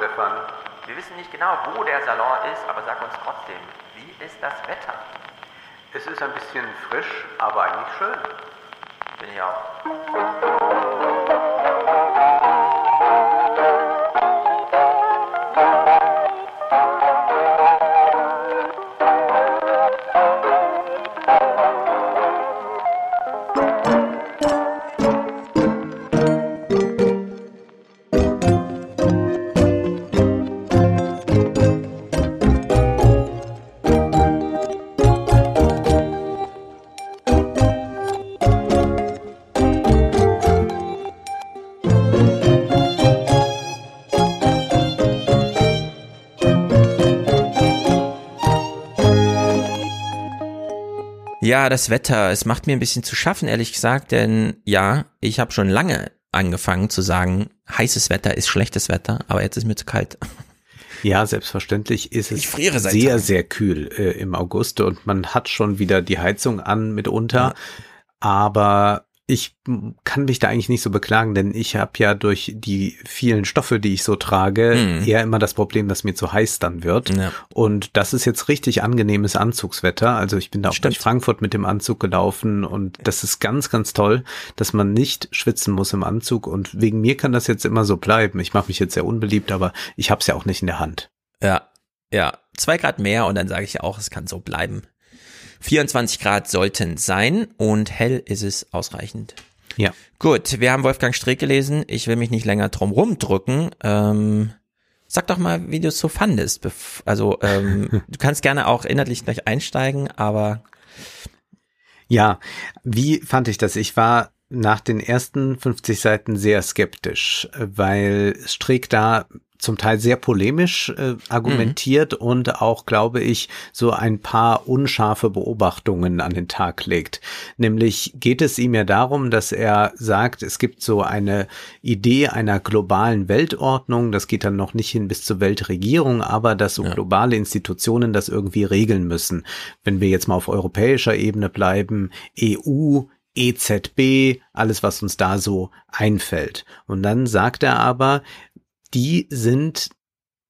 Stefan. Wir wissen nicht genau, wo der Salon ist, aber sag uns trotzdem, wie ist das Wetter? Es ist ein bisschen frisch, aber eigentlich schön. Bin ich auch. Ja, das Wetter, es macht mir ein bisschen zu schaffen, ehrlich gesagt, denn ja, ich habe schon lange angefangen zu sagen, heißes Wetter ist schlechtes Wetter, aber jetzt ist mir zu kalt. Ja, selbstverständlich ist es sehr, sehr kühl äh, im August und man hat schon wieder die Heizung an mitunter. Ja. Aber ich kann mich da eigentlich nicht so beklagen, denn ich habe ja durch die vielen Stoffe, die ich so trage, hm. eher immer das Problem, dass mir zu heiß dann wird. Ja. Und das ist jetzt richtig angenehmes Anzugswetter. Also ich bin da auch Stimmt. durch Frankfurt mit dem Anzug gelaufen und das ist ganz, ganz toll, dass man nicht schwitzen muss im Anzug. Und wegen mir kann das jetzt immer so bleiben. Ich mache mich jetzt sehr unbeliebt, aber ich habe es ja auch nicht in der Hand. Ja, ja. Zwei Grad mehr und dann sage ich auch, es kann so bleiben. 24 Grad sollten sein und hell ist es ausreichend. Ja. Gut, wir haben Wolfgang Strick gelesen. Ich will mich nicht länger drum rumdrücken. Ähm, sag doch mal, wie du es so fandest. Also ähm, du kannst gerne auch inhaltlich gleich einsteigen, aber ja, wie fand ich das? Ich war nach den ersten 50 Seiten sehr skeptisch, weil Strick da zum Teil sehr polemisch äh, argumentiert mhm. und auch, glaube ich, so ein paar unscharfe Beobachtungen an den Tag legt. Nämlich geht es ihm ja darum, dass er sagt, es gibt so eine Idee einer globalen Weltordnung, das geht dann noch nicht hin bis zur Weltregierung, aber dass so ja. globale Institutionen das irgendwie regeln müssen. Wenn wir jetzt mal auf europäischer Ebene bleiben, EU, EZB, alles, was uns da so einfällt. Und dann sagt er aber, die sind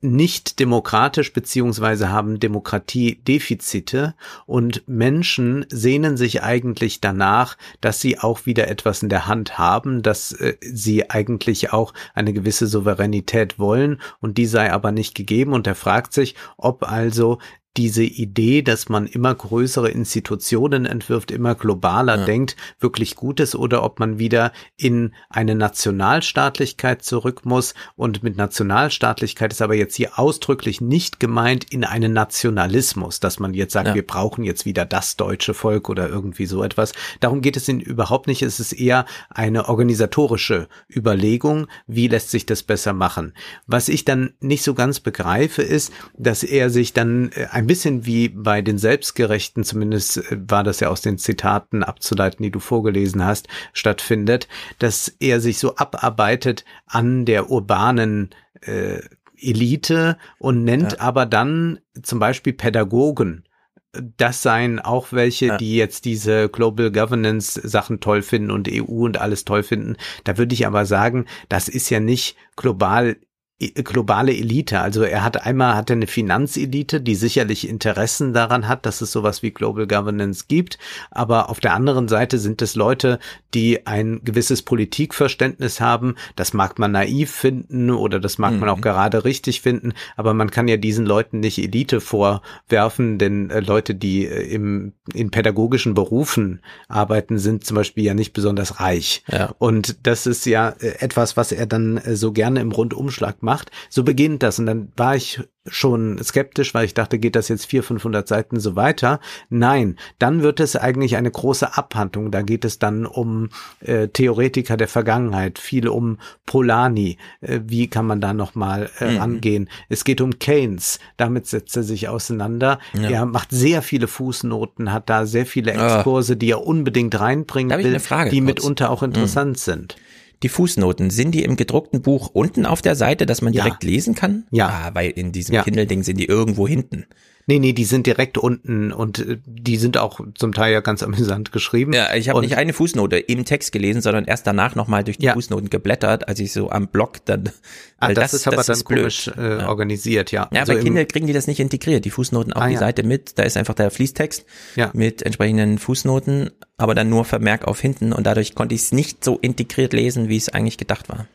nicht demokratisch beziehungsweise haben Demokratiedefizite und Menschen sehnen sich eigentlich danach, dass sie auch wieder etwas in der Hand haben, dass äh, sie eigentlich auch eine gewisse Souveränität wollen und die sei aber nicht gegeben. Und er fragt sich, ob also diese Idee, dass man immer größere Institutionen entwirft, immer globaler ja. denkt, wirklich gut ist oder ob man wieder in eine Nationalstaatlichkeit zurück muss. Und mit Nationalstaatlichkeit ist aber jetzt hier ausdrücklich nicht gemeint in einen Nationalismus, dass man jetzt sagt, ja. wir brauchen jetzt wieder das deutsche Volk oder irgendwie so etwas. Darum geht es ihnen überhaupt nicht. Es ist eher eine organisatorische Überlegung, wie lässt sich das besser machen. Was ich dann nicht so ganz begreife, ist, dass er sich dann äh, ein bisschen wie bei den Selbstgerechten, zumindest äh, war das ja aus den Zitaten abzuleiten, die du vorgelesen hast, stattfindet, dass er sich so abarbeitet an der urbanen äh, Elite und nennt ja. aber dann zum Beispiel Pädagogen das seien auch welche, ja. die jetzt diese Global Governance Sachen toll finden und EU und alles toll finden. Da würde ich aber sagen, das ist ja nicht global globale Elite. Also er hat einmal hat er eine Finanzelite, die sicherlich Interessen daran hat, dass es sowas wie Global Governance gibt. Aber auf der anderen Seite sind es Leute, die ein gewisses Politikverständnis haben. Das mag man naiv finden oder das mag mhm. man auch mhm. gerade richtig finden. Aber man kann ja diesen Leuten nicht Elite vorwerfen, denn äh, Leute, die äh, im, in pädagogischen Berufen arbeiten, sind zum Beispiel ja nicht besonders reich. Ja. Und das ist ja äh, etwas, was er dann äh, so gerne im Rundumschlag macht macht. So beginnt das. Und dann war ich schon skeptisch, weil ich dachte, geht das jetzt 400, 500 Seiten so weiter? Nein, dann wird es eigentlich eine große Abhandlung. Da geht es dann um äh, Theoretiker der Vergangenheit, viel um Polanyi. Äh, wie kann man da nochmal äh, mhm. rangehen? Es geht um Keynes. Damit setzt er sich auseinander. Ja. Er macht sehr viele Fußnoten, hat da sehr viele ah. Exkurse, die er unbedingt reinbringen will, die kurz? mitunter auch interessant mhm. sind. Die Fußnoten, sind die im gedruckten Buch unten auf der Seite, dass man direkt ja. lesen kann? Ja. Ah, weil in diesem ja. Kindle-Ding sind die irgendwo hinten. Nee, nee, die sind direkt unten und äh, die sind auch zum Teil ja ganz amüsant geschrieben. Ja, ich habe nicht eine Fußnote im Text gelesen, sondern erst danach nochmal durch die ja. Fußnoten geblättert, als ich so am Blog dann. Ah, das, das, ist aber das dann ist komisch äh, ja. organisiert, ja. Ja, also bei Kindle kriegen die das nicht integriert, die Fußnoten auf ah, die ja. Seite mit. Da ist einfach der Fließtext ja. mit entsprechenden Fußnoten, aber dann nur Vermerk auf hinten und dadurch konnte ich es nicht so integriert lesen, wie es eigentlich gedacht war.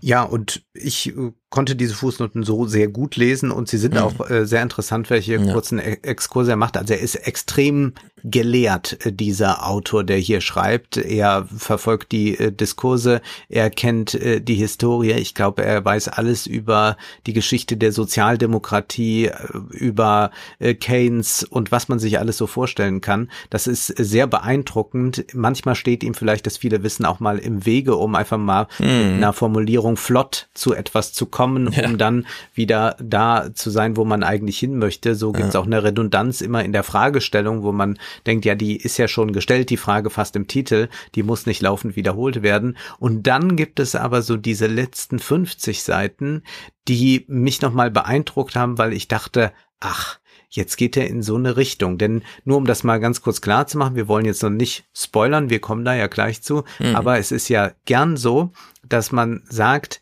Ja, und ich äh, konnte diese Fußnoten so sehr gut lesen und sie sind mhm. auch äh, sehr interessant, welche ja. kurzen e Exkurse er macht. Also er ist extrem gelehrt, äh, dieser Autor, der hier schreibt. Er verfolgt die äh, Diskurse, er kennt äh, die Historie. Ich glaube, er weiß alles über die Geschichte der Sozialdemokratie, äh, über Keynes und was man sich alles so vorstellen kann. Das ist sehr beeindruckend. Manchmal steht ihm vielleicht das viele Wissen auch mal im Wege, um einfach mal mhm. mit einer Formulierung flott zu etwas zu kommen ja. um dann wieder da zu sein, wo man eigentlich hin möchte. So gibt es ja. auch eine Redundanz immer in der Fragestellung, wo man denkt, ja, die ist ja schon gestellt, die Frage fast im Titel, die muss nicht laufend wiederholt werden. Und dann gibt es aber so diese letzten 50 Seiten, die mich nochmal beeindruckt haben, weil ich dachte, ach, jetzt geht er in so eine Richtung. Denn nur um das mal ganz kurz klar zu machen, wir wollen jetzt noch nicht spoilern, wir kommen da ja gleich zu, mhm. aber es ist ja gern so, dass man sagt,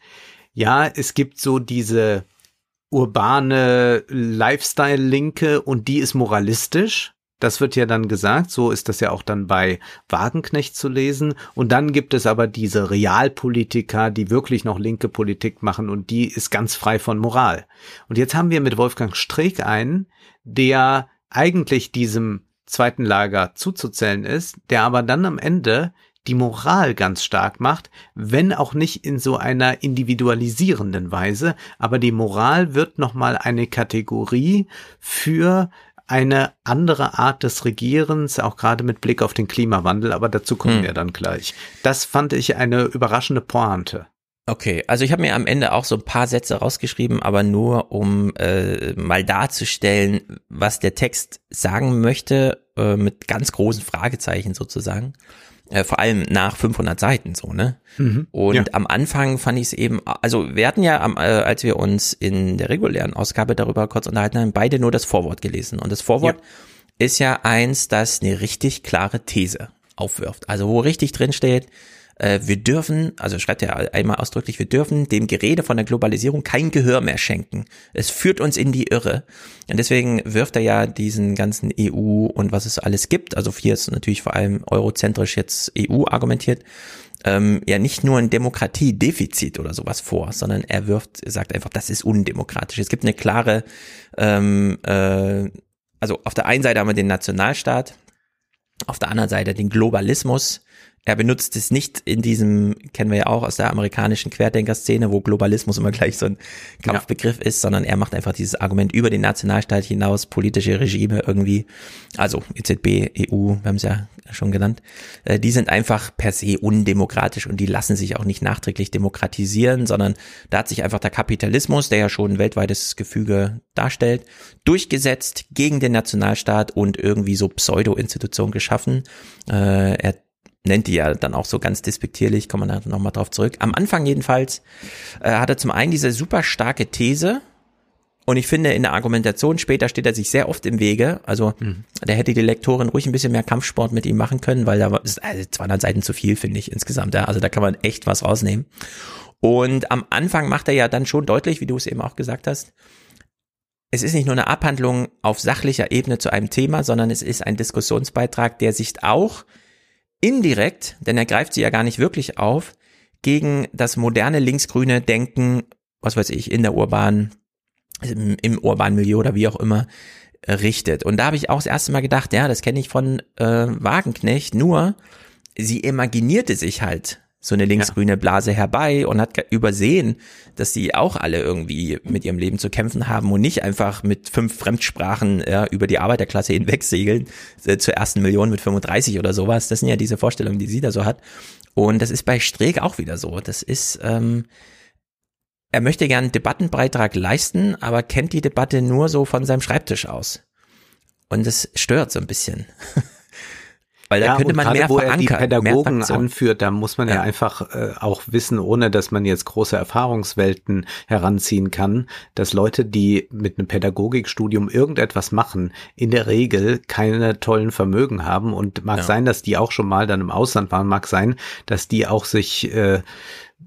ja, es gibt so diese urbane Lifestyle-Linke und die ist moralistisch. Das wird ja dann gesagt, so ist das ja auch dann bei Wagenknecht zu lesen. Und dann gibt es aber diese Realpolitiker, die wirklich noch linke Politik machen und die ist ganz frei von Moral. Und jetzt haben wir mit Wolfgang Streeck einen, der eigentlich diesem zweiten Lager zuzuzählen ist, der aber dann am Ende die Moral ganz stark macht, wenn auch nicht in so einer individualisierenden Weise, aber die Moral wird nochmal eine Kategorie für eine andere Art des Regierens, auch gerade mit Blick auf den Klimawandel, aber dazu kommen hm. wir dann gleich. Das fand ich eine überraschende Pointe. Okay, also ich habe mir am Ende auch so ein paar Sätze rausgeschrieben, aber nur um äh, mal darzustellen, was der Text sagen möchte, äh, mit ganz großen Fragezeichen sozusagen. Äh, vor allem nach 500 Seiten so, ne? Mhm, und ja. am Anfang fand ich es eben, also wir hatten ja, am, äh, als wir uns in der regulären Ausgabe darüber kurz unterhalten haben, beide nur das Vorwort gelesen. Und das Vorwort ja. ist ja eins, das eine richtig klare These aufwirft. Also wo richtig drin steht, äh, wir dürfen, also schreibt er einmal ausdrücklich, wir dürfen dem Gerede von der Globalisierung kein Gehör mehr schenken. Es führt uns in die Irre. Und deswegen wirft er ja diesen ganzen EU und was es alles gibt, also hier ist natürlich vor allem eurozentrisch jetzt EU argumentiert, ähm, ja nicht nur ein Demokratiedefizit oder sowas vor, sondern er wirft, sagt einfach, das ist undemokratisch. Es gibt eine klare, ähm, äh, also auf der einen Seite haben wir den Nationalstaat, auf der anderen Seite den Globalismus, er benutzt es nicht in diesem, kennen wir ja auch aus der amerikanischen Querdenker-Szene, wo Globalismus immer gleich so ein Kampfbegriff ja. ist, sondern er macht einfach dieses Argument über den Nationalstaat hinaus, politische Regime irgendwie, also EZB, EU, wir haben es ja schon genannt, äh, die sind einfach per se undemokratisch und die lassen sich auch nicht nachträglich demokratisieren, sondern da hat sich einfach der Kapitalismus, der ja schon ein weltweites Gefüge darstellt, durchgesetzt gegen den Nationalstaat und irgendwie so Pseudo-Institutionen geschaffen. Äh, er nennt die ja dann auch so ganz despektierlich, kommen wir da nochmal drauf zurück. Am Anfang jedenfalls äh, hat er zum einen diese super starke These, und ich finde, in der Argumentation später steht er sich sehr oft im Wege. Also, mhm. da hätte die Lektorin ruhig ein bisschen mehr Kampfsport mit ihm machen können, weil da ist also 200 Seiten zu viel, finde ich insgesamt. Ja. Also, da kann man echt was rausnehmen. Und am Anfang macht er ja dann schon deutlich, wie du es eben auch gesagt hast, es ist nicht nur eine Abhandlung auf sachlicher Ebene zu einem Thema, sondern es ist ein Diskussionsbeitrag, der sich auch indirekt, denn er greift sie ja gar nicht wirklich auf, gegen das moderne linksgrüne Denken, was weiß ich, in der urbanen, im, im urbanen Milieu oder wie auch immer, äh, richtet. Und da habe ich auch das erste Mal gedacht, ja, das kenne ich von äh, Wagenknecht, nur sie imaginierte sich halt so eine linksgrüne Blase herbei und hat übersehen, dass die auch alle irgendwie mit ihrem Leben zu kämpfen haben und nicht einfach mit fünf Fremdsprachen ja, über die Arbeiterklasse hinwegsegeln äh, zur ersten Million mit 35 oder sowas. Das sind ja diese Vorstellungen, die sie da so hat. Und das ist bei Streeck auch wieder so. Das ist, ähm, er möchte gern einen Debattenbeitrag leisten, aber kennt die Debatte nur so von seinem Schreibtisch aus. Und das stört so ein bisschen. Weil da ja, könnte man mehr wo verankern. er die Pädagogen anführt, da muss man ja, ja einfach äh, auch wissen, ohne dass man jetzt große Erfahrungswelten heranziehen kann, dass Leute, die mit einem Pädagogikstudium irgendetwas machen, in der Regel keine tollen Vermögen haben und mag Ja. sein, dass die auch schon mal dann im Ausland waren, mag sein, dass die auch sich äh,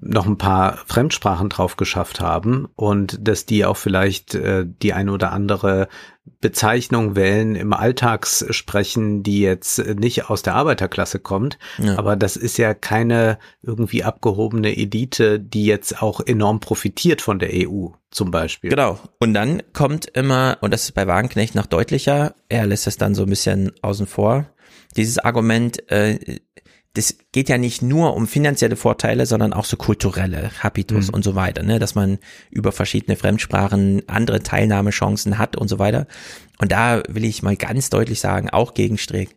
noch ein paar Fremdsprachen drauf geschafft haben und dass die auch vielleicht äh, die eine oder andere Bezeichnung wählen im Alltagssprechen, die jetzt nicht aus der Arbeiterklasse kommt. Ja. Aber das ist ja keine irgendwie abgehobene Elite, die jetzt auch enorm profitiert von der EU zum Beispiel. Genau. Und dann kommt immer, und das ist bei Wagenknecht noch deutlicher, er lässt das dann so ein bisschen außen vor, dieses Argument, äh, das geht ja nicht nur um finanzielle Vorteile, sondern auch so kulturelle, Habitus Mhm. und so weiter, ne? dass man über verschiedene Fremdsprachen andere Teilnahmechancen hat und so weiter. Und da will ich mal ganz deutlich sagen, auch gegen Streeck,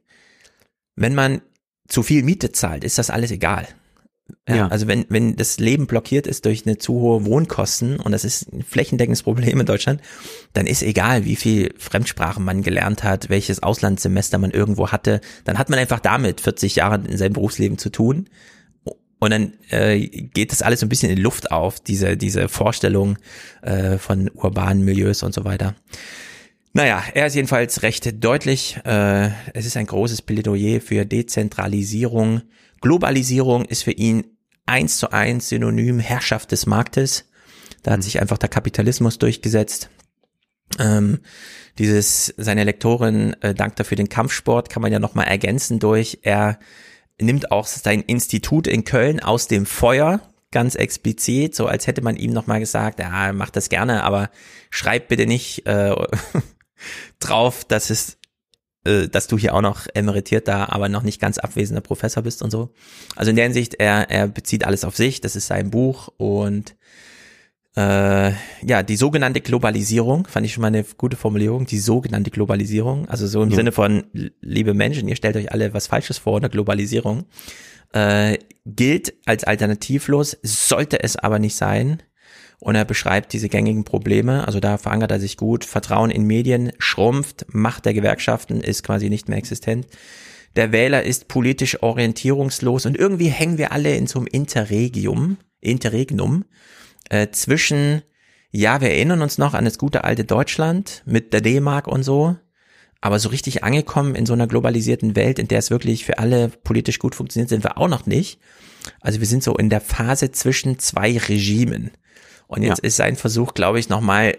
wenn man zu viel Miete zahlt, ist das alles egal. Ja, Ja. Also wenn, wenn das Leben blockiert ist durch eine zu hohe Wohnkosten und das ist ein flächendeckendes Problem in Deutschland, dann ist egal, wie viel Fremdsprachen man gelernt hat, welches Auslandssemester man irgendwo hatte, dann hat man einfach damit 40 Jahre in seinem Berufsleben zu tun. Und dann äh, geht das alles so ein bisschen in Luft auf, diese, diese Vorstellung äh, von urbanen Milieus und so weiter. Naja, er ist jedenfalls recht deutlich. Äh, es ist ein großes Plädoyer für Dezentralisierung. Globalisierung ist für ihn eins zu eins Synonym Herrschaft des Marktes. Da hat sich einfach der Kapitalismus durchgesetzt. Ähm, dieses, seine Lektorin äh, dankt dafür den Kampfsport, kann man ja nochmal ergänzen durch, er nimmt auch sein Institut in Köln aus dem Feuer, ganz explizit, so als hätte man ihm nochmal gesagt, ja, mach das gerne, aber schreib bitte nicht äh, drauf, dass es äh, dass du hier auch noch emeritierter, aber noch nicht ganz abwesender Professor bist und so. Also in der Hinsicht, er, er bezieht alles auf sich, das ist sein Buch und äh, ja, die sogenannte Globalisierung, fand ich schon mal eine gute Formulierung, die sogenannte Globalisierung, also so im Ja. Sinne von, liebe Menschen, ihr stellt euch alle was Falsches vor in der Globalisierung, äh, gilt als alternativlos, sollte es aber nicht sein. Und er beschreibt diese gängigen Probleme, also da verankert er sich gut. Vertrauen in Medien schrumpft, Macht der Gewerkschaften ist quasi nicht mehr existent. Der Wähler ist politisch orientierungslos und irgendwie hängen wir alle in so einem Interregium, Interregnum, äh, zwischen, ja, wir erinnern uns noch an das gute alte Deutschland mit der D-Mark und so, aber so richtig angekommen in so einer globalisierten Welt, in der es wirklich für alle politisch gut funktioniert, sind wir auch noch nicht. Also wir sind so in der Phase zwischen zwei Regimen. Und jetzt Ja. ist sein Versuch, glaube ich, nochmal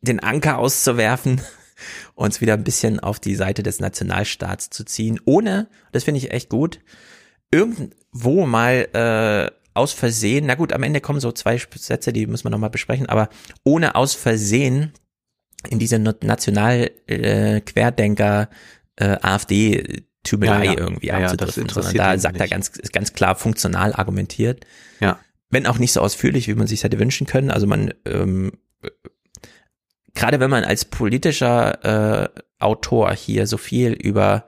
den Anker auszuwerfen, uns wieder ein bisschen auf die Seite des Nationalstaats zu ziehen, ohne, das finde ich echt gut, irgendwo mal äh, aus Versehen, na gut, am Ende kommen so zwei Sätze, die müssen wir nochmal besprechen, aber ohne aus Versehen in diese National-Querdenker äh, AfD Tümelei Ja, ja. irgendwie Ja, ja, abzudriften, sondern interessiert da sagt er ganz, ganz klar funktional argumentiert Ja. Wenn auch nicht so ausführlich, wie man sich hätte wünschen können. Also man, ähm, äh, gerade wenn man als politischer äh, Autor hier so viel über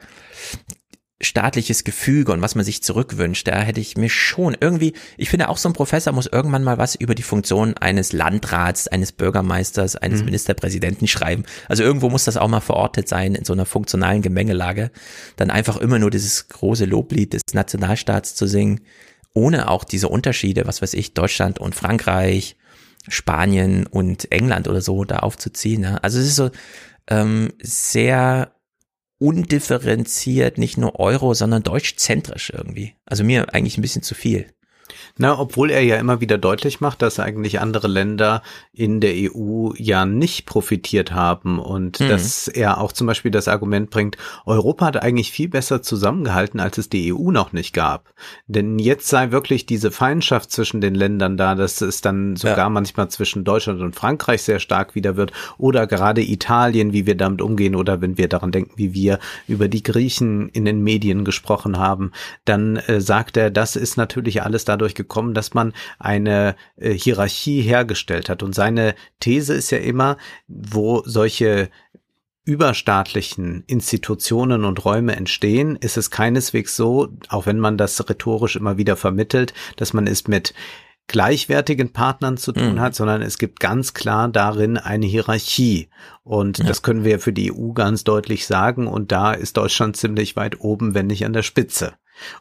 staatliches Gefüge und was man sich zurückwünscht, da hätte ich mir schon irgendwie, ich finde auch so ein Professor muss irgendwann mal was über die Funktion eines Landrats, eines Bürgermeisters, eines Mhm. Ministerpräsidenten schreiben. Also irgendwo muss das auch mal verortet sein in so einer funktionalen Gemengelage. Dann einfach immer nur dieses große Loblied des Nationalstaats zu singen, ohne auch diese Unterschiede, was weiß ich, Deutschland und Frankreich, Spanien und England oder so da aufzuziehen. Ja. Also es ist so ähm, sehr undifferenziert, nicht nur Euro, sondern deutschzentrisch irgendwie. Also mir eigentlich ein bisschen zu viel. Na, obwohl er ja immer wieder deutlich macht, dass eigentlich andere Länder in der EU ja nicht profitiert haben und Mhm. dass er auch zum Beispiel das Argument bringt, Europa hat eigentlich viel besser zusammengehalten, als es die EU noch nicht gab. Denn jetzt sei wirklich diese Feindschaft zwischen den Ländern da, dass es dann sogar Ja. manchmal zwischen Deutschland und Frankreich sehr stark wieder wird oder gerade Italien, wie wir damit umgehen oder wenn wir daran denken, wie wir über die Griechen in den Medien gesprochen haben, dann äh, sagt er, das ist natürlich alles dadurch gekommen, dass man eine äh, Hierarchie hergestellt hat. Und seine These ist ja immer, wo solche überstaatlichen Institutionen und Räume entstehen, ist es keineswegs so, auch wenn man das rhetorisch immer wieder vermittelt, dass man es mit gleichwertigen Partnern zu tun mhm. hat, sondern es gibt ganz klar darin eine Hierarchie. Und ja. das können wir für die EU ganz deutlich sagen. Und da ist Deutschland ziemlich weit oben, wenn nicht an der Spitze.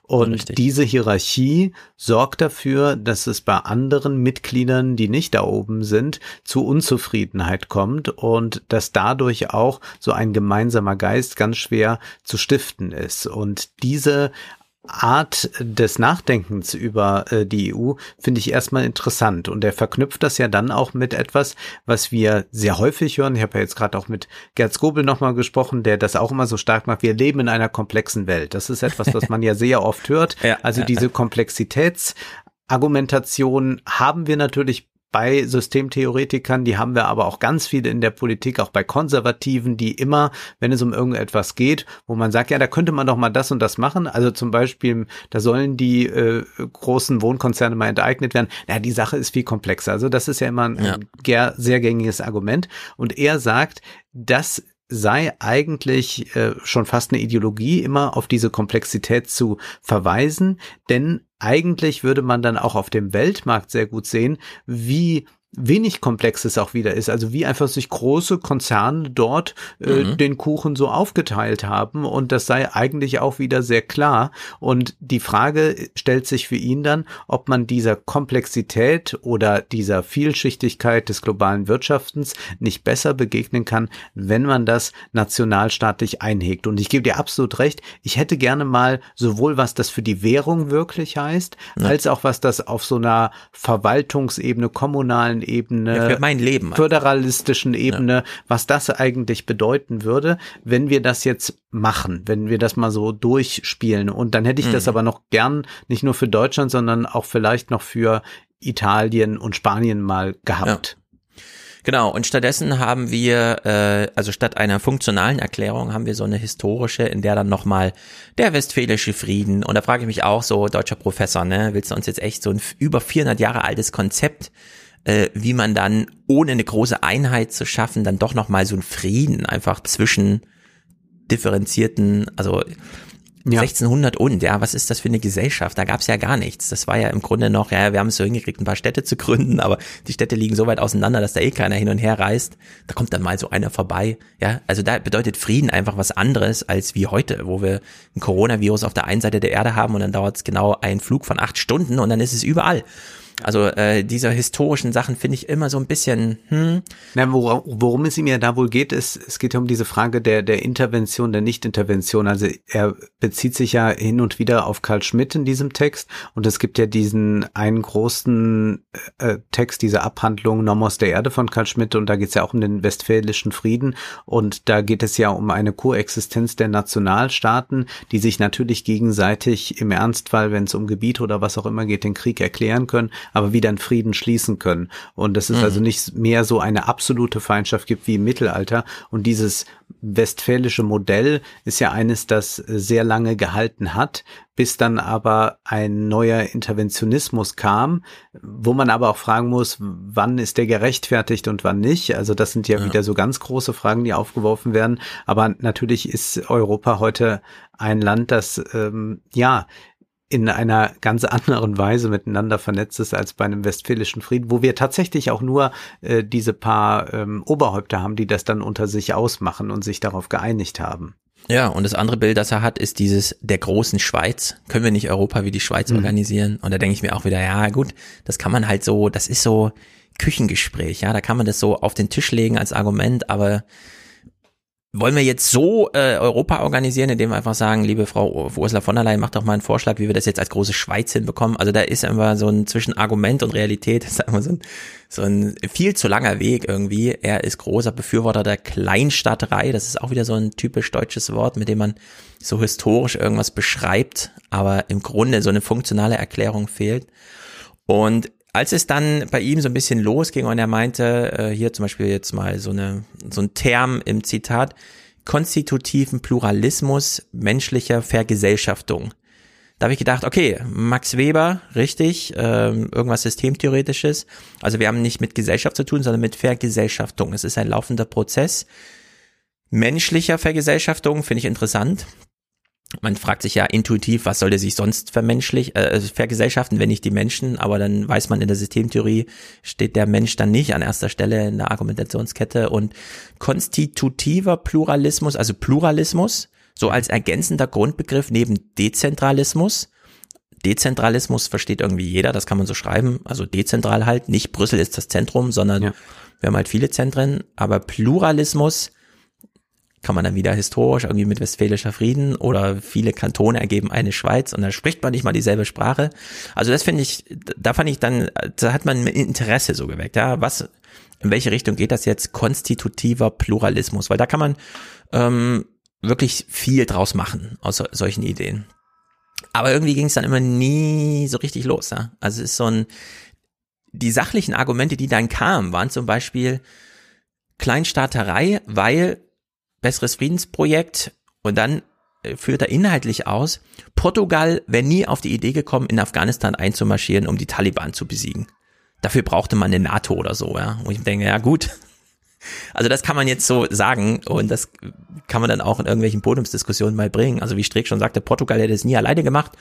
Und Richtig. diese Hierarchie sorgt dafür, dass es bei anderen Mitgliedern, die nicht da oben sind, zu Unzufriedenheit kommt und dass dadurch auch so ein gemeinsamer Geist ganz schwer zu stiften ist. Und diese Art des Nachdenkens über äh, die EU finde ich erstmal interessant und er verknüpft das ja dann auch mit etwas, was wir sehr häufig hören. Ich habe ja jetzt gerade auch mit Gerd Skobel nochmal gesprochen, der das auch immer so stark macht. Wir leben in einer komplexen Welt. Das ist etwas, was man ja sehr oft hört. Ja, also diese Komplexitätsargumentation haben wir natürlich bei Systemtheoretikern, die haben wir aber auch ganz viele in der Politik, auch bei Konservativen, die immer, wenn es um irgendetwas geht, wo man sagt, ja, da könnte man doch mal das und das machen. Also zum Beispiel, da sollen die äh, großen Wohnkonzerne mal enteignet werden. Na, die Sache ist viel komplexer. Also das ist ja immer ein ja. sehr gängiges Argument. Und er sagt, das sei eigentlich äh, schon fast eine Ideologie, immer auf diese Komplexität zu verweisen, denn eigentlich würde man dann auch auf dem Weltmarkt sehr gut sehen, wie wenig komplex es auch wieder ist. Also wie einfach sich große Konzerne dort äh, mhm. den Kuchen so aufgeteilt haben und das sei eigentlich auch wieder sehr klar. Und die Frage stellt sich für ihn dann, ob man dieser Komplexität oder dieser Vielschichtigkeit des globalen Wirtschaftens nicht besser begegnen kann, wenn man das nationalstaatlich einhegt. Und ich gebe dir absolut recht, ich hätte gerne mal sowohl was das für die Währung wirklich heißt, ja. als auch was das auf so einer Verwaltungsebene, kommunalen nationalen Ebene, ja, für mein Leben, föderalistischen Ebene, ja. was das eigentlich bedeuten würde, wenn wir das jetzt machen, wenn wir das mal so durchspielen. Und dann hätte ich mhm. das aber noch gern nicht nur für Deutschland, sondern auch vielleicht noch für Italien und Spanien mal gehabt. Ja. Genau, und stattdessen haben wir, äh, also statt einer funktionalen Erklärung haben wir so eine historische, in der dann nochmal der westfälische Frieden, und da frage ich mich auch so, deutscher Professor, ne, willst du uns jetzt echt so ein über 400 Jahre altes Konzept äh, wie man dann, ohne eine große Einheit zu schaffen, dann doch nochmal so einen Frieden einfach zwischen differenzierten, also ja. 1600 und, ja, was ist das für eine Gesellschaft? Da gab's ja gar nichts. Das war ja im Grunde noch, ja, wir haben es so hingekriegt, ein paar Städte zu gründen, aber die Städte liegen so weit auseinander, dass da eh keiner hin und her reist. Da kommt dann mal so einer vorbei, ja. Also da bedeutet Frieden einfach was anderes als wie heute, wo wir ein Coronavirus auf der einen Seite der Erde haben und dann dauert es genau einen Flug von acht Stunden und dann ist es überall. Also äh, diese historischen Sachen finde ich immer so ein bisschen. Hm. Na, wor worum es ihm ja da wohl geht, ist, es geht ja um diese Frage der der Intervention, der Nichtintervention. Also er bezieht sich ja hin und wieder auf Karl Schmidt in diesem Text und es gibt ja diesen einen großen äh, Text, diese Abhandlung Nomos der Erde von Karl Schmidt und da geht es ja auch um den westfälischen Frieden und da geht es ja um eine Koexistenz der Nationalstaaten, die sich natürlich gegenseitig im Ernstfall, wenn es um Gebiet oder was auch immer geht, den Krieg erklären können, aber wieder einen Frieden schließen können. Und dass es mhm. also nicht mehr so eine absolute Feindschaft gibt wie im Mittelalter. Und dieses westfälische Modell ist ja eines, das sehr lange gehalten hat, bis dann aber ein neuer Interventionismus kam, wo man aber auch fragen muss, wann ist der gerechtfertigt und wann nicht. Also das sind ja, ja. wieder so ganz große Fragen, die aufgeworfen werden. Aber natürlich ist Europa heute ein Land, das ähm, ja in einer ganz anderen Weise miteinander vernetzt ist als bei einem westfälischen Frieden, wo wir tatsächlich auch nur äh, diese paar ähm, Oberhäupter haben, die das dann unter sich ausmachen und sich darauf geeinigt haben. Ja, und das andere Bild, das er hat, ist dieses der großen Schweiz. Können wir nicht Europa wie die Schweiz mhm. organisieren? Und da denke ich mir auch wieder, ja gut, das kann man halt so, das ist so Küchengespräch, ja, da kann man das so auf den Tisch legen als Argument, aber wollen wir jetzt so äh, Europa organisieren, indem wir einfach sagen, liebe Frau Ursula von der Leyen, macht doch mal einen Vorschlag, wie wir das jetzt als große Schweiz hinbekommen. Also da ist immer so ein zwischen Argument und Realität, ist immer so ein, so ein viel zu langer Weg irgendwie. Er ist großer Befürworter der Kleinstadterei. Das ist auch wieder so ein typisch deutsches Wort, mit dem man so historisch irgendwas beschreibt, aber im Grunde so eine funktionale Erklärung fehlt. Und als es dann bei ihm so ein bisschen losging und er meinte, äh, hier zum Beispiel jetzt mal so eine so ein Term im Zitat, konstitutiven Pluralismus menschlicher Vergesellschaftung. Da habe ich gedacht, okay, Max Weber, richtig, ähm, irgendwas Systemtheoretisches. Also wir haben nicht mit Gesellschaft zu tun, sondern mit Vergesellschaftung. Es ist ein laufender Prozess. Menschlicher Vergesellschaftung finde ich interessant. Man fragt sich ja intuitiv, was soll der sich sonst vermenschlich, äh, vergesellschaften, wenn nicht die Menschen, aber dann weiß man in der Systemtheorie steht der Mensch dann nicht an erster Stelle in der Argumentationskette und konstitutiver Pluralismus, also Pluralismus, so als ergänzender Grundbegriff neben Dezentralismus. Dezentralismus versteht irgendwie jeder, das kann man so schreiben, also dezentral halt, nicht Brüssel ist das Zentrum, sondern ja. wir haben halt viele Zentren, aber Pluralismus kann man dann wieder historisch irgendwie mit Westfälischer Frieden oder viele Kantone ergeben eine Schweiz und da spricht man nicht mal dieselbe Sprache. Also das finde ich, da fand ich dann, da hat man Interesse so geweckt, ja, was, in welche Richtung geht das jetzt? Konstitutiver Pluralismus, weil da kann man ähm, wirklich viel draus machen aus solchen Ideen. Aber irgendwie ging es dann immer nie so richtig los, ja. Also es ist so ein, die sachlichen Argumente, die dann kamen, waren zum Beispiel Kleinstaaterei, weil besseres Friedensprojekt und dann äh, führt er inhaltlich aus, Portugal wäre nie auf die Idee gekommen, in Afghanistan einzumarschieren, um die Taliban zu besiegen. Dafür brauchte man eine NATO oder so, ja. Und ich denke, ja gut. Also das kann man jetzt so sagen und das kann man dann auch in irgendwelchen Podiumsdiskussionen mal bringen. Also wie Streeck schon sagte, Portugal hätte es nie alleine gemacht,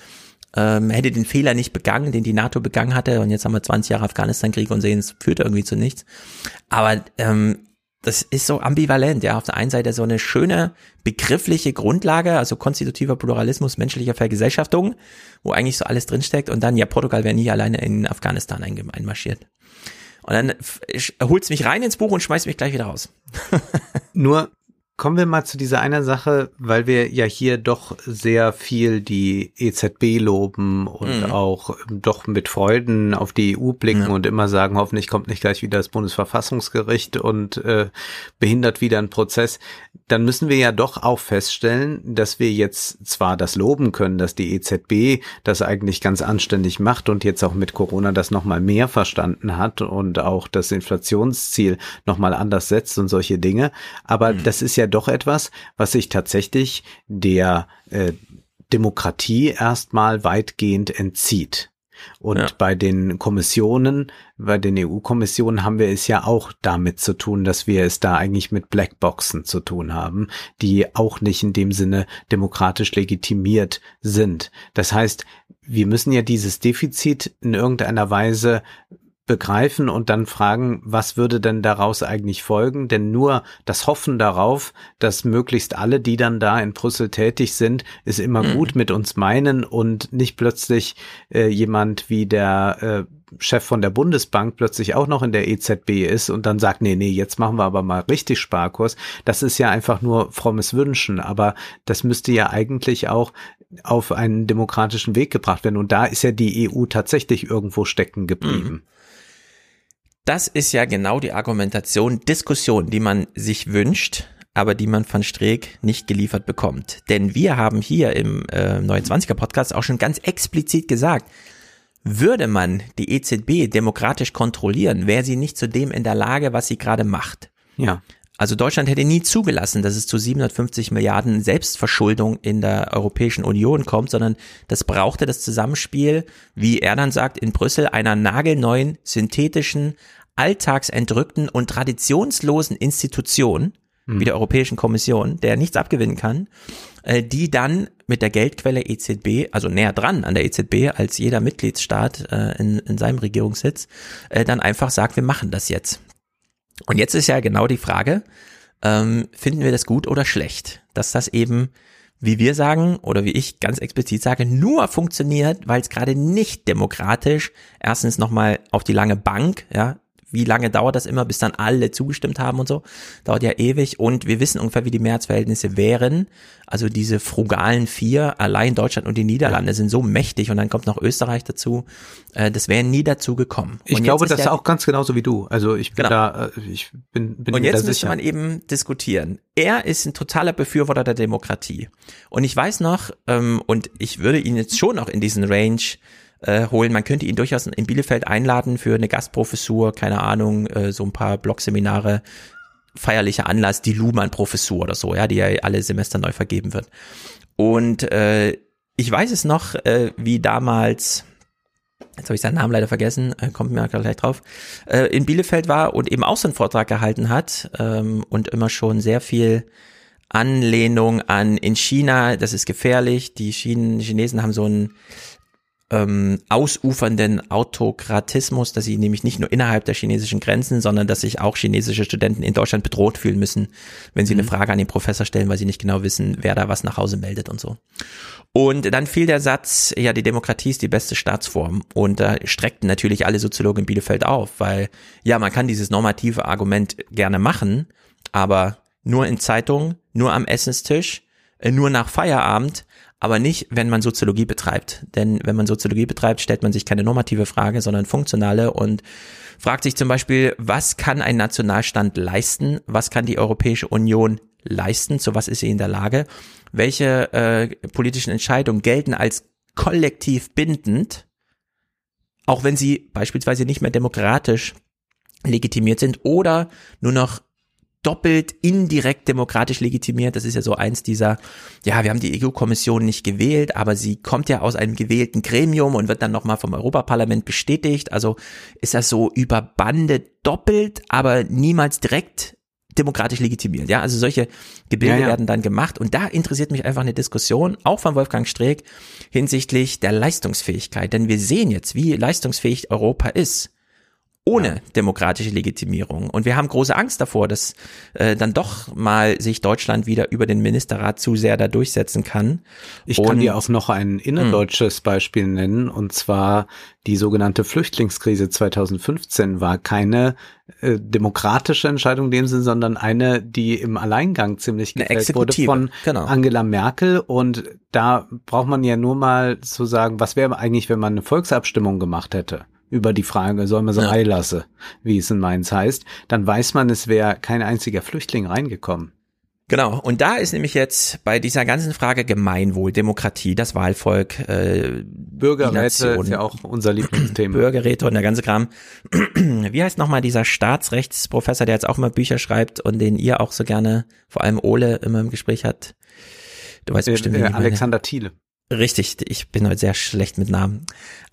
ähm, hätte den Fehler nicht begangen, den die NATO begangen hatte und jetzt haben wir 20 Jahre Afghanistan-Krieg und sehen, es führt irgendwie zu nichts. Aber ähm, das ist so ambivalent, ja. Auf der einen Seite so eine schöne begriffliche Grundlage, also konstitutiver Pluralismus menschlicher Vergesellschaftung, wo eigentlich so alles drinsteckt und dann, ja, Portugal wäre nie alleine in Afghanistan einmarschiert. Und dann holt's mich rein ins Buch und schmeißt mich gleich wieder raus. Nur Kommen wir mal zu dieser einer Sache, weil wir ja hier doch sehr viel die EZB loben und mhm. auch doch mit Freuden auf die EU blicken ja. und immer sagen, hoffentlich kommt nicht gleich wieder das Bundesverfassungsgericht und äh, behindert wieder einen Prozess. Dann müssen wir ja doch auch feststellen, dass wir jetzt zwar das loben können, dass die EZB das eigentlich ganz anständig macht und jetzt auch mit Corona das nochmal mehr verstanden hat und auch das Inflationsziel nochmal anders setzt und solche Dinge. Aber mhm. das ist ja doch etwas, was sich tatsächlich der äh, Demokratie erstmal weitgehend entzieht. Und ja. bei den Kommissionen, bei den EU-Kommissionen haben wir es ja auch damit zu tun, dass wir es da eigentlich mit Blackboxen zu tun haben, die auch nicht in dem Sinne demokratisch legitimiert sind. Das heißt, wir müssen ja dieses Defizit in irgendeiner Weise begreifen und dann fragen, was würde denn daraus eigentlich folgen? Denn nur das Hoffen darauf, dass möglichst alle, die dann da in Brüssel tätig sind, es immer mhm. gut mit uns meinen und nicht plötzlich äh, jemand wie der äh, Chef von der Bundesbank plötzlich auch noch in der EZB ist und dann sagt, nee, nee, jetzt machen wir aber mal richtig Sparkurs. Das ist ja einfach nur frommes Wünschen, aber das müsste ja eigentlich auch auf einen demokratischen Weg gebracht werden. Und da ist ja die EU tatsächlich irgendwo stecken geblieben. Mhm. Das ist ja genau die Argumentation, Diskussion, die man sich wünscht, aber die man von Streeck nicht geliefert bekommt. Denn wir haben hier im äh, 29er Podcast auch schon ganz explizit gesagt, würde man die EZB demokratisch kontrollieren, wäre sie nicht zu dem in der Lage, was sie gerade macht. Ja. Also Deutschland hätte nie zugelassen, dass es zu 750 Milliarden Selbstverschuldung in der Europäischen Union kommt, sondern das brauchte das Zusammenspiel, wie er dann sagt, in Brüssel einer nagelneuen, synthetischen, alltagsentrückten und traditionslosen Institution, wie der Europäischen Kommission, der nichts abgewinnen kann, äh, die dann mit der Geldquelle EZB, also näher dran an der EZB als jeder Mitgliedsstaat äh, in, in seinem Regierungssitz, äh, dann einfach sagt, wir machen das jetzt. Und jetzt ist ja genau die Frage, ähm, finden wir das gut oder schlecht, dass das eben wie wir sagen oder wie ich ganz explizit sage, nur funktioniert, weil es gerade nicht demokratisch erstens nochmal auf die lange Bank, ja, wie lange dauert das immer, bis dann alle zugestimmt haben und so? Dauert ja ewig und wir wissen ungefähr, wie die Mehrheitsverhältnisse wären. Also diese frugalen vier, allein Deutschland und die Niederlande sind so mächtig und dann kommt noch Österreich dazu. Äh, das wäre nie dazu gekommen. Ich glaube, das ist auch ganz genauso wie du. Also ich bin genau. da, äh, ich bin, bin Und jetzt müsste man eben diskutieren. Er ist ein totaler Befürworter der Demokratie. Und ich weiß noch, ähm, und ich würde ihn jetzt schon noch in diesen Range äh, holen. Man könnte ihn durchaus in Bielefeld einladen für eine Gastprofessur, keine Ahnung, äh, so ein paar Blogseminare, feierlicher Anlass, die Luhmann-Professur oder so, ja, die ja alle Semester neu vergeben wird. Und äh, ich weiß es noch, äh, wie damals, jetzt habe ich seinen Namen leider vergessen, äh, kommt mir gleich drauf, äh, in Bielefeld war und eben auch so einen Vortrag gehalten hat ähm, und immer schon sehr viel Anlehnung an in China, das ist gefährlich. Die Chinen, Chinesen haben so ein ähm, ausufernden Autokratismus, dass sie nämlich nicht nur innerhalb der chinesischen Grenzen, sondern dass sich auch chinesische Studenten in Deutschland bedroht fühlen müssen, wenn sie mhm. eine Frage an den Professor stellen, weil sie nicht genau wissen, wer da was nach Hause meldet und so. Und dann fiel der Satz, ja, die Demokratie ist die beste Staatsform. Und da streckten natürlich alle Soziologen in Bielefeld auf, weil ja, man kann dieses normative Argument gerne machen, aber nur in Zeitungen, nur am Essenstisch, äh, nur nach Feierabend, aber nicht, wenn man Soziologie betreibt. Denn wenn man Soziologie betreibt, stellt man sich keine normative Frage, sondern funktionale und fragt sich zum Beispiel, was kann ein Nationalstand leisten? Was kann die Europäische Union leisten? Zu was ist sie in der Lage? Welche äh, politischen Entscheidungen gelten als kollektiv bindend, auch wenn sie beispielsweise nicht mehr demokratisch legitimiert sind oder nur noch doppelt indirekt demokratisch legitimiert. Das ist ja so eins dieser, ja, wir haben die EU-Kommission nicht gewählt, aber sie kommt ja aus einem gewählten Gremium und wird dann nochmal vom Europaparlament bestätigt. Also ist das so über Bande doppelt, aber niemals direkt demokratisch legitimiert. Ja, also solche Gebilde ja, ja. werden dann gemacht und da interessiert mich einfach eine Diskussion, auch von Wolfgang Streeck, hinsichtlich der Leistungsfähigkeit. Denn wir sehen jetzt, wie leistungsfähig Europa ist ohne ja. demokratische Legitimierung. Und wir haben große Angst davor, dass äh, dann doch mal sich Deutschland wieder über den Ministerrat zu sehr da durchsetzen kann. Ich kann dir auch noch ein innerdeutsches hm. Beispiel nennen, und zwar die sogenannte Flüchtlingskrise 2015 war keine äh, demokratische Entscheidung in dem Sinn, sondern eine, die im Alleingang ziemlich gefällt wurde von genau. Angela Merkel. Und da braucht man ja nur mal zu sagen, was wäre eigentlich, wenn man eine Volksabstimmung gemacht hätte? Über die Frage, soll man so ja. lasse, wie es in Mainz heißt, dann weiß man, es wäre kein einziger Flüchtling reingekommen. Genau, und da ist nämlich jetzt bei dieser ganzen Frage Gemeinwohl, Demokratie, das Wahlvolk, äh, Bürgerräte ist ja auch unser Lieblingsthema. Bürgerräte und der ganze Kram. Wie heißt nochmal dieser Staatsrechtsprofessor, der jetzt auch immer Bücher schreibt und den ihr auch so gerne, vor allem Ole, immer im Gespräch hat? Du weißt bestimmt, äh, Alexander Thiele. Richtig, ich bin heute sehr schlecht mit Namen.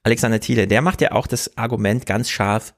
Alexander Thiele, der macht ja auch das Argument ganz scharf.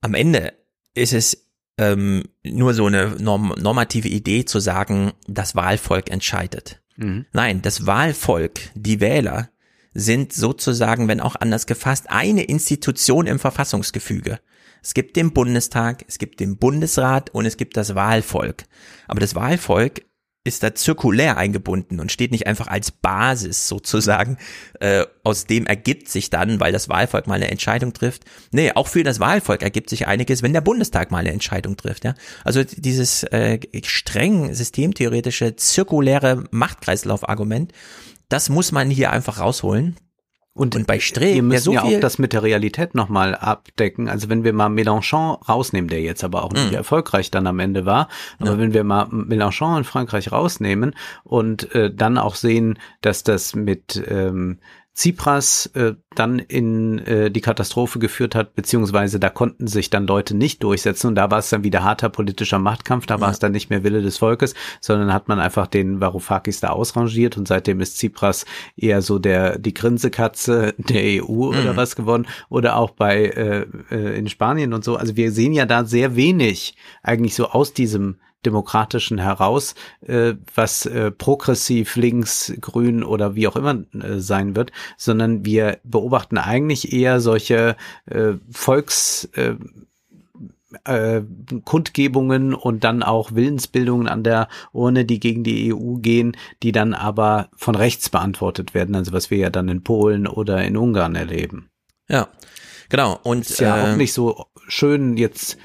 Am Ende ist es ähm, nur so eine norm normative Idee zu sagen, das Wahlvolk entscheidet. Mhm. Nein, das Wahlvolk, die Wähler, sind sozusagen, wenn auch anders gefasst, eine Institution im Verfassungsgefüge. Es gibt den Bundestag, es gibt den Bundesrat und es gibt das Wahlvolk. Aber das Wahlvolk ist da zirkulär eingebunden und steht nicht einfach als Basis sozusagen, äh, aus dem ergibt sich dann, weil das Wahlvolk mal eine Entscheidung trifft. Nee, auch für das Wahlvolk ergibt sich einiges, wenn der Bundestag mal eine Entscheidung trifft. Ja? Also dieses äh, streng systemtheoretische, zirkuläre Machtkreislauf-Argument, das muss man hier einfach rausholen. Und, und bei Streeck, wir müssen so ja auch das mit der Realität nochmal abdecken. Also wenn wir mal Mélenchon rausnehmen, der jetzt aber auch nicht mm. erfolgreich dann am Ende war, aber ja. wenn wir mal Mélenchon in Frankreich rausnehmen und äh, dann auch sehen, dass das mit ähm, Tsipras äh, dann in äh, die Katastrophe geführt hat, beziehungsweise da konnten sich dann Leute nicht durchsetzen und da war es dann wieder harter politischer Machtkampf, da ja. war es dann nicht mehr Wille des Volkes, sondern hat man einfach den Varoufakis da ausrangiert und seitdem ist Tsipras eher so der die Grinsekatze der EU mhm. oder was geworden oder auch bei äh, äh, in Spanien und so. Also wir sehen ja da sehr wenig eigentlich so aus diesem demokratischen heraus, äh, was äh, progressiv, links, grün oder wie auch immer äh, sein wird, sondern wir beobachten eigentlich eher solche äh, Volks äh, äh, Kundgebungen und dann auch Willensbildungen an der Urne, die gegen die EU gehen, die dann aber von rechts beantwortet werden, also was wir ja dann in Polen oder in Ungarn erleben. Ja, genau. Und ist ja äh, auch nicht so schön jetzt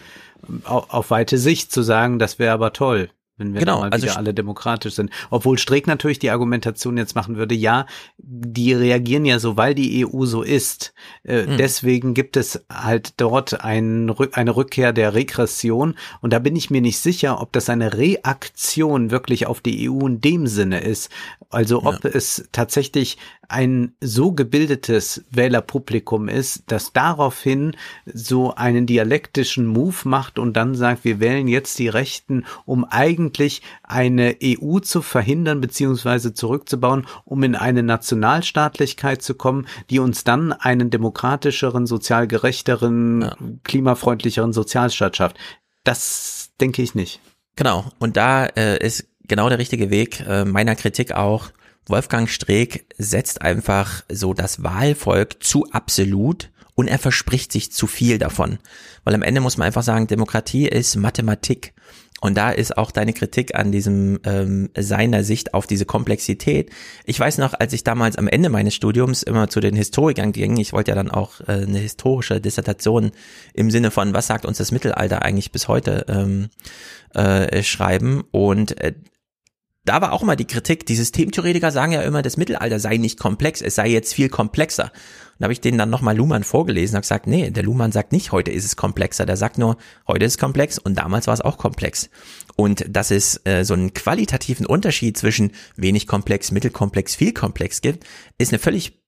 auf, weite Sicht zu sagen, das wäre aber toll wenn wir genau, mal also wieder alle demokratisch sind. Obwohl Streeck natürlich die Argumentation jetzt machen würde, ja, die reagieren ja so, weil die EU so ist. Äh, mhm. Deswegen gibt es halt dort ein, eine Rückkehr der Regression. Und da bin ich mir nicht sicher, ob das eine Reaktion wirklich auf die EU in dem Sinne ist. Also ob ja. es tatsächlich ein so gebildetes Wählerpublikum ist, das daraufhin so einen dialektischen Move macht und dann sagt, wir wählen jetzt die Rechten, um eigentlich eine EU zu verhindern bzw. zurückzubauen, um in eine Nationalstaatlichkeit zu kommen, die uns dann einen demokratischeren, sozial gerechteren, ja. klimafreundlicheren Sozialstaat schafft. Das denke ich nicht. Genau. Und da äh, ist genau der richtige Weg. Äh, meiner Kritik auch. Wolfgang Streeck setzt einfach so das Wahlvolk zu absolut und er verspricht sich zu viel davon. Weil am Ende muss man einfach sagen, Demokratie ist Mathematik. Und da ist auch deine Kritik an diesem ähm, seiner Sicht auf diese Komplexität. Ich weiß noch, als ich damals am Ende meines Studiums immer zu den Historikern ging, ich wollte ja dann auch äh, eine historische Dissertation im Sinne von, was sagt uns das Mittelalter eigentlich bis heute ähm, äh, schreiben. Und äh, da war auch immer die Kritik, die Systemtheoretiker sagen ja immer, das Mittelalter sei nicht komplex, es sei jetzt viel komplexer. Und da habe ich denen dann nochmal Luhmann vorgelesen und gesagt, nee, der Luhmann sagt nicht, heute ist es komplexer, der sagt nur, heute ist es komplex und damals war es auch komplex. Und dass es äh, so einen qualitativen Unterschied zwischen wenig komplex, mittelkomplex, viel komplex gibt, ist eine völlig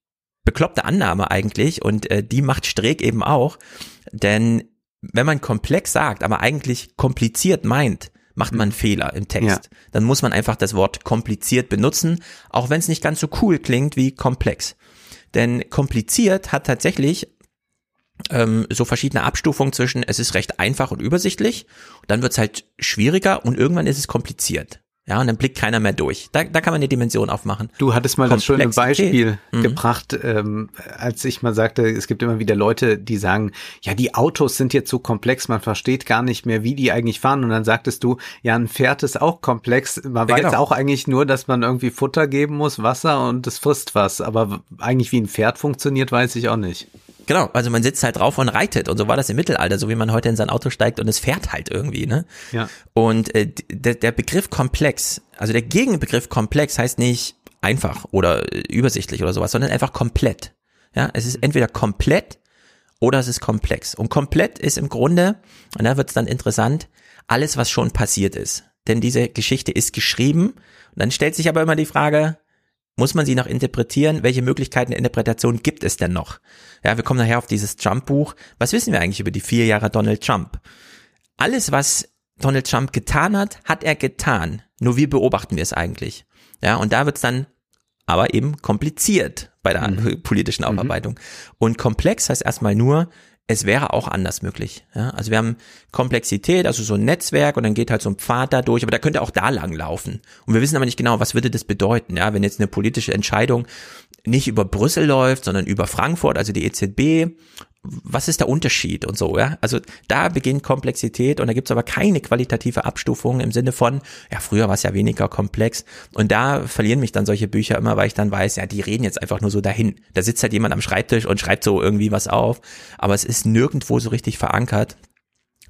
bekloppte Annahme eigentlich und äh, die macht Streeck eben auch, denn wenn man komplex sagt, aber eigentlich kompliziert meint, macht man einen Fehler im Text. Ja. Dann muss man einfach das Wort kompliziert benutzen, auch wenn es nicht ganz so cool klingt wie komplex. Denn kompliziert hat tatsächlich ähm, so verschiedene Abstufungen zwischen es ist recht einfach und übersichtlich, dann wird es halt schwieriger und irgendwann ist es kompliziert. Ja, und dann blickt keiner mehr durch. Da, da kann man eine Dimension aufmachen. Du hattest mal das schöne Beispiel mhm. gebracht, ähm, als ich mal sagte, es gibt immer wieder Leute, die sagen, ja, die Autos sind jetzt so komplex, man versteht gar nicht mehr, wie die eigentlich fahren. Und dann sagtest du, ja, ein Pferd ist auch komplex. Man ja, weiß genau. auch eigentlich nur, dass man irgendwie Futter geben muss, Wasser und es frisst was. Aber eigentlich wie ein Pferd funktioniert, weiß ich auch nicht. Genau, also man sitzt halt drauf und reitet und so war das im Mittelalter, so wie man heute in sein Auto steigt und es fährt halt irgendwie, ne? Ja. Und äh, der, der Begriff komplex, also der Gegenbegriff komplex heißt nicht einfach oder äh, übersichtlich oder sowas, sondern einfach komplett. Ja, es ist entweder komplett oder es ist komplex. Und komplett ist im Grunde, und da wird es dann interessant, alles, was schon passiert ist. Denn diese Geschichte ist geschrieben. Und dann stellt sich aber immer die Frage, muss man sie noch interpretieren? Welche Möglichkeiten der Interpretation gibt es denn noch? Ja, wir kommen nachher auf dieses Trump-Buch. Was wissen wir eigentlich über die vier Jahre Donald Trump? Alles, was Donald Trump getan hat, hat er getan. Nur wie beobachten wir es eigentlich? Ja, und da wird es dann aber eben kompliziert bei der mhm. politischen mhm. Aufarbeitung. Und komplex heißt erstmal nur, es wäre auch anders möglich. Ja? Also wir haben Komplexität, also so ein Netzwerk und dann geht halt so ein Pfad da durch, aber da könnte auch da lang laufen. Und wir wissen aber nicht genau, was würde das bedeuten, ja, wenn jetzt eine politische Entscheidung nicht über Brüssel läuft, sondern über Frankfurt, also die EZB was ist der Unterschied und so, ja? Also da beginnt Komplexität und da gibt's aber keine qualitative Abstufung im Sinne von, ja, früher war es ja weniger komplex. Und da verlieren mich dann solche Bücher immer, weil ich dann weiß, ja, die reden jetzt einfach nur so dahin. Da sitzt halt jemand am Schreibtisch und schreibt so irgendwie was auf, aber es ist nirgendwo so richtig verankert.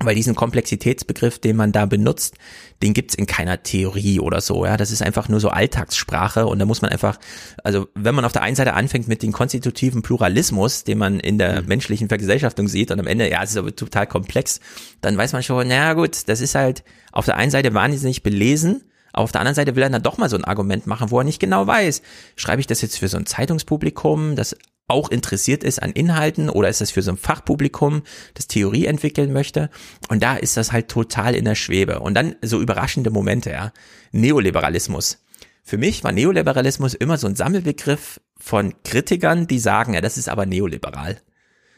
Weil diesen Komplexitätsbegriff, den man da benutzt, den gibt's in keiner Theorie oder so. Ja, das ist einfach nur so Alltagssprache und da muss man einfach, also wenn man auf der einen Seite anfängt mit dem konstitutiven Pluralismus, den man in der mhm. menschlichen Vergesellschaftung sieht und am Ende, ja, es ist aber total komplex, dann weiß man schon, naja gut, das ist halt auf der einen Seite wahnsinnig belesen, aber auf der anderen Seite will er dann doch mal so ein Argument machen, wo er nicht genau weiß, schreibe ich das jetzt für so ein Zeitungspublikum, das auch interessiert ist an Inhalten oder ist das für so ein Fachpublikum, das Theorie entwickeln möchte? Und da ist das halt total in der Schwebe. Und dann so überraschende Momente, ja. Neoliberalismus. Für mich war Neoliberalismus immer so ein Sammelbegriff von Kritikern, die sagen, ja, das ist aber neoliberal.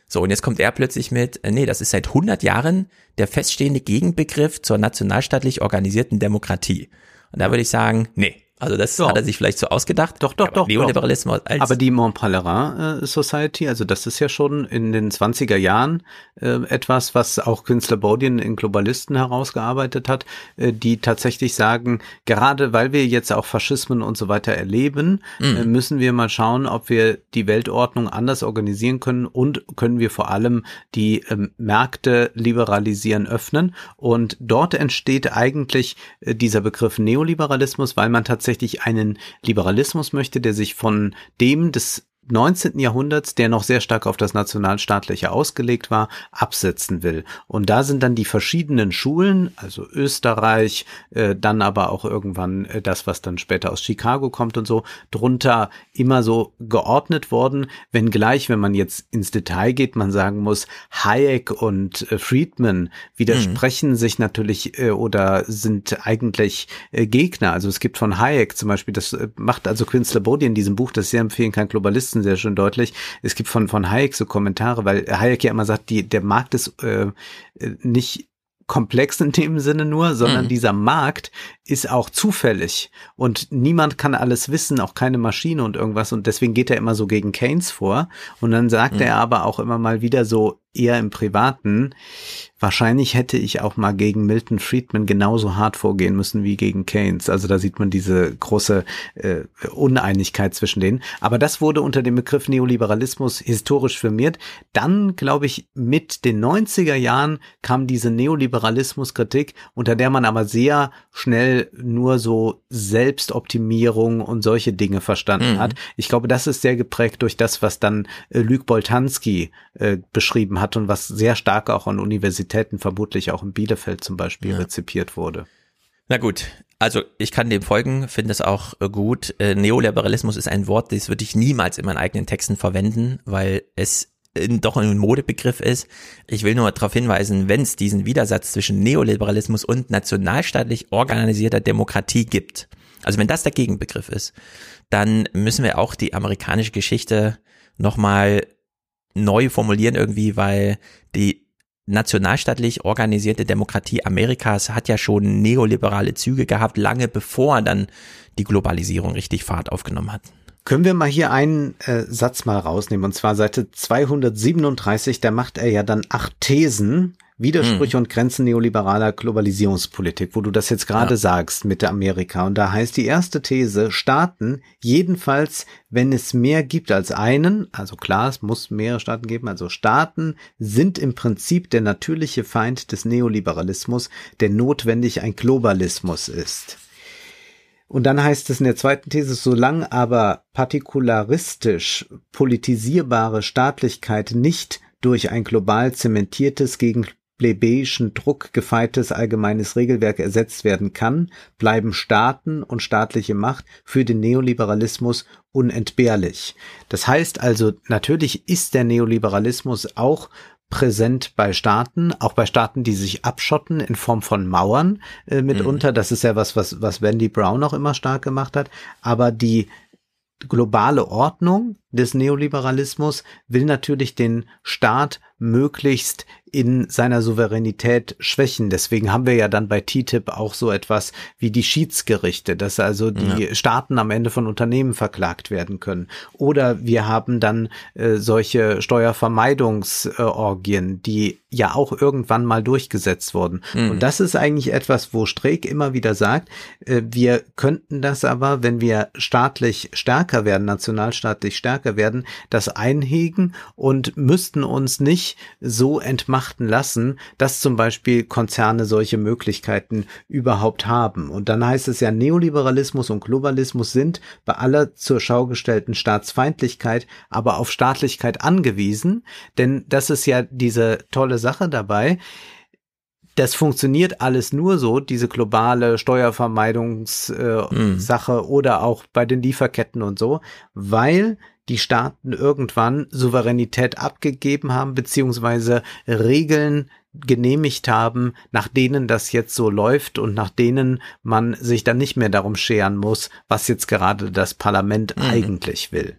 So, und jetzt kommt er plötzlich mit, äh, nee, das ist seit 100 Jahren der feststehende Gegenbegriff zur nationalstaatlich organisierten Demokratie. Und da würde ich sagen, nee, also das ja. hat er sich vielleicht so ausgedacht. Doch, doch, doch. Neoliberalismus doch. Aber die Mont Pelerin äh, Society, also das ist ja schon in den 20er Jahren äh, etwas, was auch Künstler Bodien in Globalisten herausgearbeitet hat, äh, die tatsächlich sagen, gerade weil wir jetzt auch Faschismen und so weiter erleben, mhm. äh, müssen wir mal schauen, ob wir die Weltordnung anders organisieren können und können wir vor allem die äh, Märkte liberalisieren, öffnen. Und dort entsteht eigentlich äh, dieser Begriff Neoliberalismus, weil man tatsächlich tatsächlich einen Liberalismus möchte, der sich von dem des 19. Jahrhunderts, der noch sehr stark auf das Nationalstaatliche ausgelegt war, absetzen will. Und da sind dann die verschiedenen Schulen, also Österreich, äh, dann aber auch irgendwann äh, das, was dann später aus Chicago kommt und so, drunter immer so geordnet worden, wenngleich, wenn man jetzt ins Detail geht, man sagen muss, Hayek und äh, Friedman widersprechen mhm. sich natürlich äh, oder sind eigentlich äh, Gegner. Also es gibt von Hayek zum Beispiel, das äh, macht also Künstler Bodi in diesem Buch, das sehr empfehlen kann, Globalist Journalisten sehr schön deutlich. Es gibt von, von Hayek so Kommentare, weil Hayek ja immer sagt, die, der Markt ist äh, nicht komplex in dem Sinne nur, sondern mhm. dieser Markt ist auch zufällig und niemand kann alles wissen, auch keine Maschine und irgendwas und deswegen geht er immer so gegen Keynes vor und dann sagt mhm. er aber auch immer mal wieder so eher im Privaten, Wahrscheinlich hätte ich auch mal gegen Milton Friedman genauso hart vorgehen müssen wie gegen Keynes. Also da sieht man diese große äh, Uneinigkeit zwischen denen. Aber das wurde unter dem Begriff Neoliberalismus historisch firmiert. Dann, glaube ich, mit den 90er Jahren kam diese Neoliberalismuskritik, unter der man aber sehr schnell nur so Selbstoptimierung und solche Dinge verstanden mhm. hat. Ich glaube, das ist sehr geprägt durch das, was dann äh, Luc Boltanski äh, beschrieben hat und was sehr stark auch an Universitäten vermutlich auch in Bielefeld zum Beispiel ja. rezipiert wurde. Na gut, also ich kann dem folgen, finde es auch äh, gut. Äh, Neoliberalismus ist ein Wort, das würde ich niemals in meinen eigenen Texten verwenden, weil es doch ein Modebegriff ist. Ich will nur darauf hinweisen, wenn es diesen Widersatz zwischen Neoliberalismus und nationalstaatlich organisierter Demokratie gibt, also wenn das der Gegenbegriff ist, dann müssen wir auch die amerikanische Geschichte nochmal neu formulieren irgendwie, weil die nationalstaatlich organisierte Demokratie Amerikas hat ja schon neoliberale Züge gehabt, lange bevor dann die Globalisierung richtig Fahrt aufgenommen hat. Können wir mal hier einen äh, Satz mal rausnehmen, und zwar Seite 237, da macht er ja dann acht Thesen, Widersprüche hm. und Grenzen neoliberaler Globalisierungspolitik, wo du das jetzt gerade ja. sagst mit der Amerika. Und da heißt die erste These, Staaten, jedenfalls, wenn es mehr gibt als einen, also klar, es muss mehrere Staaten geben, also Staaten sind im Prinzip der natürliche Feind des Neoliberalismus, der notwendig ein Globalismus ist. Und dann heißt es in der zweiten These, solange aber partikularistisch politisierbare Staatlichkeit nicht durch ein global zementiertes gegen plebejischen Druck gefeiltes allgemeines Regelwerk ersetzt werden kann, bleiben Staaten und staatliche Macht für den Neoliberalismus unentbehrlich. Das heißt also, natürlich ist der Neoliberalismus auch präsent bei Staaten, auch bei Staaten, die sich abschotten in Form von Mauern äh, mitunter. Mhm. Das ist ja was, was, was Wendy Brown auch immer stark gemacht hat. Aber die globale Ordnung des Neoliberalismus will natürlich den Staat möglichst in seiner Souveränität schwächen. Deswegen haben wir ja dann bei TTIP auch so etwas wie die Schiedsgerichte, dass also die ja. Staaten am Ende von Unternehmen verklagt werden können. Oder wir haben dann äh, solche Steuervermeidungsorgien, die ja auch irgendwann mal durchgesetzt wurden. Mhm. Und das ist eigentlich etwas, wo Streeck immer wieder sagt, äh, wir könnten das aber, wenn wir staatlich stärker werden, nationalstaatlich stärker werden, das einhegen und müssten uns nicht so entmachten lassen, dass zum Beispiel Konzerne solche Möglichkeiten überhaupt haben. Und dann heißt es ja, Neoliberalismus und Globalismus sind bei aller zur Schau gestellten Staatsfeindlichkeit aber auf Staatlichkeit angewiesen, denn das ist ja diese tolle Sache dabei das funktioniert alles nur so, diese globale Steuervermeidungssache äh, mhm. oder auch bei den Lieferketten und so, weil die Staaten irgendwann Souveränität abgegeben haben, beziehungsweise Regeln genehmigt haben, nach denen das jetzt so läuft und nach denen man sich dann nicht mehr darum scheren muss, was jetzt gerade das Parlament mhm. eigentlich will.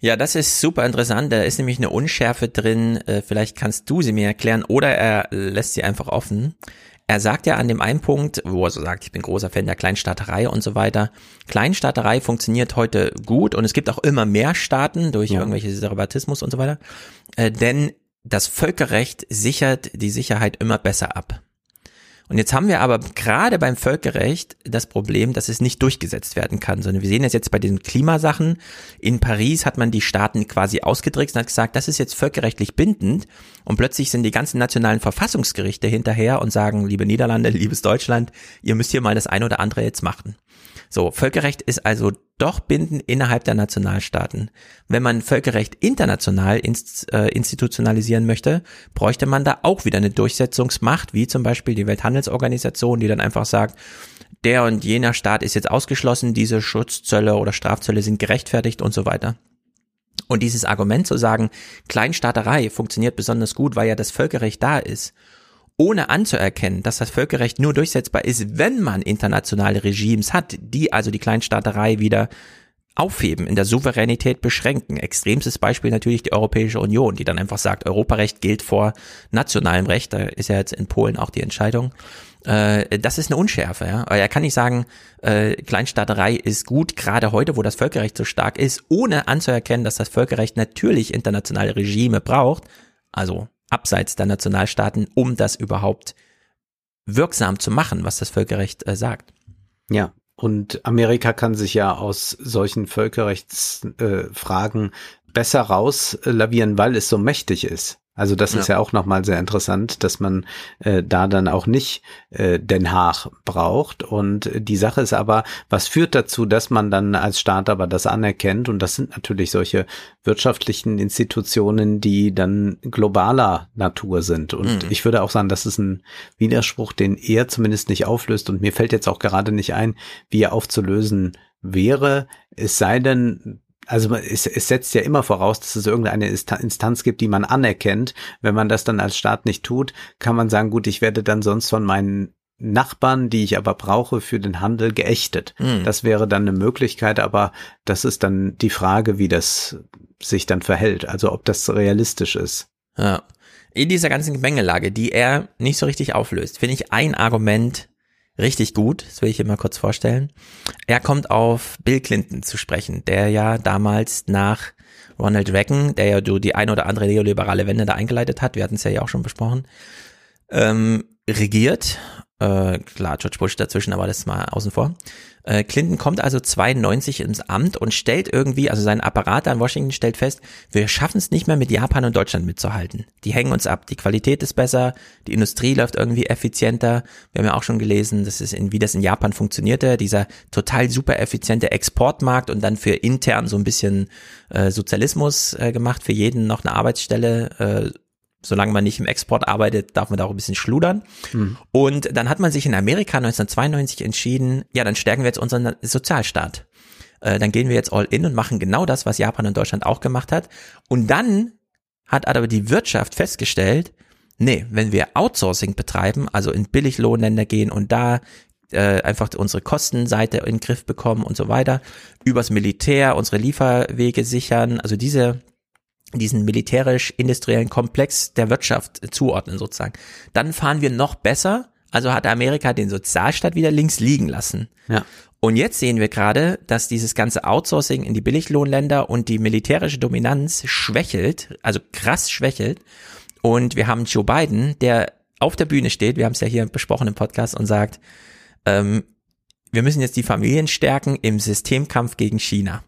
Ja, das ist super interessant. Da ist nämlich eine Unschärfe drin. Äh, vielleicht kannst du sie mir erklären oder er lässt sie einfach offen. Er sagt ja an dem einen Punkt, wo er so sagt, ich bin großer Fan der Kleinstaaterei und so weiter. Kleinstaaterei funktioniert heute gut und es gibt auch immer mehr Staaten durch ja. irgendwelche Derivatismus und so weiter. Äh, denn das Völkerrecht sichert die Sicherheit immer besser ab. Und jetzt haben wir aber gerade beim Völkerrecht das Problem, dass es nicht durchgesetzt werden kann, sondern wir sehen es jetzt bei den Klimasachen. In Paris hat man die Staaten quasi ausgedrückt und hat gesagt, das ist jetzt völkerrechtlich bindend. Und plötzlich sind die ganzen nationalen Verfassungsgerichte hinterher und sagen, liebe Niederlande, liebes Deutschland, ihr müsst hier mal das eine oder andere jetzt machen. So, Völkerrecht ist also doch bindend innerhalb der Nationalstaaten. Wenn man Völkerrecht international inst, äh, institutionalisieren möchte, bräuchte man da auch wieder eine Durchsetzungsmacht, wie zum Beispiel die Welthandelsorganisation, die dann einfach sagt, der und jener Staat ist jetzt ausgeschlossen, diese Schutzzölle oder Strafzölle sind gerechtfertigt und so weiter. Und dieses Argument zu sagen, Kleinstaaterei funktioniert besonders gut, weil ja das Völkerrecht da ist ohne anzuerkennen, dass das Völkerrecht nur durchsetzbar ist, wenn man internationale Regimes hat, die also die Kleinstaaterei wieder aufheben, in der Souveränität beschränken. Extremstes Beispiel natürlich die Europäische Union, die dann einfach sagt, Europarecht gilt vor nationalem Recht. Da ist ja jetzt in Polen auch die Entscheidung. Äh, das ist eine Unschärfe. Ja? Aber er kann nicht sagen, äh, Kleinstaaterei ist gut, gerade heute, wo das Völkerrecht so stark ist, ohne anzuerkennen, dass das Völkerrecht natürlich internationale Regime braucht, also abseits der Nationalstaaten, um das überhaupt wirksam zu machen, was das Völkerrecht äh, sagt. Ja, und Amerika kann sich ja aus solchen Völkerrechtsfragen äh, besser rauslavieren, weil es so mächtig ist. Also das ja. ist ja auch nochmal sehr interessant, dass man äh, da dann auch nicht äh, Den Haag braucht. Und die Sache ist aber, was führt dazu, dass man dann als Staat aber das anerkennt? Und das sind natürlich solche wirtschaftlichen Institutionen, die dann globaler Natur sind. Und mhm. ich würde auch sagen, das ist ein Widerspruch, den er zumindest nicht auflöst. Und mir fällt jetzt auch gerade nicht ein, wie er aufzulösen wäre. Es sei denn, also es, es setzt ja immer voraus, dass es irgendeine Instanz gibt, die man anerkennt. Wenn man das dann als Staat nicht tut, kann man sagen, gut, ich werde dann sonst von meinen Nachbarn, die ich aber brauche für den Handel, geächtet. Mhm. Das wäre dann eine Möglichkeit, aber das ist dann die Frage, wie das sich dann verhält, also ob das realistisch ist. Ja. In dieser ganzen Gemengelage, die er nicht so richtig auflöst, finde ich ein Argument richtig gut. Das will ich mal kurz vorstellen. Er kommt auf Bill Clinton zu sprechen, der ja damals nach Ronald Reagan, der ja die ein oder andere neoliberale Wende da eingeleitet hat, wir hatten es ja auch schon besprochen, ähm, regiert. Äh, klar, George Bush dazwischen, aber das mal außen vor. Äh, Clinton kommt also 92 ins Amt und stellt irgendwie, also sein Apparat da in Washington stellt fest, wir schaffen es nicht mehr mit Japan und Deutschland mitzuhalten. Die hängen uns ab. Die Qualität ist besser, die Industrie läuft irgendwie effizienter. Wir haben ja auch schon gelesen, das ist in, wie das in Japan funktionierte, dieser total super effiziente Exportmarkt und dann für intern so ein bisschen äh, Sozialismus äh, gemacht, für jeden noch eine Arbeitsstelle. Äh, solange man nicht im Export arbeitet, darf man da auch ein bisschen schludern. Mhm. Und dann hat man sich in Amerika 1992 entschieden, ja, dann stärken wir jetzt unseren Sozialstaat. Äh, dann gehen wir jetzt all in und machen genau das, was Japan und Deutschland auch gemacht hat. Und dann hat aber die Wirtschaft festgestellt, nee, wenn wir Outsourcing betreiben, also in Billiglohnländer gehen und da äh, einfach unsere Kostenseite in den Griff bekommen und so weiter, übers Militär unsere Lieferwege sichern, also diese diesen militärisch-industriellen Komplex der Wirtschaft zuordnen sozusagen. Dann fahren wir noch besser. Also hat Amerika den Sozialstaat wieder links liegen lassen. Ja. Und jetzt sehen wir gerade, dass dieses ganze Outsourcing in die Billiglohnländer und die militärische Dominanz schwächelt, also krass schwächelt. Und wir haben Joe Biden, der auf der Bühne steht, wir haben es ja hier besprochen im Podcast und sagt, ähm, wir müssen jetzt die Familien stärken im Systemkampf gegen China.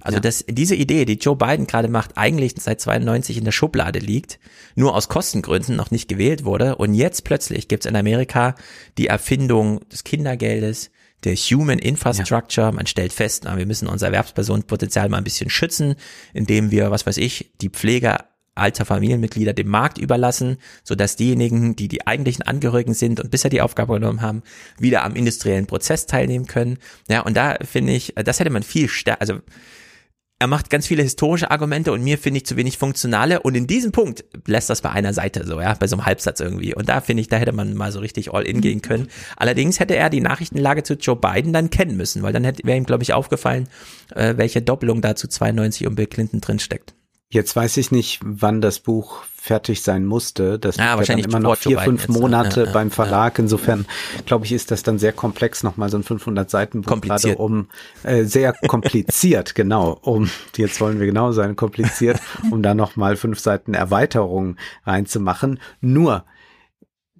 Also ja. dass diese Idee, die Joe Biden gerade macht, eigentlich seit 92 in der Schublade liegt, nur aus Kostengründen noch nicht gewählt wurde und jetzt plötzlich gibt es in Amerika die Erfindung des Kindergeldes, der Human Infrastructure. Ja. Man stellt fest, na, wir müssen unser Erwerbspersonenpotenzial mal ein bisschen schützen, indem wir, was weiß ich, die Pfleger alter Familienmitglieder dem Markt überlassen, so dass diejenigen, die die eigentlichen Angehörigen sind und bisher die Aufgabe genommen haben, wieder am industriellen Prozess teilnehmen können. Ja, und da finde ich, das hätte man viel stärker, also er macht ganz viele historische Argumente und mir finde ich zu wenig funktionale und in diesem Punkt lässt das bei einer Seite so, ja, bei so einem Halbsatz irgendwie und da finde ich, da hätte man mal so richtig all in gehen können. Allerdings hätte er die Nachrichtenlage zu Joe Biden dann kennen müssen, weil dann wäre ihm, glaube ich, aufgefallen, äh, welche Doppelung da zu 92 um Bill Clinton drin steckt. Jetzt weiß ich nicht, wann das Buch fertig sein musste. Das ja, wahrscheinlich immer noch vier, fünf ne? Monate ja, beim Verlag. Insofern, glaube ich, ist das dann sehr komplex, nochmal so ein 500 Seiten Buch gerade um, äh, sehr kompliziert, genau, um, jetzt wollen wir genau sein, kompliziert, um da nochmal fünf Seiten Erweiterung reinzumachen. Nur,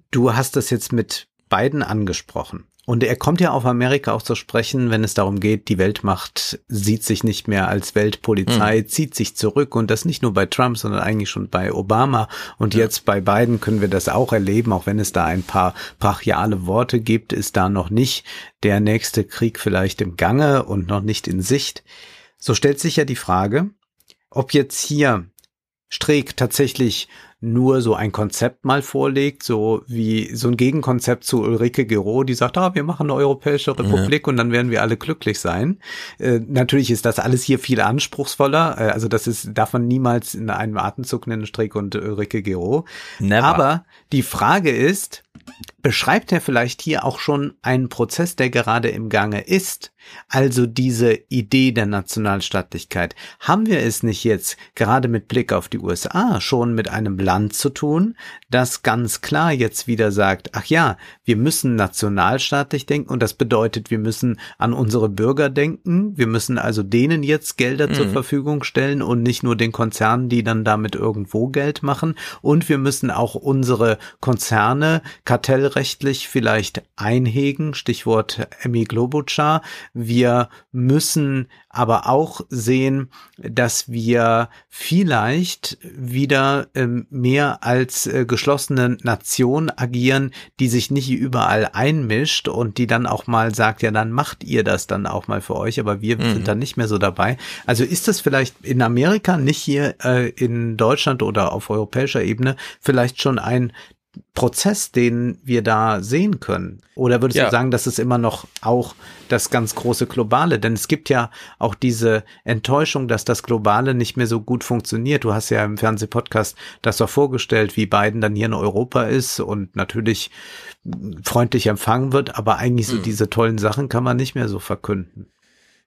du hast das jetzt mit beiden angesprochen. Und er kommt ja auf Amerika auch zu sprechen, wenn es darum geht, die Weltmacht sieht sich nicht mehr als Weltpolizei, mhm. zieht sich zurück und das nicht nur bei Trump, sondern eigentlich schon bei Obama und ja. jetzt bei Biden können wir das auch erleben, auch wenn es da ein paar brachiale Worte gibt, ist da noch nicht der nächste Krieg vielleicht im Gange und noch nicht in Sicht. So stellt sich ja die Frage, ob jetzt hier Streeck tatsächlich nur so ein Konzept mal vorlegt, so wie so ein Gegenkonzept zu Ulrike Gero, die sagt, ah, wir machen eine europäische Republik ja. und dann werden wir alle glücklich sein. Äh, natürlich ist das alles hier viel anspruchsvoller, äh, also das ist, darf man niemals in einem Atemzug nennen, Strick und Ulrike Gero. Never. Aber die Frage ist, beschreibt er vielleicht hier auch schon einen Prozess, der gerade im Gange ist. Also diese Idee der Nationalstaatlichkeit. Haben wir es nicht jetzt gerade mit Blick auf die USA schon mit einem Land zu tun, das ganz klar jetzt wieder sagt, ach ja, wir müssen nationalstaatlich denken und das bedeutet, wir müssen an unsere Bürger denken, wir müssen also denen jetzt Gelder mhm. zur Verfügung stellen und nicht nur den Konzernen, die dann damit irgendwo Geld machen und wir müssen auch unsere Konzerne kartellrechtlich vielleicht einhegen, Stichwort Emmy Globuchar, wir müssen aber auch sehen, dass wir vielleicht wieder ähm, mehr als äh, geschlossene Nation agieren, die sich nicht überall einmischt und die dann auch mal sagt, ja, dann macht ihr das dann auch mal für euch, aber wir mhm. sind dann nicht mehr so dabei. Also ist das vielleicht in Amerika, nicht hier äh, in Deutschland oder auf europäischer Ebene, vielleicht schon ein Prozess, den wir da sehen können? Oder würdest ja. du sagen, dass es immer noch auch das ganz große Globale? Denn es gibt ja auch diese Enttäuschung, dass das Globale nicht mehr so gut funktioniert. Du hast ja im Fernsehpodcast das doch vorgestellt, wie Biden dann hier in Europa ist und natürlich freundlich empfangen wird, aber eigentlich so hm. diese tollen Sachen kann man nicht mehr so verkünden.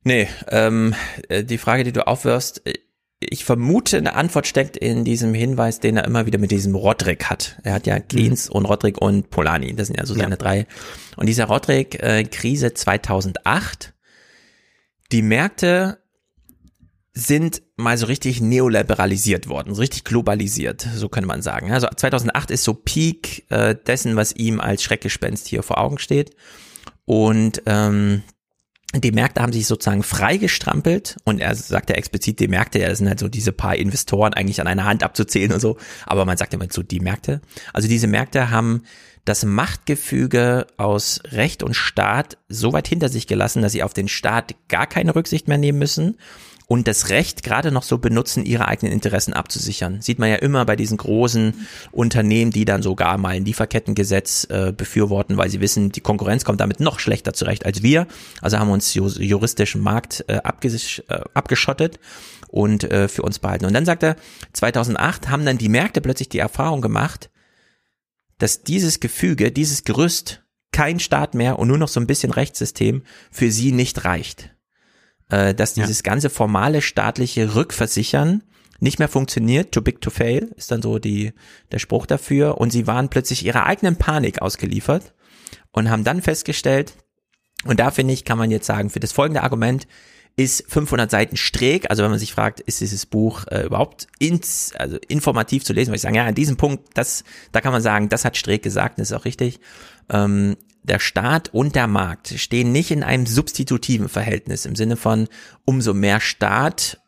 Nee, ähm, äh, die Frage, die du aufwirfst, äh, ich vermute, eine Antwort steckt in diesem Hinweis, den er immer wieder mit diesem Rodrik hat. Er hat ja Keynes mhm. und Rodrik und Polani, das sind ja so seine ja. drei. Und dieser Rodrik-Krise äh, 2008, die Märkte sind mal so richtig neoliberalisiert worden, so richtig globalisiert, so könnte man sagen. Also 2008 ist so Peak äh, dessen, was ihm als Schreckgespenst hier vor Augen steht. Und ähm, die Märkte haben sich sozusagen freigestrampelt und er sagt ja explizit, die Märkte, er sind halt so diese paar Investoren eigentlich an einer Hand abzuzählen und so, aber man sagt ja immer so die Märkte. Also diese Märkte haben das Machtgefüge aus Recht und Staat so weit hinter sich gelassen, dass sie auf den Staat gar keine Rücksicht mehr nehmen müssen und das Recht gerade noch so benutzen, ihre eigenen Interessen abzusichern. Sieht man ja immer bei diesen großen Unternehmen, die dann sogar mal ein Lieferkettengesetz äh, befürworten, weil sie wissen, die Konkurrenz kommt damit noch schlechter zurecht als wir. Also haben wir uns juristischen Markt äh, abges äh, abgeschottet und äh, für uns behalten. Und dann sagt er, 2008 haben dann die Märkte plötzlich die Erfahrung gemacht, dass dieses Gefüge, dieses Gerüst, kein Staat mehr und nur noch so ein bisschen Rechtssystem für sie nicht reicht äh, dass dieses ja. ganze formale staatliche Rückversichern nicht mehr funktioniert, too big to fail, ist dann so die, der Spruch dafür. Und sie waren plötzlich ihrer eigenen Panik ausgeliefert und haben dann festgestellt, und da finde ich, kann man jetzt sagen, für das folgende Argument ist 500 Seiten Streeck, also wenn man sich fragt, ist dieses Buch äh, überhaupt ins, also informativ zu lesen, würde ich sagen, ja, an diesem Punkt, das, da kann man sagen, das hat Streeck gesagt, das ist auch richtig. Ähm, der Staat und der Markt stehen nicht in einem substitutiven Verhältnis im Sinne von umso mehr Staat,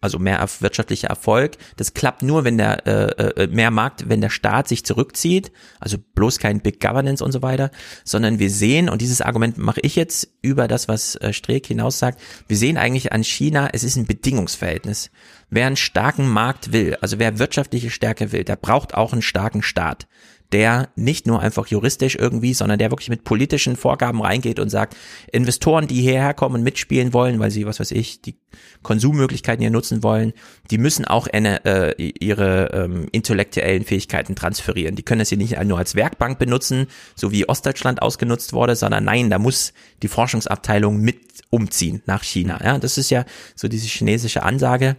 also mehr wirtschaftlicher Erfolg, das klappt nur, wenn der äh, äh, mehr Markt, wenn der Staat sich zurückzieht, also bloß kein Big Governance und so weiter, sondern wir sehen und dieses Argument mache ich jetzt über das, was äh, Streeck hinaus sagt. Wir sehen eigentlich an China, es ist ein Bedingungsverhältnis. Wer einen starken Markt will, also wer wirtschaftliche Stärke will, der braucht auch einen starken Staat der nicht nur einfach juristisch irgendwie, sondern der wirklich mit politischen Vorgaben reingeht und sagt, Investoren, die hierher kommen und mitspielen wollen, weil sie, was weiß ich, die Konsummöglichkeiten hier nutzen wollen, die müssen auch eine, äh, ihre ähm, intellektuellen Fähigkeiten transferieren. Die können das hier nicht nur als Werkbank benutzen, so wie Ostdeutschland ausgenutzt wurde, sondern nein, da muss die Forschungsabteilung mit umziehen nach China. Ja, das ist ja so diese chinesische Ansage.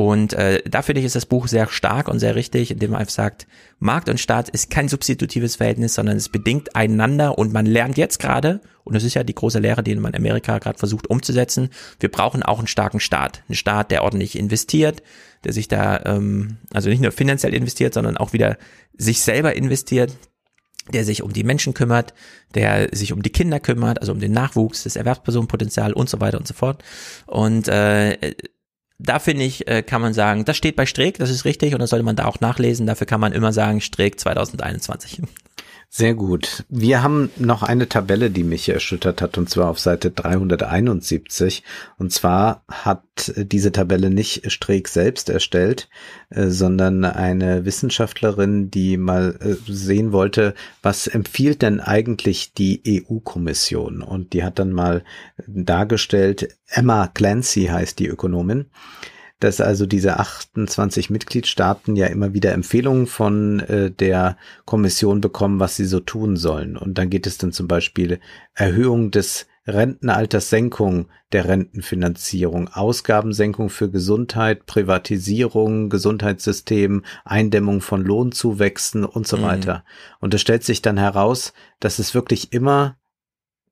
Und äh, da finde ich, ist das Buch sehr stark und sehr richtig, indem man einfach sagt, Markt und Staat ist kein substitutives Verhältnis, sondern es bedingt einander und man lernt jetzt gerade, und das ist ja die große Lehre, die man in Amerika gerade versucht umzusetzen, wir brauchen auch einen starken Staat. Einen Staat, der ordentlich investiert, der sich da, ähm, also nicht nur finanziell investiert, sondern auch wieder sich selber investiert, der sich um die Menschen kümmert, der sich um die Kinder kümmert, also um den Nachwuchs, das Erwerbspersonenpotenzial und so weiter und so fort. Und äh, da finde ich, äh, kann man sagen, das steht bei Streeck, das ist richtig und das sollte man da auch nachlesen. Dafür kann man immer sagen, Streeck 2021. Sehr gut. Wir haben noch eine Tabelle, die mich erschüttert hat, und zwar auf Seite 371. Und zwar hat diese Tabelle nicht Streeck selbst erstellt, äh, sondern eine Wissenschaftlerin, die mal äh, sehen wollte, was empfiehlt denn eigentlich die EU-Kommission? Und die hat dann mal dargestellt, Emma Clancy heißt die Ökonomin, dass also diese 28 Mitgliedstaaten ja immer wieder Empfehlungen von äh, der Kommission bekommen, was sie so tun sollen. Und dann geht es dann zum Beispiel Erhöhung des Rentenalterssenkung der Rentenfinanzierung, Ausgabensenkung für Gesundheit, Privatisierung, Gesundheitssystem, Eindämmung von Lohnzuwächsen und so mhm. weiter. Und es stellt sich dann heraus, dass es wirklich immer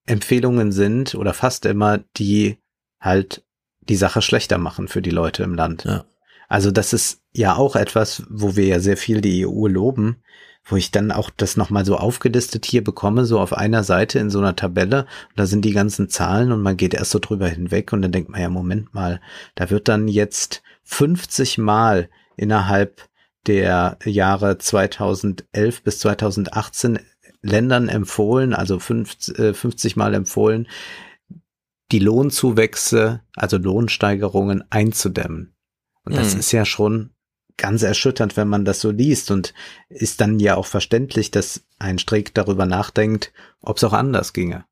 Empfehlungen sind oder fast immer, die halt die Sache schlechter machen für die Leute im Land. Ja. Also das ist ja auch etwas, wo wir ja sehr viel die EU loben, wo ich dann auch das nochmal so aufgelistet hier bekomme, so auf einer Seite in so einer Tabelle. Und da sind die ganzen Zahlen und man geht erst so drüber hinweg und dann denkt man ja, Moment mal, da wird dann jetzt 50 Mal innerhalb der Jahre 2011 bis 2018 Ländern empfohlen, also 50, äh, 50 Mal empfohlen, die Lohnzuwächse, also Lohnsteigerungen einzudämmen. Und das mhm. ist ja schon ganz erschütternd, wenn man das so liest und ist dann ja auch verständlich, dass ein Strick darüber nachdenkt, ob es auch anders ginge.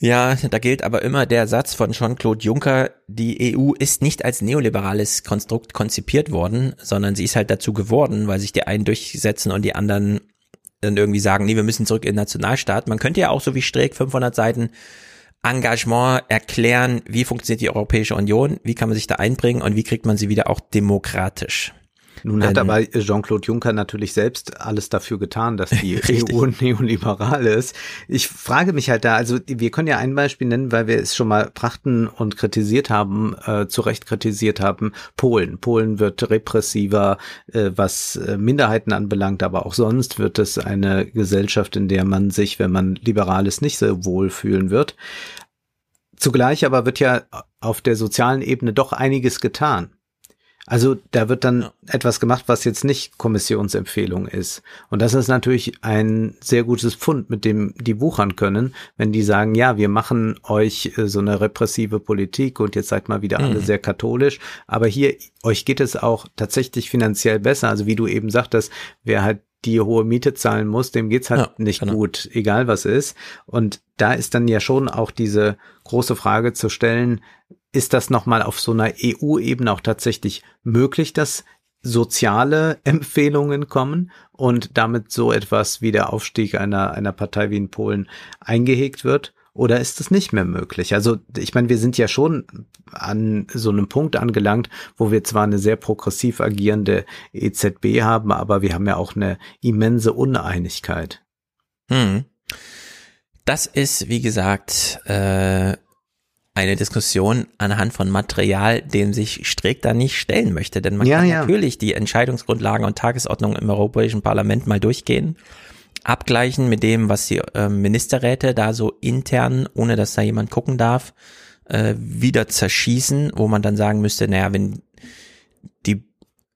Ja, da gilt aber immer der Satz von Jean-Claude Juncker, die EU ist nicht als neoliberales Konstrukt konzipiert worden, sondern sie ist halt dazu geworden, weil sich die einen durchsetzen und die anderen dann irgendwie sagen, nee, wir müssen zurück in den Nationalstaat. Man könnte ja auch so wie Streeck 500 Seiten Engagement erklären, wie funktioniert die Europäische Union, wie kann man sich da einbringen und wie kriegt man sie wieder auch demokratisch. Nun hat aber Jean-Claude Juncker natürlich selbst alles dafür getan, dass die EU neoliberal ist. Ich frage mich halt da, also wir können ja ein Beispiel nennen, weil wir es schon mal brachten und kritisiert haben, äh, zu Recht kritisiert haben, Polen. Polen wird repressiver, äh, was äh, Minderheiten anbelangt, aber auch sonst wird es eine Gesellschaft, in der man sich, wenn man liberal ist, nicht so wohl fühlen wird. Zugleich aber wird ja auf der sozialen Ebene doch einiges getan. Also da wird dann ja. etwas gemacht, was jetzt nicht Kommissionsempfehlung ist. Und das ist natürlich ein sehr gutes Pfund, mit dem die wuchern können, wenn die sagen, ja, wir machen euch äh, so eine repressive Politik und jetzt seid mal wieder mhm. alle sehr katholisch. Aber hier, euch geht es auch tatsächlich finanziell besser. Also wie du eben sagtest, wer halt die hohe Miete zahlen muss, dem geht's halt ja, nicht genau. gut, egal was ist. Und da ist dann ja schon auch diese große Frage zu stellen, ist das nochmal auf so einer EU-Ebene auch tatsächlich möglich, dass soziale Empfehlungen kommen und damit so etwas wie der Aufstieg einer, einer Partei wie in Polen eingehegt wird? Oder ist es nicht mehr möglich? Also ich meine, wir sind ja schon an so einem Punkt angelangt, wo wir zwar eine sehr progressiv agierende EZB haben, aber wir haben ja auch eine immense Uneinigkeit. Hm. Das ist, wie gesagt, äh, eine Diskussion anhand von Material, dem sich Streeck da nicht stellen möchte. Denn man ja, kann ja. natürlich die Entscheidungsgrundlagen und Tagesordnung im Europäischen Parlament mal durchgehen, abgleichen mit dem, was die äh, Ministerräte da so intern, ohne dass da jemand gucken darf, äh, wieder zerschießen, wo man dann sagen müsste, naja, wenn die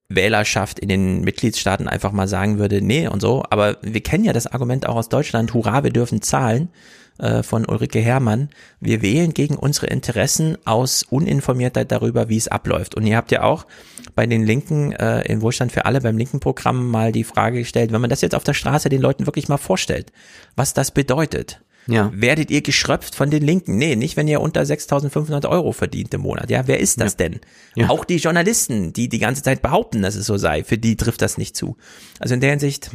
Wählerschaft in den Mitgliedstaaten einfach mal sagen würde, nee und so, aber wir kennen ja das Argument auch aus Deutschland, hurra, wir dürfen zahlen äh, von Ulrike Herrmann. Wir wählen gegen unsere Interessen aus Uninformiertheit darüber, wie es abläuft. Und ihr habt ja auch bei den Linken, äh, in Wohlstand für alle, beim linken Programm mal die Frage gestellt, wenn man das jetzt auf der Straße den Leuten wirklich mal vorstellt, was das bedeutet. Ja. Werdet ihr geschröpft von den Linken? Nee, nicht, wenn ihr unter 6.500 Euro verdient im Monat. Ja, wer ist das ja. denn? Ja. Auch die Journalisten, die die ganze Zeit behaupten, dass es so sei, für die trifft das nicht zu. Also in der Hinsicht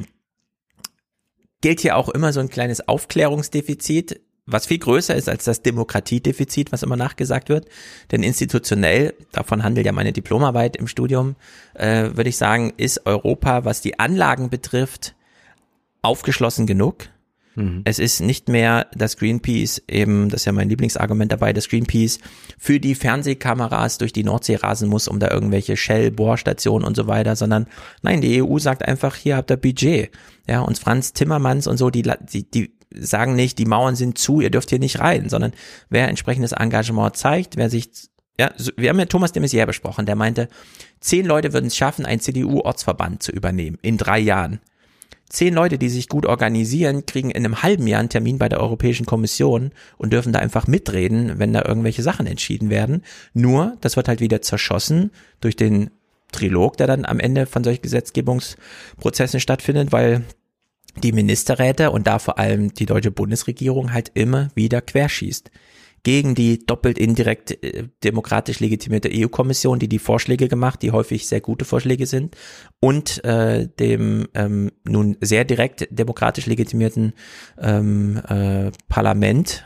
gilt hier auch immer so ein kleines Aufklärungsdefizit, was viel größer ist als das Demokratiedefizit, was immer nachgesagt wird. Denn institutionell, davon handelt ja meine Diplomarbeit im Studium, äh, würde ich sagen, ist Europa, was die Anlagen betrifft, aufgeschlossen genug. Mhm. Es ist nicht mehr das Greenpeace, eben, das ist ja mein Lieblingsargument dabei, das Greenpeace für die Fernsehkameras durch die Nordsee rasen muss, um da irgendwelche Shell-Bohrstationen und so weiter, sondern nein, die EU sagt einfach, hier habt ihr Budget. Ja, und Franz Timmermans und so, die, die, die sagen nicht, die Mauern sind zu, ihr dürft hier nicht rein, sondern wer entsprechendes Engagement zeigt, wer sich ja, wir haben ja Thomas de Maizière besprochen, der meinte, zehn Leute würden es schaffen, einen CDU-Ortsverband zu übernehmen in drei Jahren zehn Leute, die sich gut organisieren, kriegen in einem halben Jahr einen Termin bei der Europäischen Kommission und dürfen da einfach mitreden, wenn da irgendwelche Sachen entschieden werden. Nur, das wird halt wieder zerschossen durch den Trilog, der dann am Ende von solchen Gesetzgebungsprozessen stattfindet, weil die Ministerräte und da vor allem die deutsche Bundesregierung halt immer wieder querschießt. Gegen die doppelt indirekt äh, demokratisch legitimierte EU-Kommission, die die Vorschläge gemacht, die häufig sehr gute Vorschläge sind, und äh, dem ähm, nun sehr direkt demokratisch legitimierten ähm, äh, Parlament,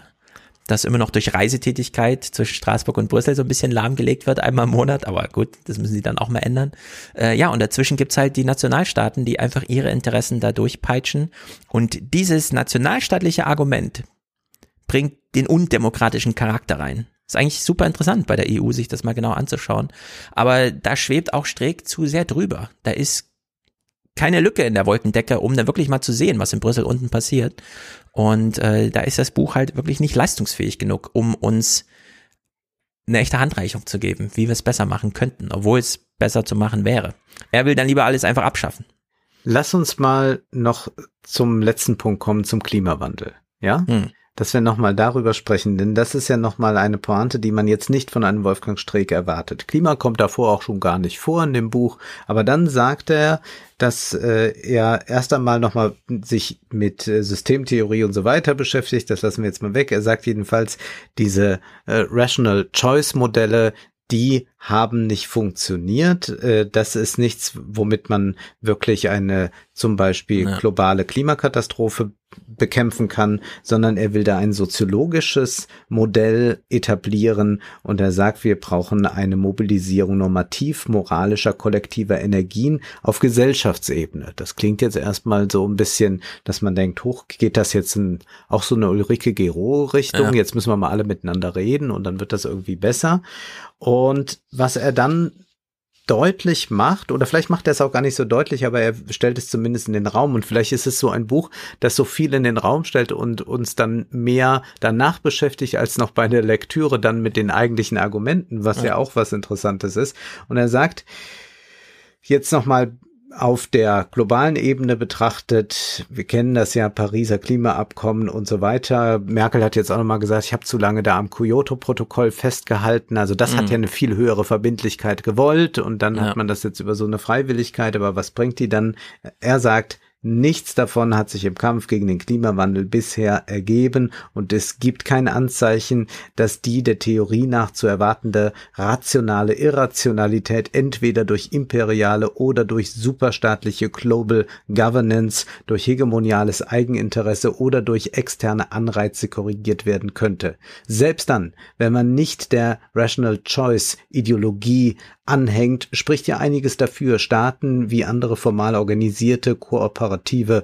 das immer noch durch Reisetätigkeit zwischen Straßburg und Brüssel so ein bisschen lahmgelegt wird, einmal im Monat, aber gut, das müssen sie dann auch mal ändern. Äh, ja, und dazwischen gibt's halt die Nationalstaaten, die einfach ihre Interessen da durchpeitschen. Und dieses nationalstaatliche Argument bringt den undemokratischen Charakter rein. Ist eigentlich super interessant bei der EU, sich das mal genau anzuschauen. Aber da schwebt auch Streeck zu sehr drüber. Da ist keine Lücke in der Wolkendecke, um dann wirklich mal zu sehen, was in Brüssel unten passiert. Und äh, da ist das Buch halt wirklich nicht leistungsfähig genug, um uns eine echte Handreichung zu geben, wie wir es besser machen könnten, obwohl es besser zu machen wäre. Er will dann lieber alles einfach abschaffen. Lass uns mal noch zum letzten Punkt kommen, zum Klimawandel. Ja? Hm dass wir nochmal darüber sprechen, denn das ist ja nochmal eine Pointe, die man jetzt nicht von einem Wolfgang Streeck erwartet. Klima kommt davor auch schon gar nicht vor in dem Buch, aber dann sagt er, dass äh, er erst einmal nochmal sich mit äh, Systemtheorie und so weiter beschäftigt, das lassen wir jetzt mal weg. Er sagt jedenfalls, diese äh, Rational Choice Modelle, die haben nicht funktioniert. Äh, das ist nichts, womit man wirklich eine zum Beispiel ja. globale Klimakatastrophe bekämpfen kann, sondern er will da ein soziologisches Modell etablieren und er sagt, wir brauchen eine Mobilisierung normativ moralischer kollektiver Energien auf Gesellschaftsebene. Das klingt jetzt erstmal so ein bisschen, dass man denkt, hoch geht das jetzt in auch so eine Ulrike Gero Richtung, ja. jetzt müssen wir mal alle miteinander reden und dann wird das irgendwie besser. Und was er dann deutlich macht, oder vielleicht macht er es auch gar nicht so deutlich, aber er stellt es zumindest in den Raum und vielleicht ist es so ein Buch, das so viel in den Raum stellt und uns dann mehr danach beschäftigt, als noch bei der Lektüre dann mit den eigentlichen Argumenten, was ja, ja auch was Interessantes ist. Und er sagt, jetzt nochmal auf der globalen Ebene betrachtet, wir kennen das ja, Pariser Klimaabkommen und so weiter. Merkel hat jetzt auch nochmal gesagt, ich habe zu lange da am Kyoto-Protokoll festgehalten. Also das mhm. hat ja eine viel höhere Verbindlichkeit gewollt und dann ja. hat man das jetzt über so eine Freiwilligkeit. Aber was bringt die dann? Er sagt, Nichts davon hat sich im Kampf gegen den Klimawandel bisher ergeben und es gibt kein Anzeichen, dass die der Theorie nach zu erwartende rationale Irrationalität entweder durch imperiale oder durch superstaatliche Global Governance, durch hegemoniales Eigeninteresse oder durch externe Anreize korrigiert werden könnte. Selbst dann, wenn man nicht der Rational Choice Ideologie anhängt, spricht ja einiges dafür, Staaten wie andere formal organisierte, kooperative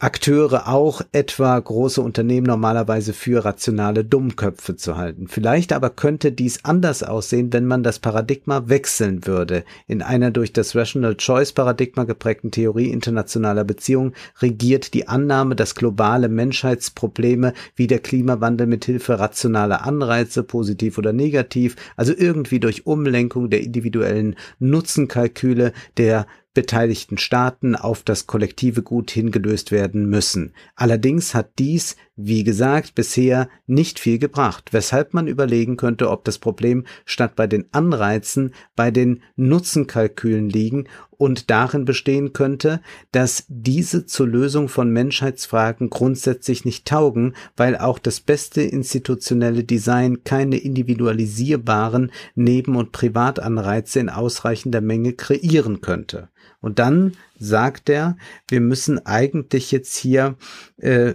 Akteure auch etwa große Unternehmen normalerweise für rationale Dummköpfe zu halten. Vielleicht aber könnte dies anders aussehen, wenn man das Paradigma wechseln würde. In einer durch das Rational Choice Paradigma geprägten Theorie internationaler Beziehungen regiert die Annahme, dass globale Menschheitsprobleme wie der Klimawandel mit Hilfe rationaler Anreize, positiv oder negativ, also irgendwie durch Umlenkung der individuellen Nutzenkalküle der beteiligten Staaten auf das kollektive Gut hingelöst werden müssen. Allerdings hat dies, wie gesagt, bisher nicht viel gebracht, weshalb man überlegen könnte, ob das Problem statt bei den Anreizen bei den Nutzenkalkülen liegen und darin bestehen könnte, dass diese zur Lösung von Menschheitsfragen grundsätzlich nicht taugen, weil auch das beste institutionelle Design keine individualisierbaren Neben- und Privatanreize in ausreichender Menge kreieren könnte. Und dann sagt er, wir müssen eigentlich jetzt hier äh,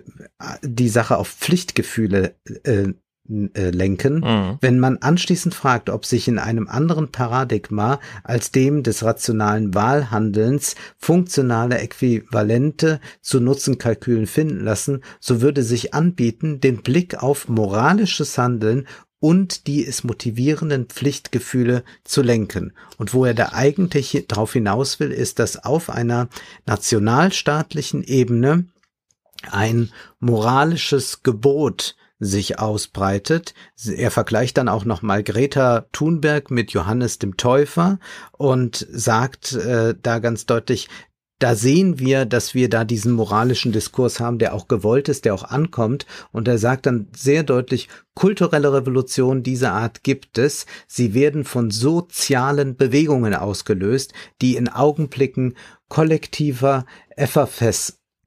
die Sache auf Pflichtgefühle äh, äh, lenken, mhm. wenn man anschließend fragt, ob sich in einem anderen Paradigma als dem des rationalen Wahlhandelns funktionale Äquivalente zu Nutzenkalkülen finden lassen, so würde sich anbieten, den Blick auf moralisches Handeln und die es motivierenden Pflichtgefühle zu lenken. Und wo er da eigentlich darauf hinaus will, ist, dass auf einer nationalstaatlichen Ebene ein moralisches Gebot sich ausbreitet. Er vergleicht dann auch nochmal Greta Thunberg mit Johannes dem Täufer und sagt äh, da ganz deutlich, da sehen wir, dass wir da diesen moralischen Diskurs haben, der auch gewollt ist, der auch ankommt. Und er sagt dann sehr deutlich, kulturelle Revolutionen dieser Art gibt es. Sie werden von sozialen Bewegungen ausgelöst, die in Augenblicken kollektiver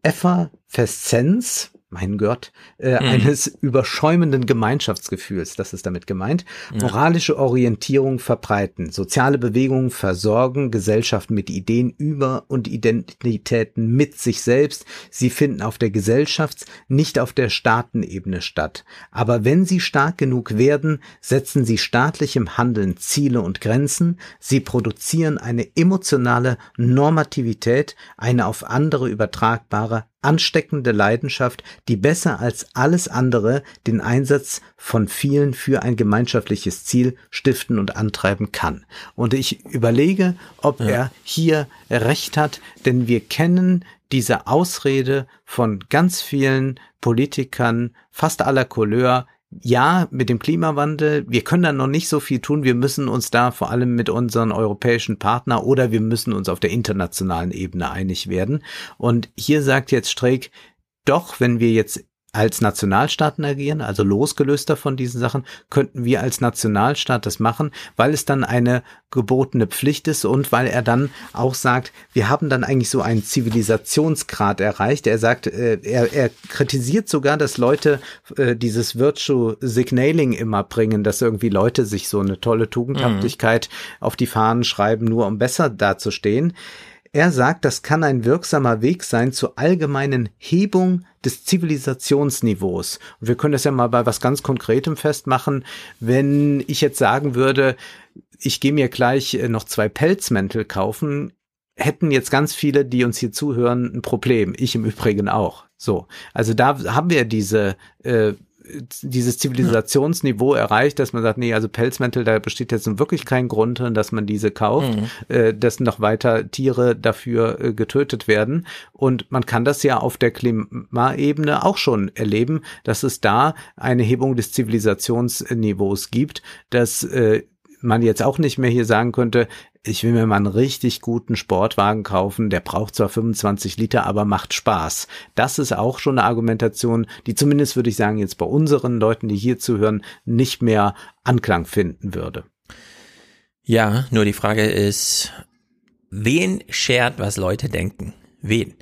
Efferfeszenz mein Gott, äh, mhm. eines überschäumenden Gemeinschaftsgefühls, das ist damit gemeint, moralische Orientierung verbreiten, soziale Bewegungen versorgen, Gesellschaften mit Ideen über und Identitäten mit sich selbst, sie finden auf der Gesellschafts-, nicht auf der Staatenebene statt. Aber wenn sie stark genug werden, setzen sie staatlichem Handeln Ziele und Grenzen, sie produzieren eine emotionale Normativität, eine auf andere übertragbare ansteckende Leidenschaft, die besser als alles andere den Einsatz von vielen für ein gemeinschaftliches Ziel stiften und antreiben kann. Und ich überlege, ob ja. er hier recht hat, denn wir kennen diese Ausrede von ganz vielen Politikern, fast aller Couleur, ja, mit dem Klimawandel, wir können da noch nicht so viel tun. Wir müssen uns da vor allem mit unseren europäischen Partner oder wir müssen uns auf der internationalen Ebene einig werden. Und hier sagt jetzt Streeck, doch, wenn wir jetzt als Nationalstaaten agieren, also losgelöster von diesen Sachen, könnten wir als Nationalstaat das machen, weil es dann eine gebotene Pflicht ist und weil er dann auch sagt, wir haben dann eigentlich so einen Zivilisationsgrad erreicht. Er sagt, äh, er, er kritisiert sogar, dass Leute äh, dieses Virtue Signaling immer bringen, dass irgendwie Leute sich so eine tolle Tugendhaftigkeit mhm. auf die Fahnen schreiben, nur um besser dazustehen. Er sagt, das kann ein wirksamer Weg sein zur allgemeinen Hebung des Zivilisationsniveaus. Und wir können das ja mal bei was ganz Konkretem festmachen. Wenn ich jetzt sagen würde, ich gehe mir gleich äh, noch zwei Pelzmäntel kaufen, hätten jetzt ganz viele, die uns hier zuhören, ein Problem. Ich im Übrigen auch. So, also da haben wir diese äh, dieses Zivilisationsniveau erreicht, dass man sagt, nee, also Pelzmäntel, da besteht jetzt nun wirklich kein Grund, dass man diese kauft, mhm. äh, dass noch weiter Tiere dafür äh, getötet werden. Und man kann das ja auf der Klimaebene auch schon erleben, dass es da eine Hebung des Zivilisationsniveaus gibt, dass äh, man jetzt auch nicht mehr hier sagen könnte, ich will mir mal einen richtig guten Sportwagen kaufen, der braucht zwar 25 Liter, aber macht Spaß. Das ist auch schon eine Argumentation, die zumindest würde ich sagen, jetzt bei unseren Leuten, die hier zuhören, nicht mehr Anklang finden würde. Ja, nur die Frage ist, wen schert, was Leute denken? Wen?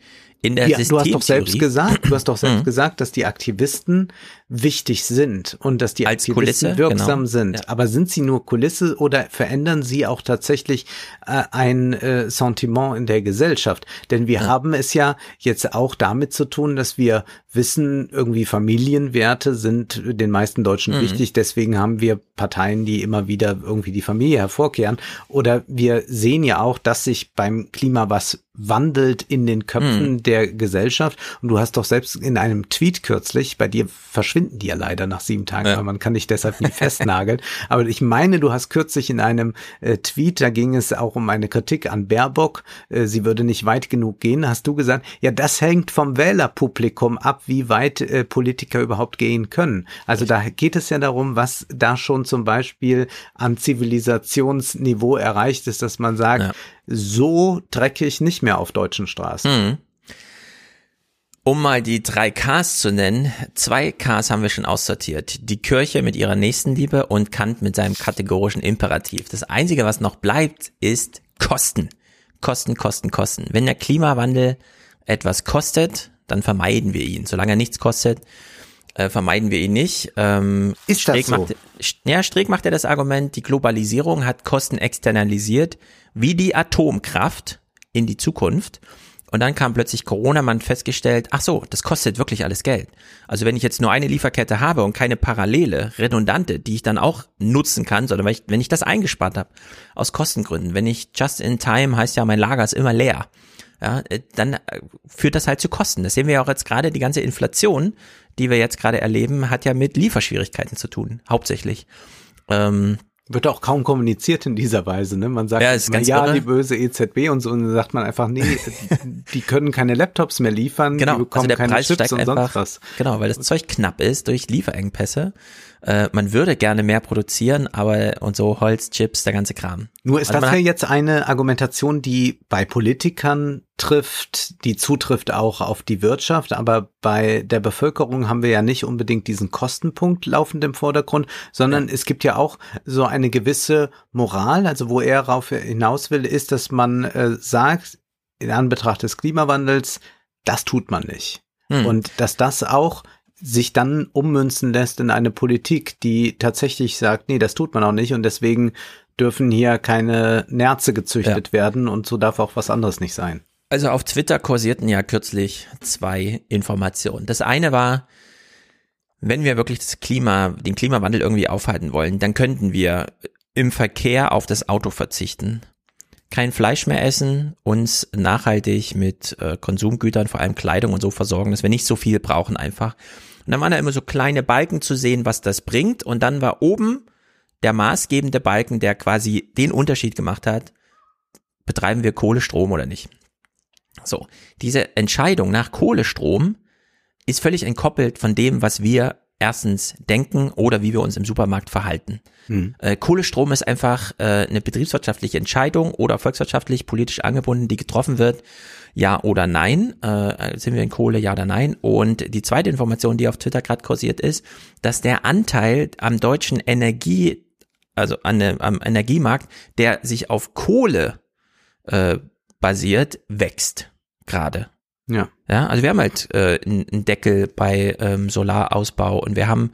In der ja, du hast doch selbst gesagt, du hast doch selbst gesagt, dass die Aktivisten wichtig sind und dass die Als Aktivisten Kulisse, wirksam genau. sind. Ja. Aber sind sie nur Kulisse oder verändern sie auch tatsächlich äh, ein äh, Sentiment in der Gesellschaft? Denn wir ja. haben es ja jetzt auch damit zu tun, dass wir wissen, irgendwie Familienwerte sind den meisten Deutschen mhm. wichtig. Deswegen haben wir Parteien, die immer wieder irgendwie die Familie hervorkehren. Oder wir sehen ja auch, dass sich beim Klima was wandelt in den Köpfen mhm. der Gesellschaft. Und du hast doch selbst in einem Tweet kürzlich, bei dir verschwindet verschwinden die ja leider nach sieben Tagen, ja. weil man kann dich deshalb nie festnageln. Aber ich meine, du hast kürzlich in einem äh, Tweet, da ging es auch um eine Kritik an Baerbock, äh, sie würde nicht weit genug gehen, hast du gesagt, ja, das hängt vom Wählerpublikum ab, wie weit äh, Politiker überhaupt gehen können. Also da geht es ja darum, was da schon zum Beispiel an Zivilisationsniveau erreicht ist, dass man sagt, ja. so dreckig nicht mehr auf deutschen Straßen. Mhm. Um mal die drei Ks zu nennen, zwei Ks haben wir schon aussortiert. Die Kirche mit ihrer Nächstenliebe und Kant mit seinem kategorischen Imperativ. Das Einzige, was noch bleibt, ist Kosten. Kosten, Kosten, Kosten. Wenn der Klimawandel etwas kostet, dann vermeiden wir ihn. Solange er nichts kostet, äh, vermeiden wir ihn nicht. Ähm, ist Streeck das so? Macht, ja, Streeck macht ja das Argument, die Globalisierung hat Kosten externalisiert, wie die Atomkraft in die Zukunft. Und dann kam plötzlich Corona, man festgestellt, ach so, das kostet wirklich alles Geld. Also wenn ich jetzt nur eine Lieferkette habe und keine parallele, redundante, die ich dann auch nutzen kann, sondern wenn ich, wenn ich das eingespart habe, aus Kostengründen, wenn ich just in time heißt ja, mein Lager ist immer leer, ja, äh, dann äh, führt das halt zu Kosten. Das sehen wir ja auch jetzt gerade, die ganze Inflation, die wir jetzt gerade erleben, hat ja mit Lieferschwierigkeiten zu tun, hauptsächlich. Ähm, wird auch kaum kommuniziert in dieser Weise, ne? Man sagt, ja, ist ganz ja die böse EZB und so, und dann sagt man einfach, nee, die können keine Laptops mehr liefern, genau. die bekommen also der keine Preis Chips steigt und einfach, sonst was. Genau, weil das Zeug knapp ist durch Lieferengpässe. Äh, man würde gerne mehr produzieren, aber und so Holz, Chips, der ganze Kram. Nur ist also das ja jetzt eine Argumentation, die bei Politikern trifft, die zutrifft auch auf die Wirtschaft, aber bei der Bevölkerung haben wir ja nicht unbedingt diesen Kostenpunkt laufend im Vordergrund, sondern ja. es gibt ja auch so eine gewisse Moral, also wo er darauf hinaus will, ist, dass man äh, sagt, in Anbetracht des Klimawandels, das tut man nicht. Hm. Und dass das auch sich dann ummünzen lässt in eine Politik, die tatsächlich sagt, nee, das tut man auch nicht und deswegen dürfen hier keine Nerze gezüchtet ja. werden und so darf auch was anderes nicht sein. Also auf Twitter kursierten ja kürzlich zwei Informationen. Das eine war, wenn wir wirklich das Klima, den Klimawandel irgendwie aufhalten wollen, dann könnten wir im Verkehr auf das Auto verzichten kein Fleisch mehr essen, uns nachhaltig mit äh, Konsumgütern, vor allem Kleidung und so versorgen, dass wir nicht so viel brauchen einfach. Und dann waren da immer so kleine Balken zu sehen, was das bringt. Und dann war oben der maßgebende Balken, der quasi den Unterschied gemacht hat, betreiben wir Kohlestrom oder nicht. So, diese Entscheidung nach Kohlestrom ist völlig entkoppelt von dem, was wir erstens denken oder wie wir uns im Supermarkt verhalten. Hm. Äh, Kohlestrom ist einfach äh, eine betriebswirtschaftliche Entscheidung oder volkswirtschaftlich, politisch angebunden, die getroffen wird. Ja oder nein. Äh, sind wir in Kohle, ja oder nein? Und die zweite Information, die auf Twitter gerade kursiert ist, dass der Anteil am deutschen Energie, also an, am Energiemarkt, der sich auf Kohle äh, basiert, wächst gerade. Ja. Ja, also wir haben halt äh, einen Deckel bei ähm, Solarausbau und wir haben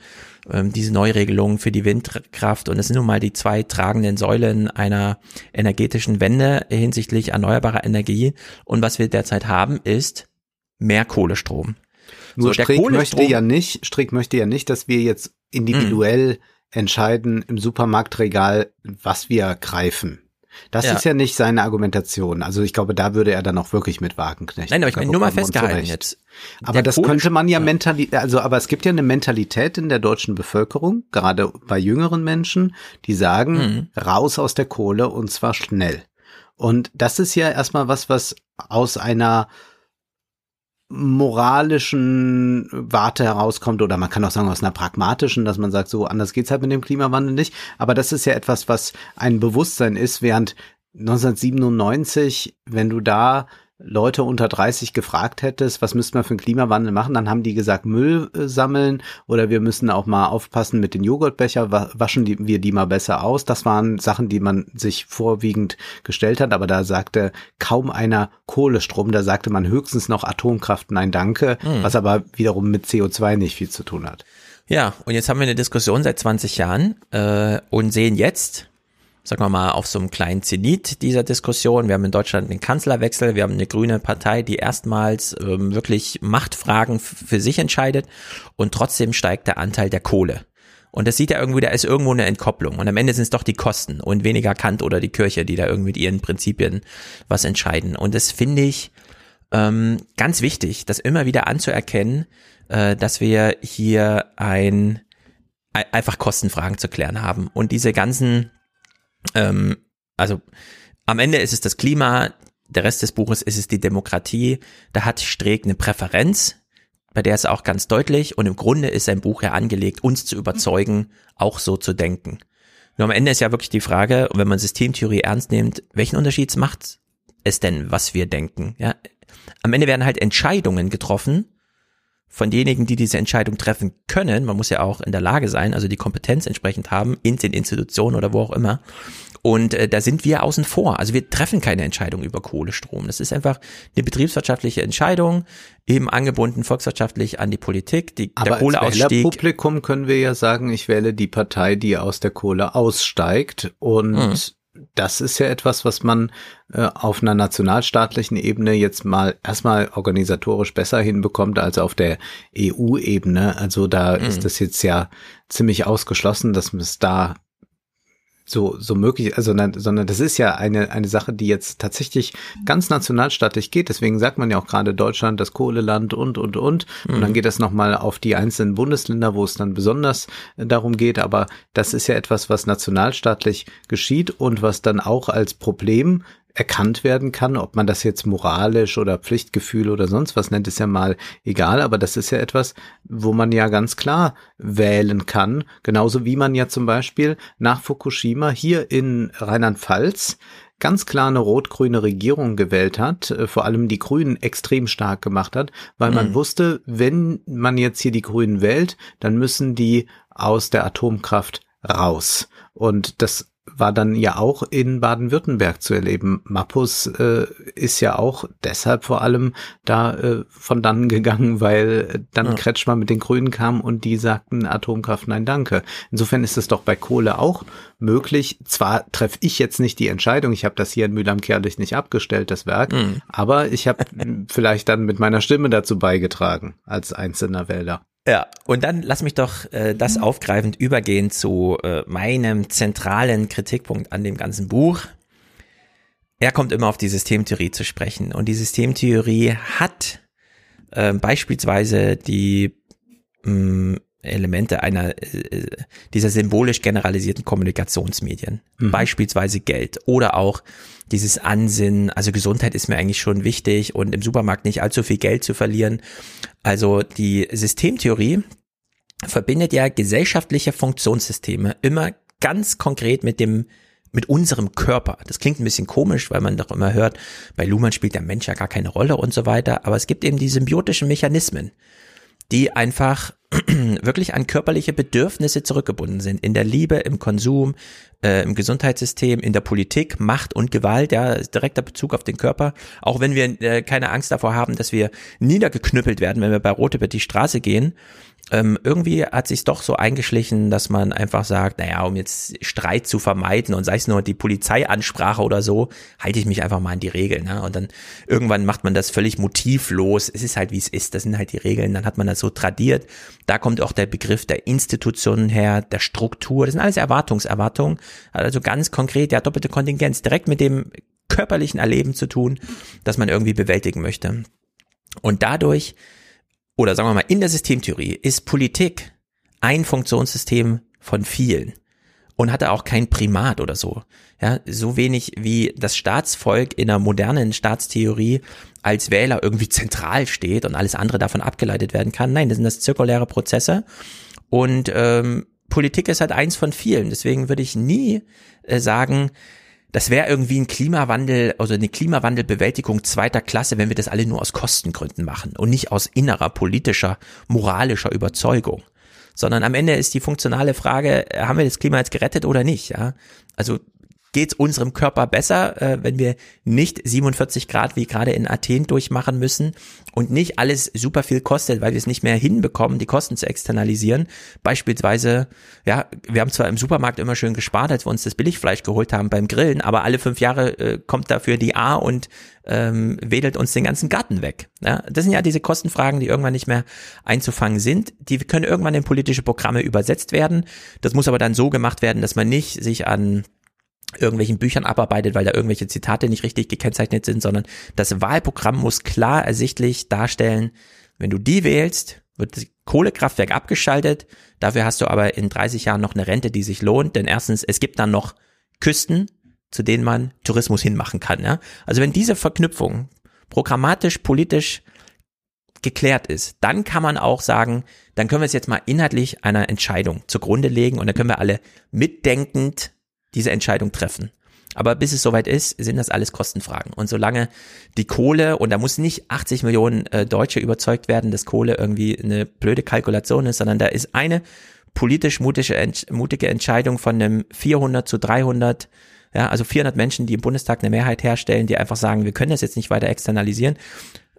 ähm, diese Neuregelungen für die Windkraft und es sind nun mal die zwei tragenden Säulen einer energetischen Wende hinsichtlich erneuerbarer Energie. Und was wir derzeit haben, ist mehr Kohlestrom. Nur so, Strick möchte ja nicht, Strick möchte ja nicht, dass wir jetzt individuell mm. entscheiden im Supermarktregal, was wir greifen. Das ja. ist ja nicht seine Argumentation. Also ich glaube, da würde er dann auch wirklich mit Wagenknecht. Nein, aber ich meine nur mal festgehalten jetzt. Aber das könnte man ja Mentalität, also aber es gibt ja eine Mentalität in der deutschen Bevölkerung, gerade bei jüngeren Menschen, die sagen, mhm. raus aus der Kohle und zwar schnell. Und das ist ja erstmal was, was aus einer moralischen Warte herauskommt oder man kann auch sagen aus einer pragmatischen, dass man sagt, so anders geht's halt mit dem Klimawandel nicht. Aber das ist ja etwas, was ein Bewusstsein ist, während 1997, wenn du da Leute unter 30 gefragt hättest, was müsste man für einen Klimawandel machen, dann haben die gesagt, Müll äh, sammeln oder wir müssen auch mal aufpassen mit den Joghurtbecher, waschen die, wir die mal besser aus. Das waren Sachen, die man sich vorwiegend gestellt hat, aber da sagte kaum einer Kohlestrom, da sagte man höchstens noch Atomkraft, nein danke, mhm. was aber wiederum mit CO2 nicht viel zu tun hat. Ja, und jetzt haben wir eine Diskussion seit 20 Jahren äh, und sehen jetzt, sagen wir mal, auf so einem kleinen Zenit dieser Diskussion. Wir haben in Deutschland einen Kanzlerwechsel, wir haben eine grüne Partei, die erstmals ähm, wirklich Machtfragen für sich entscheidet und trotzdem steigt der Anteil der Kohle. Und das sieht ja irgendwie, da ist irgendwo eine Entkopplung. Und am Ende sind es doch die Kosten und weniger Kant oder die Kirche, die da irgendwie mit ihren Prinzipien was entscheiden. Und das finde ich ähm, ganz wichtig, das immer wieder anzuerkennen, äh, dass wir hier ein einfach Kostenfragen zu klären haben. Und diese ganzen ähm, also am Ende ist es das Klima, der Rest des Buches ist es die Demokratie. Da hat Streeck eine Präferenz, bei der ist er auch ganz deutlich. Und im Grunde ist sein Buch ja angelegt, uns zu überzeugen, auch so zu denken. Nur am Ende ist ja wirklich die Frage, wenn man Systemtheorie ernst nimmt, welchen Unterschied macht es denn, was wir denken? Ja, am Ende werden halt Entscheidungen getroffen von denjenigen, die diese Entscheidung treffen können. Man muss ja auch in der Lage sein, also die Kompetenz entsprechend haben in den Institutionen oder wo auch immer. Und äh, da sind wir außen vor. Also wir treffen keine Entscheidung über Kohlestrom. Das ist einfach eine betriebswirtschaftliche Entscheidung, eben angebunden volkswirtschaftlich an die Politik. Die, Aber der Kohleausstieg. Als Publikum können wir ja sagen, ich wähle die Partei, die aus der Kohle aussteigt und mhm das ist ja etwas, was man äh, auf einer nationalstaatlichen Ebene jetzt mal erstmal organisatorisch besser hinbekommt als auf der EU-Ebene. Also da mhm. ist das jetzt ja ziemlich ausgeschlossen, dass es da so, so möglich, also, sondern das ist ja eine, eine Sache, die jetzt tatsächlich ganz nationalstaatlich geht. Deswegen sagt man ja auch gerade Deutschland, das Kohleland und, und, und. Mhm. Und dann mhm. geht das nochmal auf die einzelnen Bundesländer, wo es dann besonders äh, darum geht. Aber das ist ja etwas, was nationalstaatlich geschieht und was dann auch als Problem erkannt werden kann. Ob man das jetzt moralisch oder Pflichtgefühl oder sonst was nennt, ist ja mal egal. Aber das ist ja etwas, wo man ja ganz klar wählen kann. Genauso wie man ja zum Beispiel nach Fukushima hier in Rheinland-Pfalz ganz klar eine rot-grüne Regierung gewählt hat, äh, vor allem die Grünen extrem stark gemacht hat, weil man mhm. wusste, wenn man jetzt hier die Grünen wählt, dann müssen die aus der Atomkraft raus. Und das war dann ja auch in Baden-Württemberg zu erleben. Mappus äh, ist ja auch deshalb vor allem da äh, von dann gegangen, weil dann ja. Kretschmann mit den Grünen kam und die sagten Atomkraft nein danke. Insofern ist es doch bei Kohle auch möglich. Zwar treffe ich jetzt nicht die Entscheidung, ich habe das hier in Mühlheim-Kerlich nicht abgestellt, das Werk, mhm. aber ich habe vielleicht dann mit meiner Stimme dazu beigetragen als einzelner Wähler. Ja, und dann lass mich doch äh, das aufgreifend übergehen zu äh, meinem zentralen Kritikpunkt an dem ganzen Buch. Er kommt immer auf die Systemtheorie zu sprechen und die Systemtheorie hat äh, beispielsweise die mh, mm, Elemente einer äh, dieser symbolisch generalisierten Kommunikationsmedien, mhm. beispielsweise Geld oder auch dieses Ansinnen, also Gesundheit ist mir eigentlich schon wichtig und im Supermarkt nicht allzu viel Geld zu verlieren. Also die Systemtheorie verbindet ja gesellschaftliche Funktionssysteme immer ganz konkret mit dem mit unserem Körper. Das klingt ein bisschen komisch, weil man doch immer hört, bei Luhmann spielt der Mensch ja gar keine Rolle und so weiter, aber es gibt eben die symbiotischen Mechanismen, die einfach wirklich an körperliche Bedürfnisse zurückgebunden sind. In der Liebe, im Konsum, äh, im Gesundheitssystem, in der Politik, Macht und Gewalt, ja, direkter Bezug auf den Körper. Auch wenn wir äh, keine Angst davor haben, dass wir niedergeknüppelt werden, wenn wir bei Rot über die Straße gehen, ähm, irgendwie hat sich doch so eingeschlichen, dass man einfach sagt, naja, um jetzt Streit zu vermeiden und sei es nur die Polizeiansprache oder so, halte ich mich einfach mal an die Regeln. Ne? Und dann irgendwann macht man das völlig motivlos. Es ist halt, wie es ist. Das sind halt die Regeln. Dann hat man das so tradiert. Da kommt auch der Begriff der Institutionen her, der Struktur. Das sind alles Erwartungserwartungen. Also ganz konkret, ja, doppelte Kontingenz. Direkt mit dem körperlichen Erleben zu tun, das man irgendwie bewältigen möchte. Und dadurch oder sagen wir mal, in der Systemtheorie ist Politik ein Funktionssystem von vielen und hatte auch kein Primat oder so. Ja, so wenig wie das Staatsvolk in einer modernen Staatstheorie als Wähler irgendwie zentral steht und alles andere davon abgeleitet werden kann. Nein, das sind das zirkuläre Prozesse und ähm, Politik ist halt eins von vielen. Deswegen würde ich nie äh, sagen, das wäre irgendwie ein Klimawandel, also eine Klimawandelbewältigung zweiter Klasse, wenn wir das alle nur aus Kostengründen machen und nicht aus innerer politischer, moralischer Überzeugung. Sondern am Ende ist die funktionale Frage, haben wir das Klima jetzt gerettet oder nicht? Ja, also geht es unserem Körper besser, äh, wenn wir nicht 47 Grad wie gerade in Athen durchmachen müssen und nicht alles super viel kostet, weil wir es nicht mehr hinbekommen, die Kosten zu externalisieren. Beispielsweise, ja, wir haben zwar im Supermarkt immer schön gespart, als wir uns das Billigfleisch geholt haben beim Grillen, aber alle fünf Jahre äh, kommt dafür die A und ähm, wedelt uns den ganzen Garten weg. Ja, das sind ja diese Kostenfragen, die irgendwann nicht mehr einzufangen sind. Die können irgendwann in politische Programme übersetzt werden. Das muss aber dann so gemacht werden, dass man nicht sich an irgendwelchen Büchern abarbeitet, weil da irgendwelche Zitate nicht richtig gekennzeichnet sind, sondern das Wahlprogramm muss klar ersichtlich darstellen, wenn du die wählst, wird das Kohlekraftwerk abgeschaltet, dafür hast du aber in 30 Jahren noch eine Rente, die sich lohnt, denn erstens, es gibt dann noch Küsten, zu denen man Tourismus hinmachen kann. Ja? Also wenn diese Verknüpfung programmatisch, politisch geklärt ist, dann kann man auch sagen, dann können wir es jetzt mal inhaltlich einer Entscheidung zugrunde legen und dann können wir alle mitdenkend diese Entscheidung treffen. Aber bis es soweit ist, sind das alles Kostenfragen. Und solange die Kohle, und da muss nicht 80 Millionen äh, Deutsche überzeugt werden, dass Kohle irgendwie eine blöde Kalkulation ist, sondern da ist eine politisch mutige, mutige Entscheidung von einem 400 zu 300, ja, also 400 Menschen, die im Bundestag eine Mehrheit herstellen, die einfach sagen, wir können das jetzt nicht weiter externalisieren.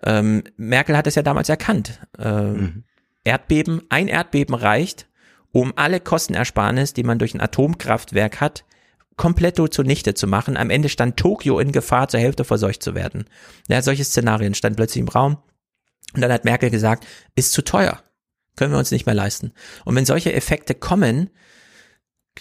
Ähm, Merkel hat es ja damals erkannt. Ähm, mhm. Erdbeben, ein Erdbeben reicht, um alle Kostenersparnis, die man durch ein Atomkraftwerk hat, komplett zunichte zu machen. Am Ende stand Tokio in Gefahr, zur Hälfte verseucht zu werden. Ja, solche Szenarien standen plötzlich im Raum. Und dann hat Merkel gesagt, ist zu teuer. Können wir uns nicht mehr leisten. Und wenn solche Effekte kommen,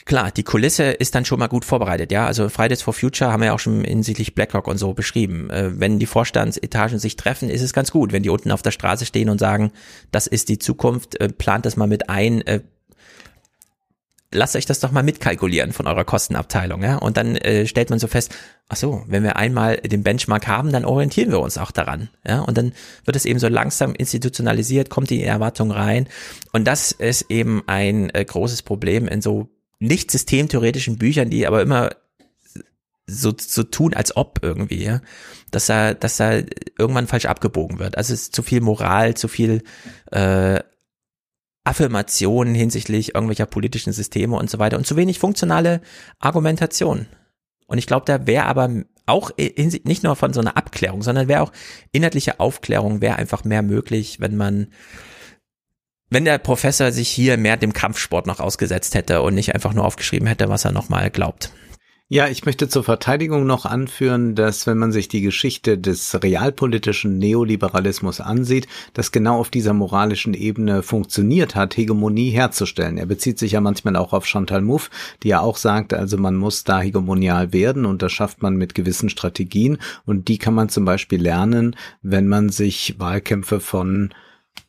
klar, die Kulisse ist dann schon mal gut vorbereitet, ja. Also Fridays for Future haben wir ja auch schon hinsichtlich BlackRock und so beschrieben. Äh, wenn die Vorstandsetagen sich treffen, ist es ganz gut, wenn die unten auf der Straße stehen und sagen, das ist die Zukunft, äh, plant das mal mit ein, äh, lasst euch das doch mal mitkalkulieren von eurer Kostenabteilung, ja. Und dann äh, stellt man so fest, ach so, wenn wir einmal den Benchmark haben, dann orientieren wir uns auch daran, ja. Und dann wird es eben so langsam institutionalisiert, kommt die Erwartung rein. Und das ist eben ein äh, großes Problem in so nicht systemtheoretischen Büchern, die aber immer so, so tun, als ob irgendwie, ja, dass er, dass er irgendwann falsch abgebogen wird. Also es ist zu viel Moral, zu viel äh, Affirmationen hinsichtlich irgendwelcher politischen Systeme und so weiter und zu wenig funktionale Argumentation. Und ich glaube, da wäre aber auch nicht nur von so einer Abklärung, sondern wäre auch inhaltliche Aufklärung wäre einfach mehr möglich, wenn man wenn der Professor sich hier mehr dem Kampfsport noch ausgesetzt hätte und nicht einfach nur aufgeschrieben hätte, was er nochmal glaubt. Ja, ich möchte zur Verteidigung noch anführen, dass wenn man sich die Geschichte des realpolitischen Neoliberalismus ansieht, das genau auf dieser moralischen Ebene funktioniert hat, Hegemonie herzustellen. Er bezieht sich ja manchmal auch auf Chantal Mouffe, die ja auch sagt, also man muss da hegemonial werden und das schafft man mit gewissen Strategien und die kann man zum Beispiel lernen, wenn man sich Wahlkämpfe von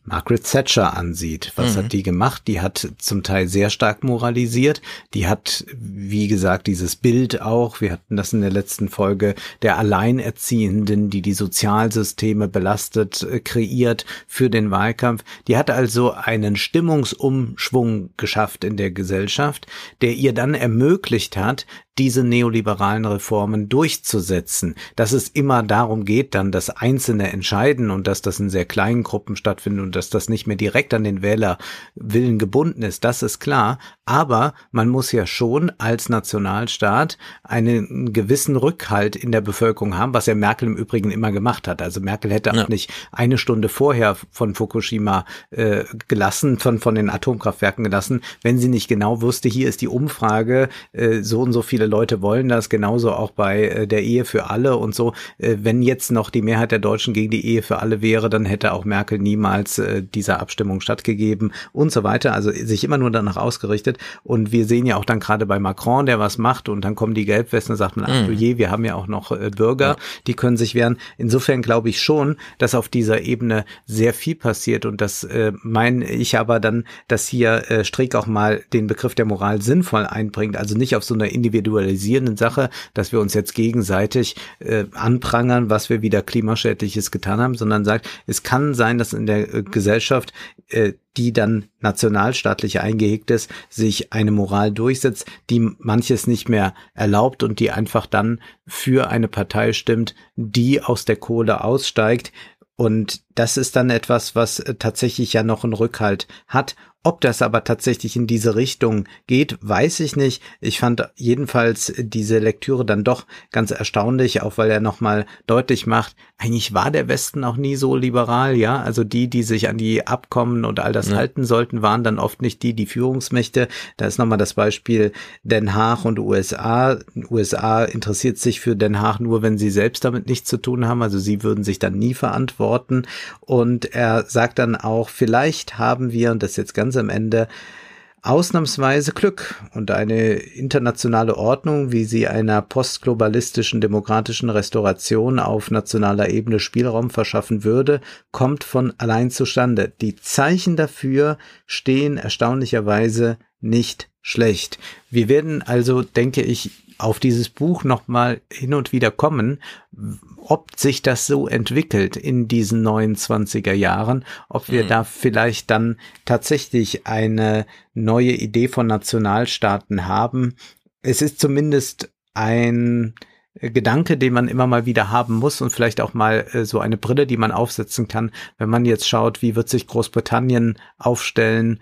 Margaret Thatcher ansieht. Was mhm. hat die gemacht? Die hat zum Teil sehr stark moralisiert. Die hat, wie gesagt, dieses Bild auch, wir hatten das in der letzten Folge, der Alleinerziehenden, die die Sozialsysteme belastet, äh, kreiert für den Wahlkampf. Die hat also einen Stimmungsumschwung geschafft in der Gesellschaft, der ihr dann ermöglicht hat, diese neoliberalen Reformen durchzusetzen. Dass es immer darum geht, dann das Einzelne entscheiden und dass das in sehr kleinen Gruppen stattfindet und dass das nicht mehr direkt an den Wählerwillen gebunden ist, das ist klar. Aber man muss ja schon als Nationalstaat einen gewissen Rückhalt in der Bevölkerung haben, was ja Merkel im Übrigen immer gemacht hat. Also Merkel hätte ja. auch nicht eine Stunde vorher von Fukushima äh, gelassen, von, von den Atomkraftwerken gelassen, wenn sie nicht genau wusste, hier ist die Umfrage, äh, so und so viele Leute wollen das, genauso auch bei äh, der Ehe für alle und so. Äh, wenn jetzt noch die Mehrheit der Deutschen gegen die Ehe für alle wäre, dann hätte auch Merkel niemals äh, dieser Abstimmung stattgegeben und so weiter. Also sich immer nur danach ausgerichtet. Und wir sehen ja auch dann gerade bei Macron, der was macht und dann kommen die Gelbwesten und sagt man, ach du mhm. je, wir haben ja auch noch Bürger, ja. die können sich wehren. Insofern glaube ich schon, dass auf dieser Ebene sehr viel passiert und das äh, meine ich aber dann, dass hier äh, Strick auch mal den Begriff der Moral sinnvoll einbringt, also nicht auf so einer individualisierenden Sache, dass wir uns jetzt gegenseitig äh, anprangern, was wir wieder klimaschädliches getan haben, sondern sagt, es kann sein, dass in der äh, Gesellschaft äh, die dann nationalstaatlich eingehegt ist, sich eine Moral durchsetzt, die manches nicht mehr erlaubt und die einfach dann für eine Partei stimmt, die aus der Kohle aussteigt. Und das ist dann etwas, was äh, tatsächlich ja noch einen Rückhalt hat ob das aber tatsächlich in diese Richtung geht, weiß ich nicht. Ich fand jedenfalls diese Lektüre dann doch ganz erstaunlich, auch weil er nochmal deutlich macht, eigentlich war der Westen auch nie so liberal, ja. Also die, die sich an die Abkommen und all das ja. halten sollten, waren dann oft nicht die, die Führungsmächte. Da ist nochmal das Beispiel Den Haag und USA. USA interessiert sich für Den Haag nur, wenn sie selbst damit nichts zu tun haben. Also sie würden sich dann nie verantworten. Und er sagt dann auch, vielleicht haben wir, und das jetzt ganz am Ende ausnahmsweise Glück und eine internationale Ordnung, wie sie einer postglobalistischen demokratischen Restauration auf nationaler Ebene Spielraum verschaffen würde, kommt von allein zustande. Die Zeichen dafür stehen erstaunlicherweise nicht schlecht. Wir werden also, denke ich, auf dieses Buch nochmal hin und wieder kommen, ob sich das so entwickelt in diesen 29er Jahren, ob wir mhm. da vielleicht dann tatsächlich eine neue Idee von Nationalstaaten haben. Es ist zumindest ein Gedanke, den man immer mal wieder haben muss und vielleicht auch mal äh, so eine Brille, die man aufsetzen kann, wenn man jetzt schaut, wie wird sich Großbritannien aufstellen,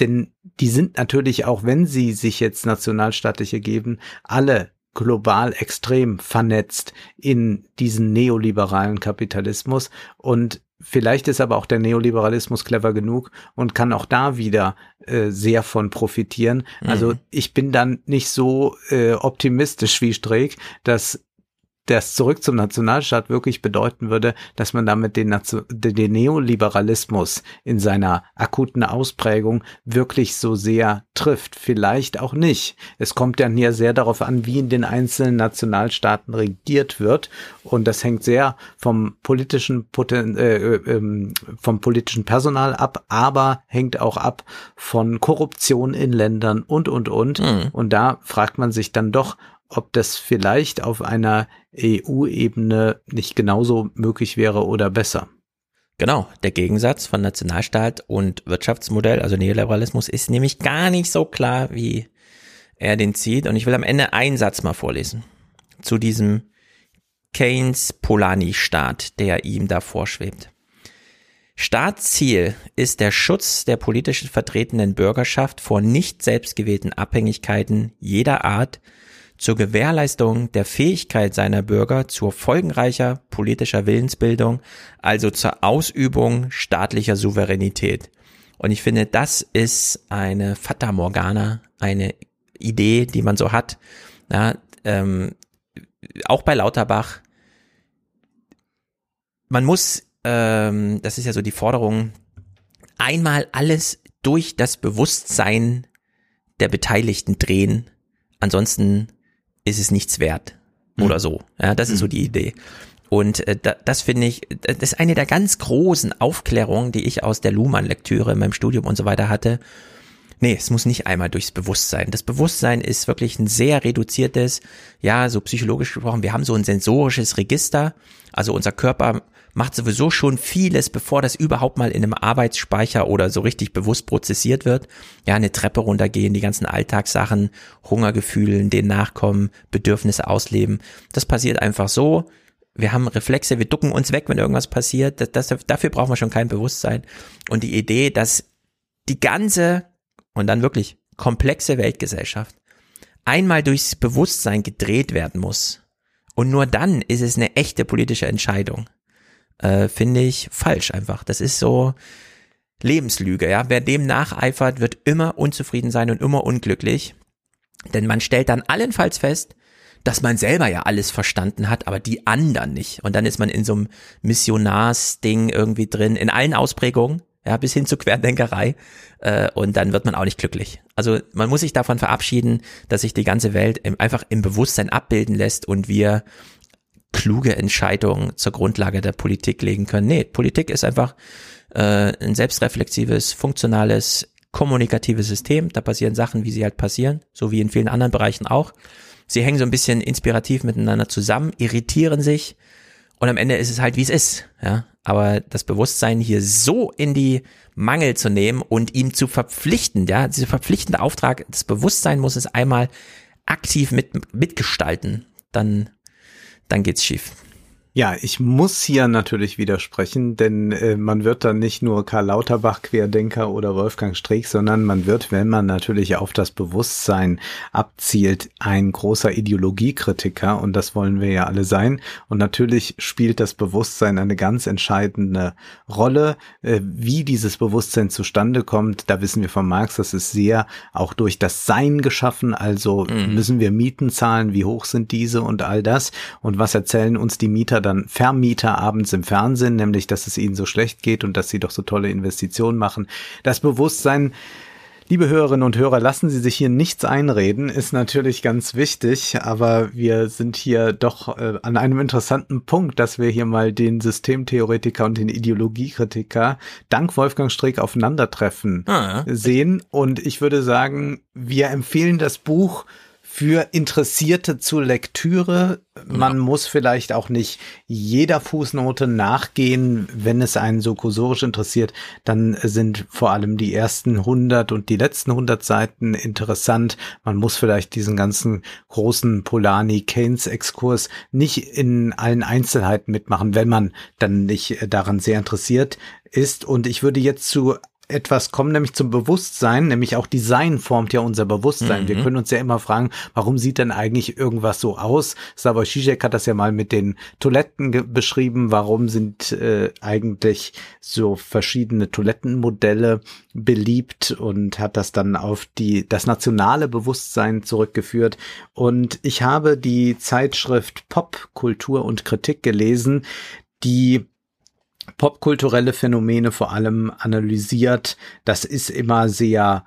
denn die sind natürlich, auch wenn sie sich jetzt nationalstaatliche geben, alle global extrem vernetzt in diesen neoliberalen Kapitalismus und Vielleicht ist aber auch der Neoliberalismus clever genug und kann auch da wieder äh, sehr von profitieren. Also mhm. ich bin dann nicht so äh, optimistisch wie Streeck, dass das zurück zum Nationalstaat wirklich bedeuten würde, dass man damit den, den Neoliberalismus in seiner akuten Ausprägung wirklich so sehr trifft. Vielleicht auch nicht. Es kommt dann hier sehr darauf an, wie in den einzelnen Nationalstaaten regiert wird. Und das hängt sehr vom politischen, Poten äh, äh, vom politischen Personal ab, aber hängt auch ab von Korruption in Ländern und, und, und. Mhm. Und da fragt man sich dann doch, ob das vielleicht auf einer EU-Ebene nicht genauso möglich wäre oder besser. Genau, der Gegensatz von Nationalstaat und Wirtschaftsmodell, also Neoliberalismus, ist nämlich gar nicht so klar, wie er den zieht. Und ich will am Ende einen Satz mal vorlesen zu diesem Keynes-Polani-Staat, der ihm da vorschwebt. Staatsziel ist der Schutz der politisch vertretenen Bürgerschaft vor nicht selbstgewählten Abhängigkeiten jeder Art zur Gewährleistung der Fähigkeit seiner Bürger zur folgenreicher politischer Willensbildung, also zur Ausübung staatlicher Souveränität. Und ich finde, das ist eine Fata Morgana, eine Idee, die man so hat. Ja, ähm, auch bei Lauterbach. Man muss ähm, das ist ja so die Forderung, einmal alles durch das Bewusstsein der Beteiligten drehen, ansonsten ist es nichts wert mhm. oder so. Ja, das ist so hm. die Idee. Und äh, da, das finde ich, das ist eine der ganz großen Aufklärungen, die ich aus der Luhmann-Lektüre in meinem Studium und so weiter hatte. Nee, es muss nicht einmal durchs Bewusstsein. Das Bewusstsein ist wirklich ein sehr reduziertes, ja, so psychologisch gesprochen, wir haben so ein sensorisches Register. Also unser Körper macht sowieso schon vieles, bevor das überhaupt mal in einem Arbeitsspeicher oder so richtig bewusst prozessiert wird. Ja, eine Treppe runtergehen, die ganzen Alltagssachen, Hungergefühlen, denen nachkommen, Bedürfnisse ausleben. Das passiert einfach so. Wir haben Reflexe, wir ducken uns weg, wenn irgendwas passiert. Das, das, dafür brauchen wir schon kein Bewusstsein. Und die Idee, dass die ganze und dann wirklich komplexe Weltgesellschaft einmal durchs Bewusstsein gedreht werden muss. Und nur dann ist es eine echte politische Entscheidung äh, finde ich falsch einfach. Das ist so Lebenslüge, ja. Wer dem nacheifert, wird immer unzufrieden sein und immer unglücklich. Denn man stellt dann allenfalls fest, dass man selber ja alles verstanden hat, aber die anderen nicht. Und dann ist man in so einem Missionarsding irgendwie drin, in allen Ausprägungen, ja, bis hin zu Querdenkerei. Äh, und dann wird man auch nicht glücklich. Also man muss sich davon verabschieden, dass sich die ganze Welt einfach im Bewusstsein abbilden lässt und wir kluge Entscheidungen zur Grundlage der Politik legen können. Nee, Politik ist einfach äh, ein selbstreflexives, funktionales, kommunikatives System. Da passieren Sachen, wie sie halt passieren, so wie in vielen anderen Bereichen auch. Sie hängen so ein bisschen inspirativ miteinander zusammen, irritieren sich und am Ende ist es halt, wie es ist. Ja, aber das Bewusstsein hier so in die Mangel zu nehmen und ihm zu verpflichten, ja, dieser verpflichtende Auftrag, das Bewusstsein muss es einmal aktiv mit, mitgestalten, dann dann geht's schief. Ja, ich muss hier natürlich widersprechen, denn äh, man wird dann nicht nur Karl Lauterbach Querdenker oder Wolfgang Streeck, sondern man wird, wenn man natürlich auf das Bewusstsein abzielt, ein großer Ideologiekritiker und das wollen wir ja alle sein. Und natürlich spielt das Bewusstsein eine ganz entscheidende Rolle. Äh, wie dieses Bewusstsein zustande kommt, da wissen wir von Marx, das ist sehr auch durch das Sein geschaffen. Also mhm. müssen wir Mieten zahlen, wie hoch sind diese und all das. Und was erzählen uns die Mieter dann Vermieter abends im Fernsehen, nämlich dass es ihnen so schlecht geht und dass sie doch so tolle Investitionen machen. Das Bewusstsein, Liebe Hörerinnen und Hörer, lassen Sie sich hier nichts einreden, ist natürlich ganz wichtig, aber wir sind hier doch äh, an einem interessanten Punkt, dass wir hier mal den Systemtheoretiker und den Ideologiekritiker dank Wolfgang Streeck aufeinandertreffen ah, ja. sehen. Und ich würde sagen, wir empfehlen das Buch für Interessierte zur Lektüre. Man ja. muss vielleicht auch nicht jeder Fußnote nachgehen. Wenn es einen so kursorisch interessiert, dann sind vor allem die ersten 100 und die letzten 100 Seiten interessant. Man muss vielleicht diesen ganzen großen Polani-Keynes-Exkurs nicht in allen Einzelheiten mitmachen, wenn man dann nicht daran sehr interessiert ist. Und ich würde jetzt zu etwas kommen, nämlich zum Bewusstsein, nämlich auch Design formt ja unser Bewusstsein. Mhm. Wir können uns ja immer fragen, warum sieht denn eigentlich irgendwas so aus? Slavoj Žižek hat das ja mal mit den Toiletten beschrieben. Warum sind äh, eigentlich so verschiedene Toilettenmodelle beliebt und hat das dann auf die, das nationale Bewusstsein zurückgeführt. Und ich habe die Zeitschrift Pop, Kultur und Kritik gelesen, die popkulturelle Phänomene vor allem analysiert. Das ist immer sehr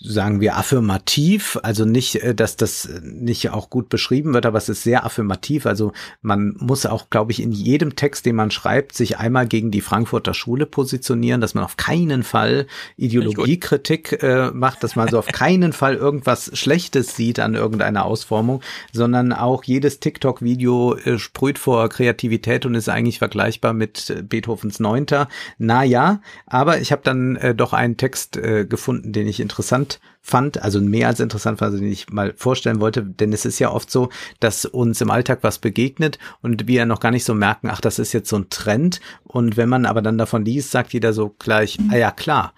sagen wir, affirmativ. Also nicht, äh, dass das nicht auch gut beschrieben wird, aber es ist sehr affirmativ. Also man muss auch, glaube ich, in jedem Text, den man schreibt, sich einmal gegen die Frankfurter Schule positionieren, dass man auf keinen Fall Ideologiekritik äh, macht, dass man so auf keinen Fall irgendwas Schlechtes sieht an irgendeiner Ausformung, sondern auch jedes TikTok-Video äh, sprüht vor Kreativität und ist eigentlich vergleichbar mit äh, Beethovens Neunter. Naja, aber ich habe dann äh, doch einen Text äh, gefunden, den ich interessant interessant fand, also mehr als interessant fand, den ich mal vorstellen wollte, denn es ist ja oft so, dass uns im Alltag was begegnet und wir noch gar nicht so merken, ach, das ist jetzt so ein Trend und wenn man aber dann davon liest, sagt jeder so gleich, ah ja, klar.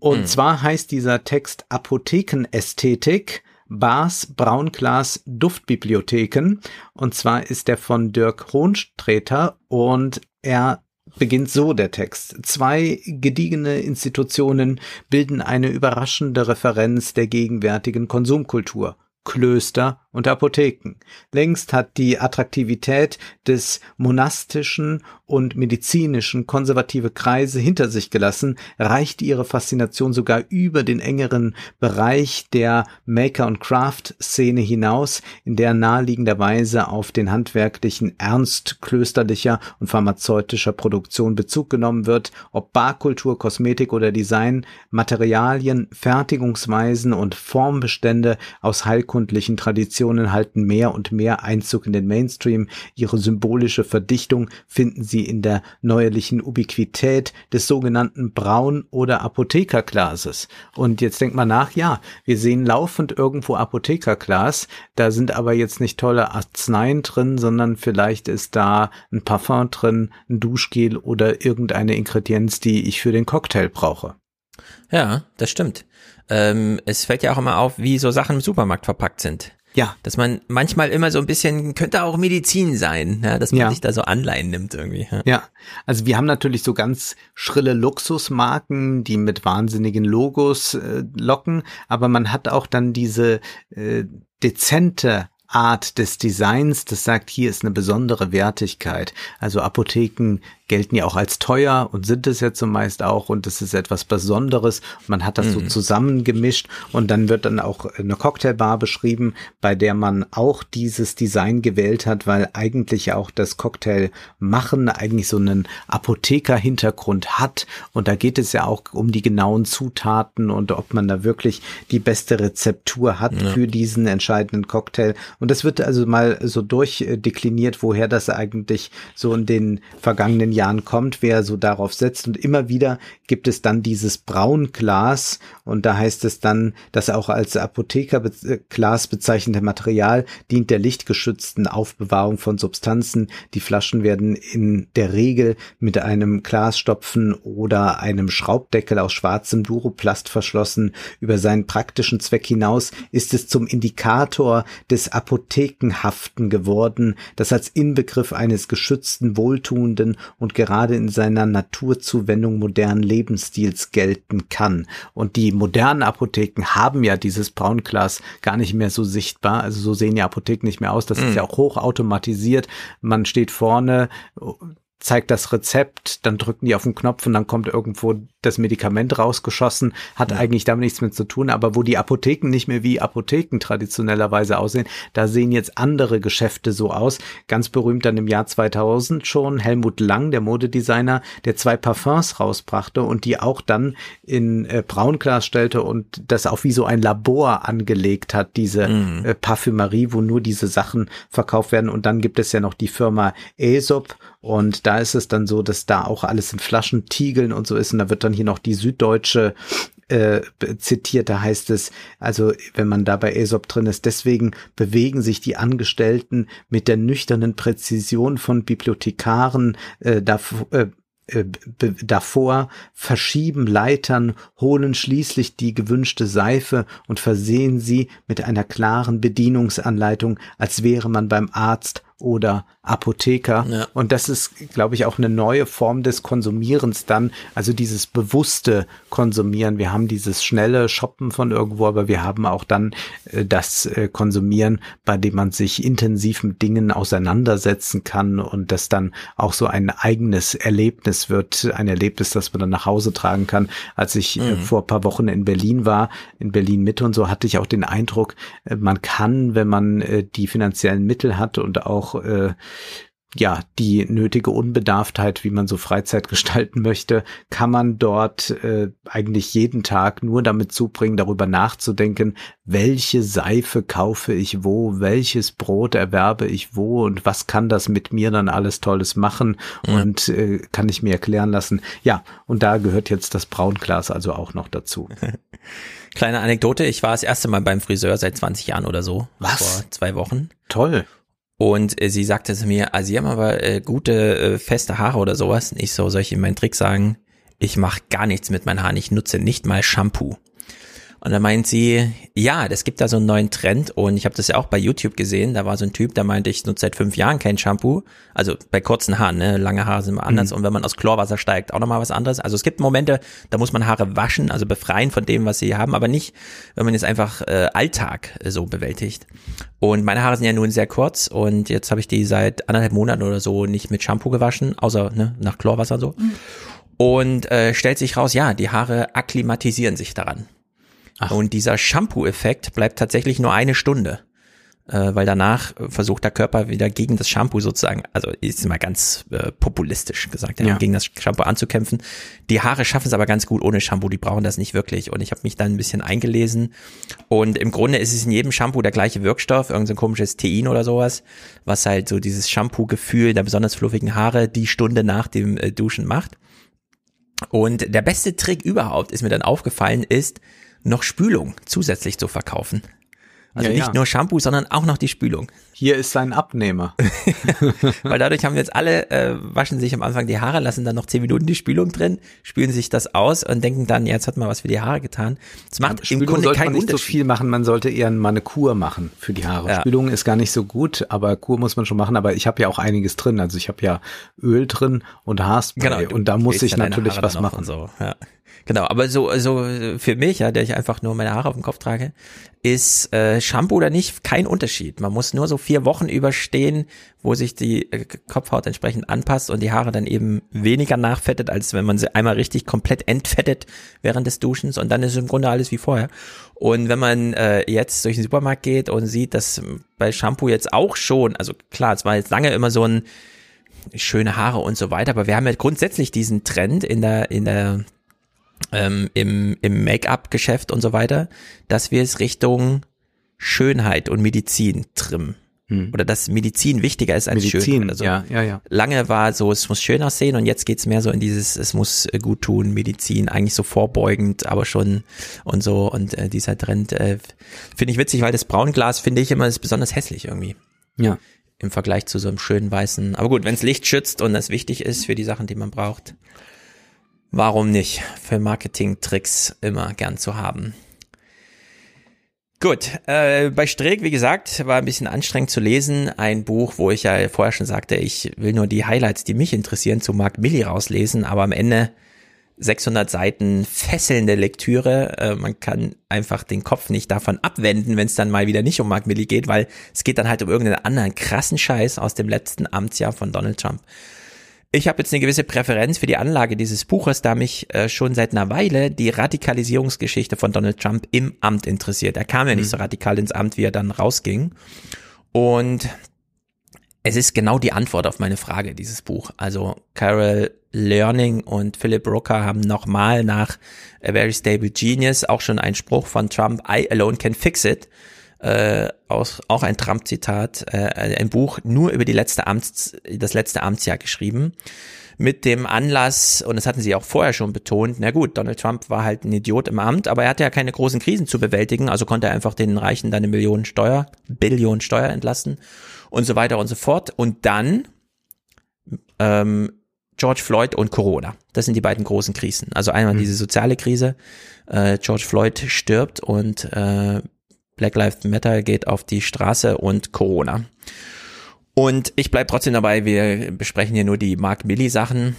Und mhm. zwar heißt dieser Text Apothekenästhetik, Bars, Braunglas, Duftbibliotheken. Und zwar ist der von Dirk Hohnstreter und er beginnt so der Text. Zwei gediegene Institutionen bilden eine überraschende Referenz der gegenwärtigen Konsumkultur. Klöster und Apotheken. Längst hat die Attraktivität des monastischen und medizinischen konservative Kreise hinter sich gelassen, reicht ihre Faszination sogar über den engeren Bereich der Maker- und Craft-Szene hinaus, in der naheliegenderweise auf den handwerklichen Ernst klösterlicher und pharmazeutischer Produktion Bezug genommen wird, ob Barkultur, Kosmetik oder Design, Materialien, Fertigungsweisen und Formbestände aus heilkundlichen Traditionen halten mehr und mehr Einzug in den Mainstream, ihre symbolische Verdichtung finden sie in der neuerlichen Ubiquität des sogenannten Braun- oder Apothekerglases. Und jetzt denkt man nach, ja, wir sehen laufend irgendwo Apothekerglas, da sind aber jetzt nicht tolle Arzneien drin, sondern vielleicht ist da ein Parfum drin, ein Duschgel oder irgendeine Ingredienz, die ich für den Cocktail brauche. Ja, das stimmt. Ähm, es fällt ja auch immer auf, wie so Sachen im Supermarkt verpackt sind. Ja. Dass man manchmal immer so ein bisschen, könnte auch Medizin sein, ja, dass man ja. sich da so Anleihen nimmt irgendwie. Ja. ja, also wir haben natürlich so ganz schrille Luxusmarken, die mit wahnsinnigen Logos äh, locken, aber man hat auch dann diese äh, dezente Art des Designs, das sagt, hier ist eine besondere Wertigkeit. Also Apotheken gelten ja auch als teuer und sind es ja zumeist auch und es ist etwas Besonderes. Man hat das mhm. so zusammengemischt und dann wird dann auch eine Cocktailbar beschrieben, bei der man auch dieses Design gewählt hat, weil eigentlich auch das Cocktail machen eigentlich so einen Apotheker-Hintergrund hat und da geht es ja auch um die genauen Zutaten und ob man da wirklich die beste Rezeptur hat ja. für diesen entscheidenden Cocktail und das wird also mal so durchdekliniert, woher das eigentlich so in den vergangenen Jahren kommt, wer so darauf setzt. Und immer wieder gibt es dann dieses Braunglas und da heißt es dann, dass auch als Apothekerglas bezeichnete Material dient der lichtgeschützten Aufbewahrung von Substanzen. Die Flaschen werden in der Regel mit einem Glasstopfen oder einem Schraubdeckel aus schwarzem Duroplast verschlossen. Über seinen praktischen Zweck hinaus ist es zum Indikator des Apothekenhaften geworden, das als Inbegriff eines geschützten, wohltuenden und gerade in seiner Naturzuwendung modernen Lebensstils gelten kann. Und die modernen Apotheken haben ja dieses Braunglas gar nicht mehr so sichtbar. Also so sehen ja Apotheken nicht mehr aus. Das mhm. ist ja auch hochautomatisiert. Man steht vorne, zeigt das Rezept, dann drücken die auf den Knopf und dann kommt irgendwo das Medikament rausgeschossen, hat ja. eigentlich damit nichts mit zu tun, aber wo die Apotheken nicht mehr wie Apotheken traditionellerweise aussehen, da sehen jetzt andere Geschäfte so aus. Ganz berühmt dann im Jahr 2000 schon Helmut Lang, der Modedesigner, der zwei Parfums rausbrachte und die auch dann in äh, Braunglas stellte und das auch wie so ein Labor angelegt hat, diese mhm. äh, Parfümerie, wo nur diese Sachen verkauft werden und dann gibt es ja noch die Firma Aesop und da ist es dann so, dass da auch alles in Flaschen, Tiegeln und so ist. Und da wird dann hier noch die süddeutsche äh, zitiert, da heißt es, also wenn man da bei Aesop drin ist, deswegen bewegen sich die Angestellten mit der nüchternen Präzision von Bibliothekaren äh, da, äh, äh davor, verschieben Leitern, holen schließlich die gewünschte Seife und versehen sie mit einer klaren Bedienungsanleitung, als wäre man beim Arzt oder Apotheker. Ja. Und das ist, glaube ich, auch eine neue Form des Konsumierens dann, also dieses bewusste Konsumieren. Wir haben dieses schnelle Shoppen von irgendwo, aber wir haben auch dann äh, das äh, Konsumieren, bei dem man sich intensiv mit Dingen auseinandersetzen kann und das dann auch so ein eigenes Erlebnis wird, ein Erlebnis, das man dann nach Hause tragen kann. Als ich äh, mhm. vor paar Wochen in Berlin war, in Berlin Mitte und so, hatte ich auch den Eindruck, äh, man kann, wenn man äh, die finanziellen Mittel hat und auch äh, ja, die nötige Unbedarftheit, wie man so Freizeit gestalten möchte, kann man dort äh, eigentlich jeden Tag nur damit zubringen, darüber nachzudenken, welche Seife kaufe ich wo, welches Brot erwerbe ich wo und was kann das mit mir dann alles Tolles machen ja. und äh, kann ich mir erklären lassen. Ja, und da gehört jetzt das Braunglas also auch noch dazu. Kleine Anekdote, ich war das erste Mal beim Friseur seit 20 Jahren oder so. Was? Vor zwei Wochen. Toll. Und äh, sie sagte zu mir, also sie haben aber äh, gute, äh, feste Haare oder sowas. Und ich so, soll ich Ihnen meinen Trick sagen? Ich mache gar nichts mit meinen Haaren. Ich nutze nicht mal Shampoo. Und dann meint sie, ja, das gibt da so einen neuen Trend und ich habe das ja auch bei YouTube gesehen. Da war so ein Typ, der meinte, ich nutze seit fünf Jahren kein Shampoo. Also bei kurzen Haaren, ne? lange Haare sind immer anders. Mhm. Und wenn man aus Chlorwasser steigt, auch nochmal was anderes. Also es gibt Momente, da muss man Haare waschen, also befreien von dem, was sie haben, aber nicht, wenn man jetzt einfach äh, Alltag äh, so bewältigt. Und meine Haare sind ja nun sehr kurz und jetzt habe ich die seit anderthalb Monaten oder so nicht mit Shampoo gewaschen, außer ne, nach Chlorwasser so. Mhm. Und äh, stellt sich raus, ja, die Haare akklimatisieren sich daran. Ach. Und dieser Shampoo-Effekt bleibt tatsächlich nur eine Stunde. Äh, weil danach versucht der Körper wieder gegen das Shampoo sozusagen, also ist immer ganz äh, populistisch gesagt, ja, ja. gegen das Shampoo anzukämpfen. Die Haare schaffen es aber ganz gut ohne Shampoo, die brauchen das nicht wirklich. Und ich habe mich dann ein bisschen eingelesen und im Grunde ist es in jedem Shampoo der gleiche Wirkstoff, irgendein so komisches Tein oder sowas, was halt so dieses Shampoo-Gefühl der besonders fluffigen Haare die Stunde nach dem äh, Duschen macht. Und der beste Trick überhaupt, ist mir dann aufgefallen, ist, noch Spülung zusätzlich zu verkaufen. Also ja, nicht ja. nur Shampoo, sondern auch noch die Spülung. Hier ist sein Abnehmer. Weil dadurch haben jetzt alle, äh, waschen sich am Anfang die Haare, lassen dann noch zehn Minuten die Spülung drin, spülen sich das aus und denken dann, jetzt hat man was für die Haare getan. Das macht ja, im Grunde keinen man nicht so viel machen, man sollte eher mal eine Kur machen für die Haare. Ja. Spülung ist gar nicht so gut, aber Kur muss man schon machen. Aber ich habe ja auch einiges drin. Also ich habe ja Öl drin und Haarspray genau, und da muss ich natürlich was machen. So. Ja. Genau, aber so, so für mich, ja, der ich einfach nur meine Haare auf dem Kopf trage, ist äh, Shampoo oder nicht kein Unterschied. Man muss nur so vier Wochen überstehen, wo sich die äh, Kopfhaut entsprechend anpasst und die Haare dann eben weniger nachfettet, als wenn man sie einmal richtig komplett entfettet während des Duschens und dann ist im Grunde alles wie vorher. Und wenn man äh, jetzt durch den Supermarkt geht und sieht, dass bei Shampoo jetzt auch schon, also klar, es war jetzt lange immer so ein schöne Haare und so weiter, aber wir haben ja grundsätzlich diesen Trend in der in der ähm, im, im Make-up-Geschäft und so weiter, dass wir es Richtung Schönheit und Medizin trimmen. Hm. Oder dass Medizin wichtiger ist als Medizin, Schönheit. Also ja, ja, ja. Lange war so, es muss schön aussehen und jetzt geht's mehr so in dieses, es muss äh, gut tun, Medizin, eigentlich so vorbeugend, aber schon und so. Und äh, dieser Trend äh, finde ich witzig, weil das Braunglas finde ich immer ist besonders hässlich irgendwie. Ja. Im Vergleich zu so einem schönen weißen. Aber gut, wenn es Licht schützt und das wichtig ist für die Sachen, die man braucht, Warum nicht? Für Marketing-Tricks immer gern zu haben. Gut, äh, bei Streeck, wie gesagt, war ein bisschen anstrengend zu lesen. Ein Buch, wo ich ja vorher schon sagte, ich will nur die Highlights, die mich interessieren, zu Mark Milli rauslesen, aber am Ende 600 Seiten fesselnde Lektüre. Äh, man kann einfach den Kopf nicht davon abwenden, wenn es dann mal wieder nicht um Mark Milli geht, weil es geht dann halt um irgendeinen anderen krassen Scheiß aus dem letzten Amtsjahr von Donald Trump. Ich habe jetzt eine gewisse Präferenz für die Anlage dieses Buches, da mich äh, schon seit einer Weile die Radikalisierungsgeschichte von Donald Trump im Amt interessiert. Er kam ja nicht mhm. so radikal ins Amt, wie er dann rausging. Und es ist genau die Antwort auf meine Frage, dieses Buch. Also Carol Learning und Philip Rooker haben nochmal nach A Very Stable Genius auch schon einen Spruch von Trump, I alone can fix it, äh, aus, auch ein Trump-Zitat, äh, ein Buch nur über die letzte Amts, das letzte Amtsjahr geschrieben. Mit dem Anlass, und das hatten sie auch vorher schon betont, na gut, Donald Trump war halt ein Idiot im Amt, aber er hatte ja keine großen Krisen zu bewältigen, also konnte er einfach den Reichen dann eine Million Steuer, Billion Steuer entlassen und so weiter und so fort. Und dann ähm, George Floyd und Corona. Das sind die beiden großen Krisen. Also einmal mhm. diese soziale Krise, äh, George Floyd stirbt und äh, Black Lives Matter geht auf die Straße und Corona. Und ich bleib trotzdem dabei, wir besprechen hier nur die Mark Milli Sachen.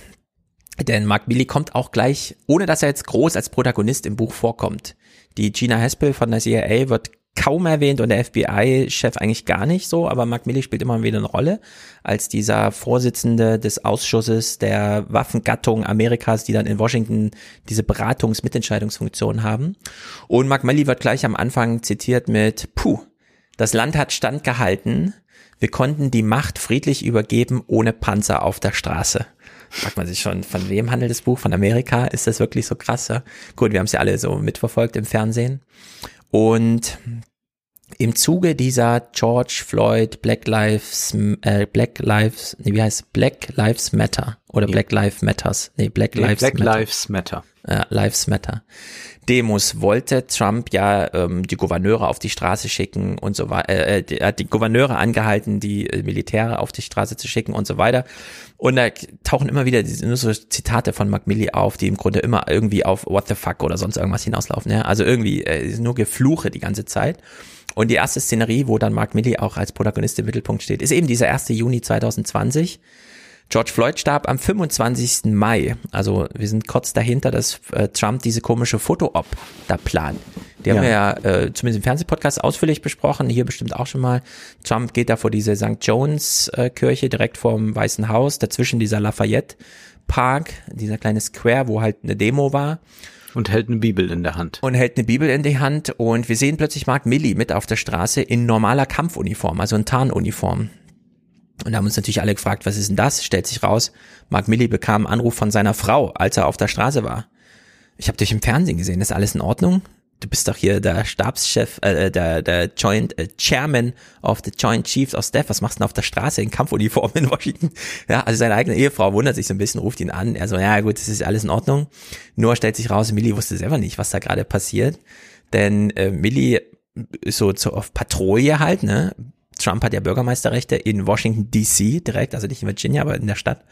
Denn Mark Milli kommt auch gleich, ohne dass er jetzt groß als Protagonist im Buch vorkommt. Die Gina Haspel von der CIA wird kaum erwähnt und der FBI-Chef eigentlich gar nicht so, aber Mark Milley spielt immer wieder eine Rolle als dieser Vorsitzende des Ausschusses der Waffengattung Amerikas, die dann in Washington diese Beratungs-Mitentscheidungsfunktion haben. Und Mark Milley wird gleich am Anfang zitiert mit, puh, das Land hat standgehalten, wir konnten die Macht friedlich übergeben, ohne Panzer auf der Straße. Fragt man sich schon, von wem handelt das Buch? Von Amerika? Ist das wirklich so krass? Ja? Gut, wir haben es ja alle so mitverfolgt im Fernsehen. Und im Zuge dieser George Floyd Black Lives äh, Black Lives nee, wie heißt Black Lives Matter oder Black Lives Matters? Nee Black Lives Black Matter. Lives Matter Ja, Lives Matter Demos wollte Trump ja ähm, die Gouverneure auf die Straße schicken und so weiter äh, äh, er hat die Gouverneure angehalten die äh, Militäre auf die Straße zu schicken und so weiter und da tauchen immer wieder diese, nur so Zitate von Mark Milley auf die im Grunde immer irgendwie auf What the fuck oder sonst irgendwas hinauslaufen ja also irgendwie äh, nur Gefluche die ganze Zeit und die erste Szenerie, wo dann Mark Milley auch als Protagonist im Mittelpunkt steht, ist eben dieser 1. Juni 2020. George Floyd starb am 25. Mai. Also wir sind kurz dahinter, dass äh, Trump diese komische Foto-Op da plant. Die haben Ja. wir ja äh, zumindest im Fernsehpodcast ausführlich besprochen, hier bestimmt auch schon mal. Trump geht da vor diese St. John's äh, Kirche direkt vorm Weißen Haus, dazwischen dieser Lafayette Park, dieser kleine Square, wo halt eine Demo war und hält eine Bibel in der Hand. und hält eine Bibel in die Hand und wir sehen plötzlich Mark Milley mit auf der Straße in normaler Kampfuniform, also in Tarnuniform. Und da haben uns natürlich alle gefragt, was ist denn das? Stellt sich raus, Mark Milley bekam einen Anruf von seiner Frau, als er auf der Straße war. Ich habe dich im Fernsehen gesehen, ist alles in Ordnung? Du bist doch hier der Stabschef, äh, der, der Joint äh, Chairman of the Joint Chiefs of Staff. Was machst du denn auf der Straße in Kampfuniform in Washington? Ja, also seine eigene Ehefrau wundert sich so ein bisschen, ruft ihn an. Er so, ja gut, das ist alles in Ordnung. Nur stellt sich raus, Millie wusste selber nicht, was da gerade passiert. Denn äh, Millie ist so, so auf Patrouille halt, ne? Trump hat ja Bürgermeisterrechte in Washington DC direkt, also nicht in Virginia, aber in der Stadt.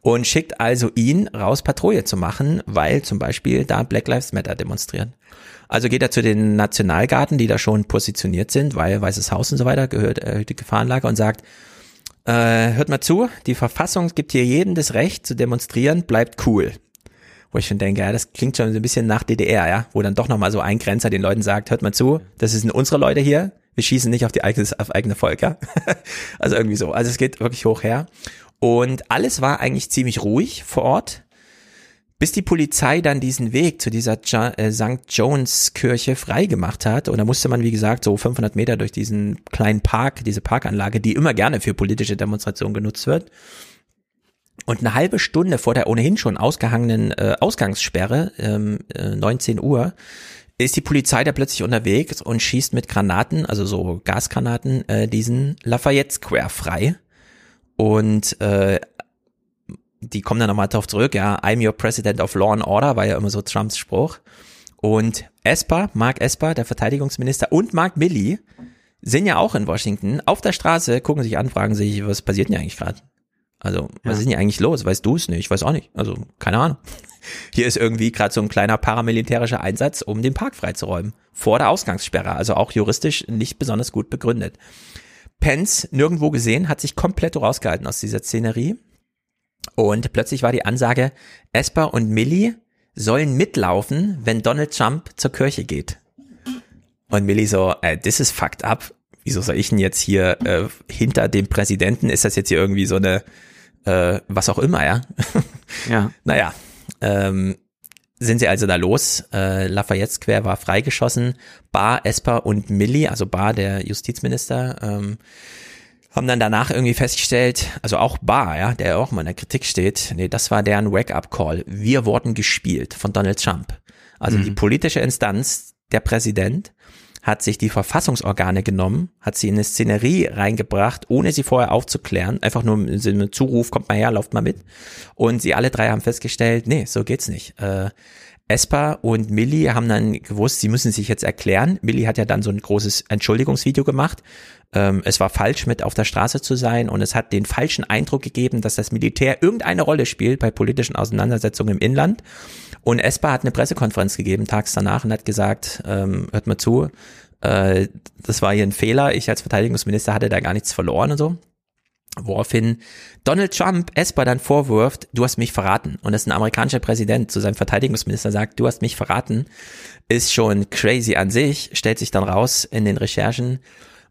Und schickt also ihn raus, Patrouille zu machen, weil zum Beispiel da Black Lives Matter demonstrieren. Also geht er zu den Nationalgarten, die da schon positioniert sind, weil Weißes Haus und so weiter gehört erhöhte Gefahrenlage und sagt, äh, hört mal zu, die Verfassung gibt hier jedem das Recht zu demonstrieren, bleibt cool. Wo ich schon denke, ja, das klingt schon so ein bisschen nach DDR, ja, wo dann doch nochmal so ein Grenzer den Leuten sagt, hört mal zu, das sind unsere Leute hier, wir schießen nicht auf die eigene, auf eigene ja. also irgendwie so. Also es geht wirklich hoch her. Und alles war eigentlich ziemlich ruhig vor Ort, bis die Polizei dann diesen Weg zu dieser äh, St. John's Kirche freigemacht hat. Und da musste man, wie gesagt, so 500 Meter durch diesen kleinen Park, diese Parkanlage, die immer gerne für politische Demonstrationen genutzt wird. Und eine halbe Stunde vor der ohnehin schon ausgehangenen äh, Ausgangssperre, ähm, äh, 19 Uhr, ist die Polizei da plötzlich unterwegs und schießt mit Granaten, also so Gasgranaten, äh, diesen Lafayette Square frei. Und äh, die kommen dann nochmal drauf zurück, ja, I'm your president of law and order, war ja immer so Trumps Spruch. Und Esper, Mark Esper, der Verteidigungsminister, und Mark Milley sind ja auch in Washington auf der Straße, gucken sich an, fragen sich, was passiert denn hier eigentlich gerade? Also, was Ja. ist denn hier eigentlich los? Weißt du es nicht? Ich weiß auch nicht. Also, keine Ahnung. Hier ist irgendwie gerade so ein kleiner paramilitärischer Einsatz, um den Park freizuräumen. Vor der Ausgangssperre. Also auch juristisch nicht besonders gut begründet. Pence, nirgendwo gesehen, hat sich komplett rausgehalten aus dieser Szenerie. Und plötzlich war die Ansage, Esper und Millie sollen mitlaufen, wenn Donald Trump zur Kirche geht. Und Millie so, äh, this is fucked up. Wieso soll ich denn jetzt hier äh, hinter dem Präsidenten? Ist das jetzt hier irgendwie so eine, äh, was auch immer, ja? Ja. Naja, ähm, sind sie also da los. Äh, Lafayette Square war freigeschossen. Barr, Esper und Millie, also Barr, der Justizminister, ähm, haben dann danach irgendwie festgestellt, also auch Barr, ja, der auch mal in der Kritik steht, nee, das war deren Wake-up-Call. Wir wurden gespielt von Donald Trump. Also die politische Instanz, der Präsident, hat sich die Verfassungsorgane genommen, hat sie in eine Szenerie reingebracht, ohne sie vorher aufzuklären, einfach nur im Sinne Zuruf, kommt mal her, lauft mal mit. Und sie alle drei haben festgestellt, nee, so geht's nicht. Äh, Esper und Millie haben dann gewusst, sie müssen sich jetzt erklären. Millie hat ja dann so ein großes Entschuldigungsvideo gemacht. Ähm, es war falsch, mit auf der Straße zu sein und es hat den falschen Eindruck gegeben, dass das Militär irgendeine Rolle spielt bei politischen Auseinandersetzungen im Inland. Und Esper hat eine Pressekonferenz gegeben tags danach und hat gesagt, ähm, hört mal zu, äh, das war hier ein Fehler. Ich als Verteidigungsminister hatte da gar nichts verloren und so. Woraufhin Donald Trump Esper dann vorwirft, du hast mich verraten. Und dass ein amerikanischer Präsident zu seinem Verteidigungsminister sagt, du hast mich verraten, ist schon crazy an sich, stellt sich dann raus in den Recherchen.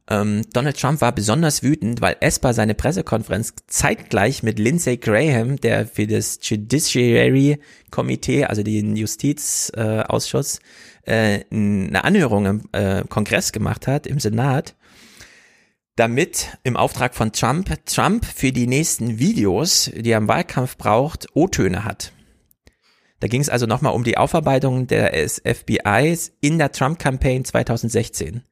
Ähm, Donald Trump war besonders wütend, weil Esper seine Pressekonferenz zeitgleich mit Lindsey Graham, der für das Judiciary Komitee, also den Justizausschuss, äh, äh, eine Anhörung im äh, Kongress gemacht hat, im Senat, damit im Auftrag von Trump Trump für die nächsten Videos, die er im Wahlkampf braucht, O-Töne hat. Da ging es also nochmal um die Aufarbeitung des FBIs in der Trump-Campaign 2016.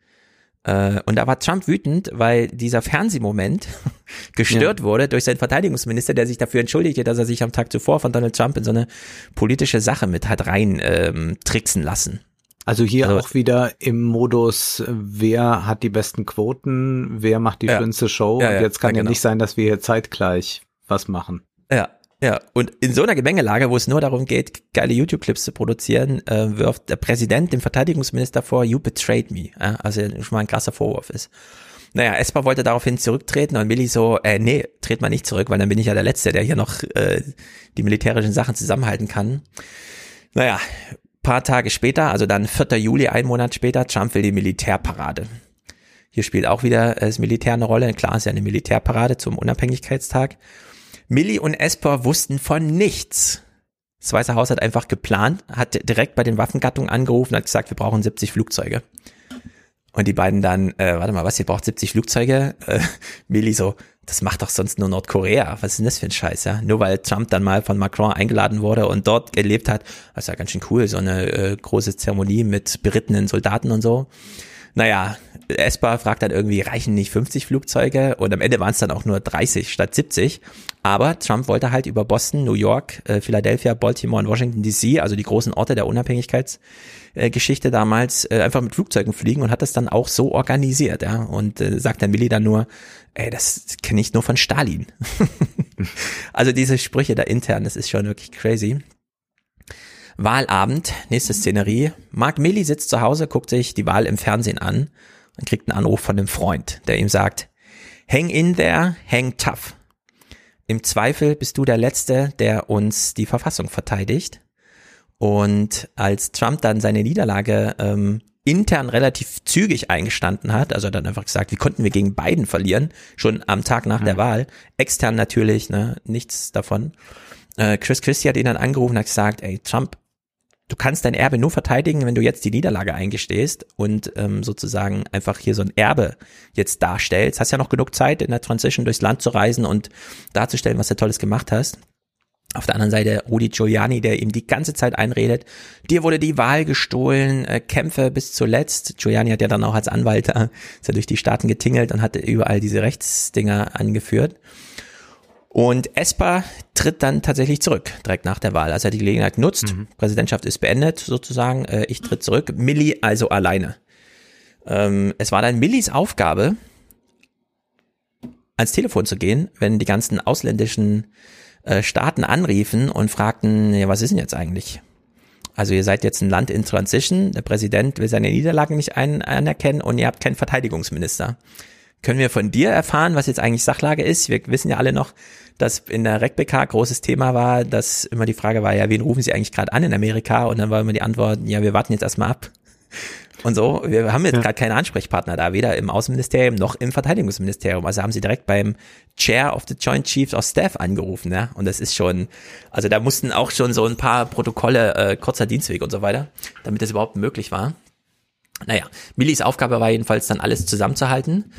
Äh, und da war Trump wütend, weil dieser Fernsehmoment gestört ja. wurde durch seinen Verteidigungsminister, der sich dafür entschuldigte, dass er sich am Tag zuvor von Donald Trump in so eine politische Sache mit hat rein ähm, tricksen lassen. Also hier also, auch wieder im Modus, wer hat die besten Quoten, wer macht die ja. schönste Show. Ja, ja, Jetzt kann ja, genau. nicht sein, dass wir hier zeitgleich was machen. Ja, ja, und in so einer Gemengelage, wo es nur darum geht, geile YouTube-Clips zu produzieren, äh, wirft der Präsident dem Verteidigungsminister vor, you betrayed me. Ja, also schon mal ein krasser Vorwurf ist. Naja, Esper wollte daraufhin zurücktreten und Milli so, äh, nee, tret mal nicht zurück, weil dann bin ich ja der Letzte, der hier noch äh, die militärischen Sachen zusammenhalten kann. Naja, paar Tage später, also dann 4. Juli, ein Monat später, Trump will die Militärparade. Hier spielt auch wieder das Militär eine Rolle. Klar ist ja eine Militärparade zum Unabhängigkeitstag. Millie und Esper wussten von nichts. Das Weiße Haus hat einfach geplant, hat direkt bei den Waffengattungen angerufen, hat gesagt, wir brauchen 70 Flugzeuge. Und die beiden dann, äh, warte mal, was, ihr braucht 70 Flugzeuge? Äh, Millie so, das macht doch sonst nur Nordkorea. Was ist denn das für ein Scheiß, ja? Nur weil Trump dann mal von Macron eingeladen wurde und dort gelebt hat, das ist ja ganz schön cool, so eine äh, große Zeremonie mit berittenen Soldaten und so. Naja, Esper fragt dann irgendwie, reichen nicht 50 Flugzeuge? Und am Ende waren es dann auch nur 30 statt 70. Aber Trump wollte halt über Boston, New York, äh, Philadelphia, Baltimore und Washington DC, also die großen Orte der Unabhängigkeitsgeschichte äh, damals, äh, einfach mit Flugzeugen fliegen und hat das dann auch so organisiert. Ja? Und sagt dann Willi dann nur, ey, das kenne ich nur von Stalin. also diese Sprüche da intern, das ist schon wirklich crazy. Wahlabend, nächste Szenerie. Mark Milley sitzt zu Hause, guckt sich die Wahl im Fernsehen an und kriegt einen Anruf von einem Freund, der ihm sagt, hang in there, hang tough. Im Zweifel bist du der Letzte, der uns die Verfassung verteidigt. Und als Trump dann seine Niederlage ähm, intern relativ zügig eingestanden hat, also dann einfach gesagt, wie konnten wir gegen Biden verlieren, schon am Tag nach mhm. der Wahl, extern natürlich, ne, nichts davon. Äh, Chris Christie hat ihn dann angerufen und hat gesagt, ey, Trump du kannst dein Erbe nur verteidigen, wenn du jetzt die Niederlage eingestehst und ähm, sozusagen einfach hier so ein Erbe jetzt darstellst. Hast ja noch genug Zeit in der Transition durchs Land zu reisen und darzustellen, was du Tolles gemacht hast. Auf der anderen Seite Rudi Giuliani, der ihm die ganze Zeit einredet, dir wurde die Wahl gestohlen, äh, kämpfe bis zuletzt. Giuliani hat ja dann auch als Anwalt äh, ist ja durch die Staaten getingelt und hatte überall diese Rechtsdinger angeführt. Und Esper tritt dann tatsächlich zurück, direkt nach der Wahl, als er die Gelegenheit nutzt. Mhm. Präsidentschaft ist beendet, sozusagen. Äh, ich tritt zurück. Milli also alleine. Ähm, es war dann Millis Aufgabe, ans Telefon zu gehen, wenn die ganzen ausländischen äh, Staaten anriefen und fragten, ja, was ist denn jetzt eigentlich? Also ihr seid jetzt ein Land in Transition, der Präsident will seine Niederlagen nicht ein anerkennen und ihr habt keinen Verteidigungsminister. Können wir von dir erfahren, was jetzt eigentlich Sachlage ist? Wir wissen ja alle noch, dass in der RecBK großes Thema war, dass immer die Frage war, ja, wen rufen Sie eigentlich gerade an in Amerika? Und dann war immer die Antwort, ja, wir warten jetzt erstmal ab. Und so, wir haben jetzt ja. gerade keine Ansprechpartner da, weder im Außenministerium noch im Verteidigungsministerium. Also haben sie direkt beim Chair of the Joint Chiefs of Staff angerufen, ja. Und das ist schon, also da mussten auch schon so ein paar Protokolle, äh, kurzer Dienstweg und so weiter, damit das überhaupt möglich war. Naja, Millis Aufgabe war jedenfalls dann alles zusammenzuhalten.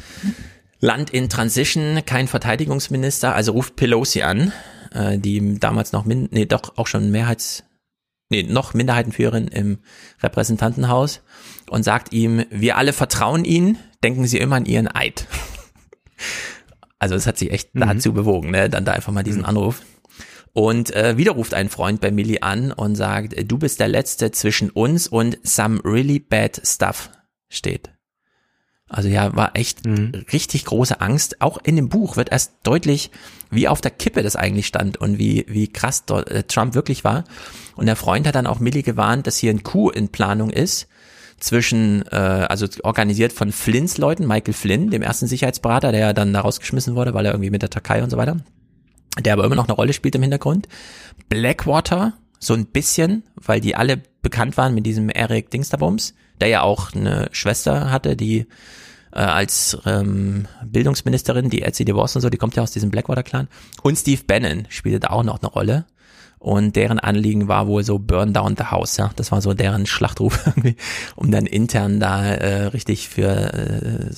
Land in Transition, kein Verteidigungsminister, also ruft Pelosi an, äh, die damals noch, min nee, doch auch schon Mehrheits, nee, noch Minderheitenführerin im Repräsentantenhaus und sagt ihm, wir alle vertrauen Ihnen, denken Sie immer an Ihren Eid. also es hat sie echt mhm. dazu bewogen, ne, dann da einfach mal diesen mhm. Anruf. Und äh, wieder ruft ein Freund bei Millie an und sagt, du bist der Letzte zwischen uns und some really bad stuff steht. Also ja, war echt mhm. richtig große Angst. Auch in dem Buch wird erst deutlich, wie auf der Kippe das eigentlich stand und wie, wie krass äh, Trump wirklich war. Und der Freund hat dann auch Millie gewarnt, dass hier ein Coup in Planung ist zwischen, äh, also organisiert von Flynns Leuten, Michael Flynn, dem ersten Sicherheitsberater, der ja dann da rausgeschmissen wurde, weil er irgendwie mit der Türkei und so weiter der aber immer noch eine Rolle spielt im Hintergrund. Blackwater, so ein bisschen, weil die alle bekannt waren mit diesem Eric Dingsterbums, der ja auch eine Schwester hatte, die äh, als ähm, Bildungsministerin, die Etsy DeVos und so, die kommt ja aus diesem Blackwater-Clan. Und Steve Bannon spielte da auch noch eine Rolle. Und deren Anliegen war wohl so Burn down the house, ja. Das war so deren Schlachtruf irgendwie, um dann intern da äh, richtig für äh,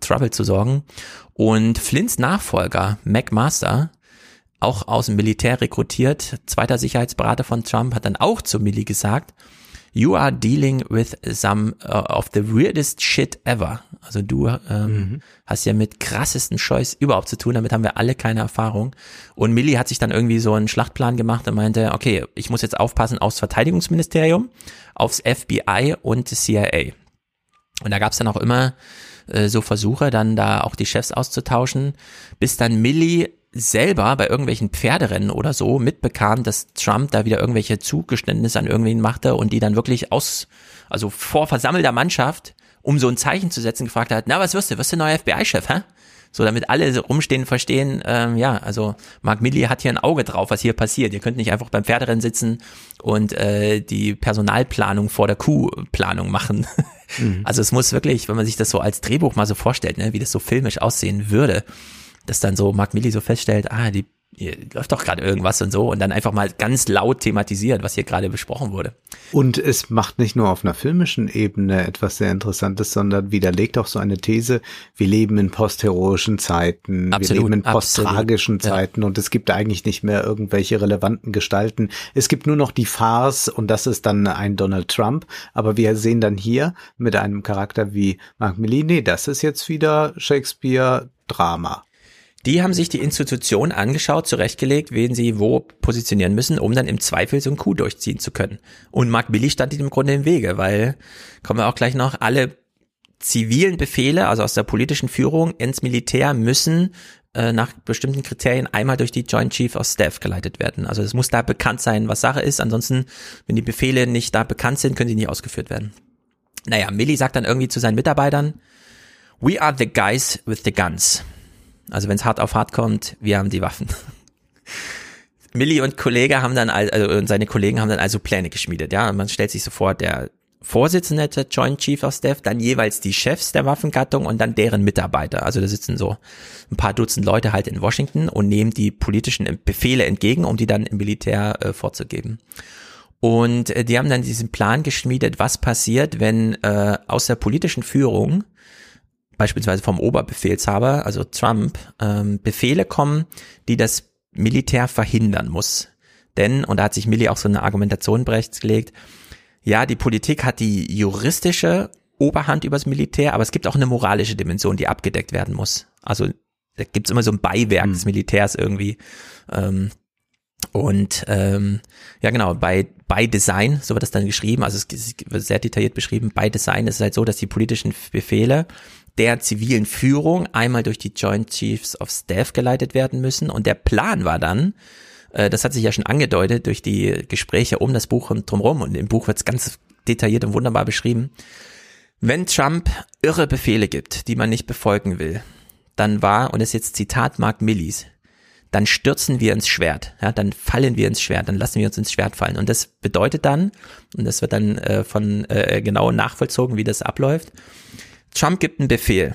Trouble zu sorgen. Und Flints Nachfolger, Mac Master, auch aus dem Militär rekrutiert, zweiter Sicherheitsberater von Trump, hat dann auch zu Millie gesagt, You are dealing with some uh, of the weirdest shit ever. Also du ähm, mhm. hast ja mit krassesten Scheiß überhaupt zu tun, damit haben wir alle keine Erfahrung. Und Millie hat sich dann irgendwie so einen Schlachtplan gemacht und meinte, okay, ich muss jetzt aufpassen aufs Verteidigungsministerium, aufs FBI und CIA. Und da gab es dann auch immer äh, so Versuche, dann da auch die Chefs auszutauschen, bis dann Millie selber bei irgendwelchen Pferderennen oder so mitbekam, dass Trump da wieder irgendwelche Zugeständnisse an irgendwen machte und die dann wirklich aus, also vor versammelter Mannschaft, um so ein Zeichen zu setzen, gefragt hat, na, was wirst du, wirst du neuer FBI-Chef, hä? So, damit alle rumstehen, verstehen, ähm, ja, also Mark Milley hat hier ein Auge drauf, was hier passiert. Ihr könnt nicht einfach beim Pferderennen sitzen und äh, die Personalplanung vor der Kuhplanung machen. Mhm. Also es muss wirklich, wenn man sich das so als Drehbuch mal so vorstellt, ne, wie das so filmisch aussehen würde, dass dann so Mark Milli so feststellt, ah, die hier läuft doch gerade irgendwas und so und dann einfach mal ganz laut thematisiert, was hier gerade besprochen wurde. Und es macht nicht nur auf einer filmischen Ebene etwas sehr Interessantes, sondern widerlegt auch so eine These, wir leben in postheroischen Zeiten, absolut, wir leben in posttragischen Zeiten ja. und es gibt eigentlich nicht mehr irgendwelche relevanten Gestalten. Es gibt nur noch die Farce und das ist dann ein Donald Trump, aber wir sehen dann hier mit einem Charakter wie Mark Milli, nee, das ist jetzt wieder Shakespeare Drama. Die haben sich die Institution angeschaut, zurechtgelegt, wen sie wo positionieren müssen, um dann im Zweifel so ein Coup durchziehen zu können. Und Mark Billy stand ihnen im Grunde im Wege, weil, kommen wir auch gleich noch, alle zivilen Befehle, also aus der politischen Führung ins Militär müssen äh, nach bestimmten Kriterien einmal durch die Joint Chief of Staff geleitet werden. Also es muss da bekannt sein, was Sache ist. Ansonsten, wenn die Befehle nicht da bekannt sind, können sie nicht ausgeführt werden. Naja, Millie sagt dann irgendwie zu seinen Mitarbeitern, We are the guys with the guns. Also wenn es hart auf hart kommt, wir haben die Waffen. Millie und Kollege haben dann, also und seine Kollegen haben dann also Pläne geschmiedet, ja. man stellt sich sofort der Vorsitzende der Joint Chief of Staff, dann jeweils die Chefs der Waffengattung und dann deren Mitarbeiter. Also da sitzen so ein paar Dutzend Leute halt in Washington und nehmen die politischen Befehle entgegen, um die dann im Militär äh, vorzugeben. Und äh, die haben dann diesen Plan geschmiedet, was passiert, wenn äh, aus der politischen Führung beispielsweise vom Oberbefehlshaber, also Trump, ähm, Befehle kommen, die das Militär verhindern muss. Denn, und da hat sich Milli auch so eine Argumentation gelegt, ja, die Politik hat die juristische Oberhand übers Militär, aber es gibt auch eine moralische Dimension, die abgedeckt werden muss. Also da gibt's immer so ein Beiwerk mhm. des Militärs irgendwie. Ähm, und ähm, ja genau, bei, bei Design, so wird das dann geschrieben, also es wird sehr detailliert beschrieben, bei Design ist es halt so, dass die politischen Befehle der zivilen Führung einmal durch die Joint Chiefs of Staff geleitet werden müssen. Und der Plan war dann, äh, das hat sich ja schon angedeutet durch die Gespräche um das Buch und drumherum, und im Buch wird es ganz detailliert und wunderbar beschrieben, wenn Trump irre Befehle gibt, die man nicht befolgen will, dann war, und das ist jetzt Zitat Mark Millis, dann stürzen wir ins Schwert, ja, dann fallen wir ins Schwert, dann lassen wir uns ins Schwert fallen. Und das bedeutet dann, und das wird dann äh, von äh, genau nachvollzogen, wie das abläuft, Trump gibt einen Befehl,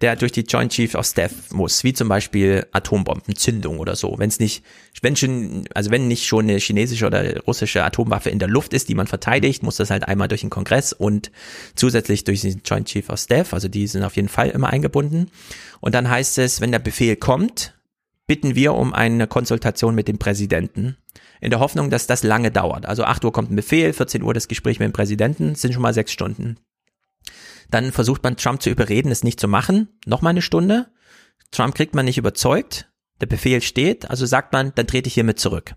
der durch die Joint Chiefs of Staff muss, wie zum Beispiel Atombombenzündung oder so. Wenn es nicht, wenn schon, also wenn nicht schon eine chinesische oder russische Atomwaffe in der Luft ist, die man verteidigt, muss das halt einmal durch den Kongress und zusätzlich durch den Joint Chief of Staff, also die sind auf jeden Fall immer eingebunden. Und dann heißt es, wenn der Befehl kommt, bitten wir um eine Konsultation mit dem Präsidenten in der Hoffnung, dass das lange dauert. Also 8 Uhr kommt ein Befehl, 14 Uhr das Gespräch mit dem Präsidenten, sind schon mal sechs Stunden. Dann versucht man Trump zu überreden, es nicht zu machen. Nochmal eine Stunde. Trump kriegt man nicht überzeugt. Der Befehl steht, also sagt man, dann trete ich hiermit zurück.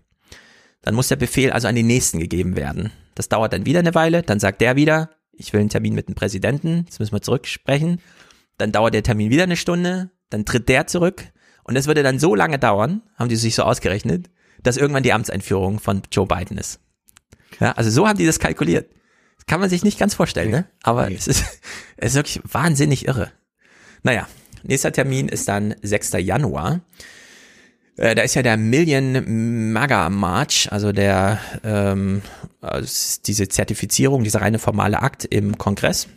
Dann muss der Befehl also an den nächsten gegeben werden. Das dauert dann wieder eine Weile, dann sagt der wieder, ich will einen Termin mit dem Präsidenten, jetzt müssen wir zurücksprechen. Dann dauert der Termin wieder eine Stunde, dann tritt der zurück. Und es würde dann so lange dauern, haben die sich so ausgerechnet, dass irgendwann die Amtseinführung von Joe Biden ist. Ja, also so haben die das kalkuliert. Kann man sich nicht ganz vorstellen, ne? Aber nee. es, ist, es ist wirklich wahnsinnig irre. Naja, nächster Termin ist dann 6. Januar. Äh, da ist ja der Million Maga March, also der ähm, also diese Zertifizierung, dieser reine formale Akt im Kongress,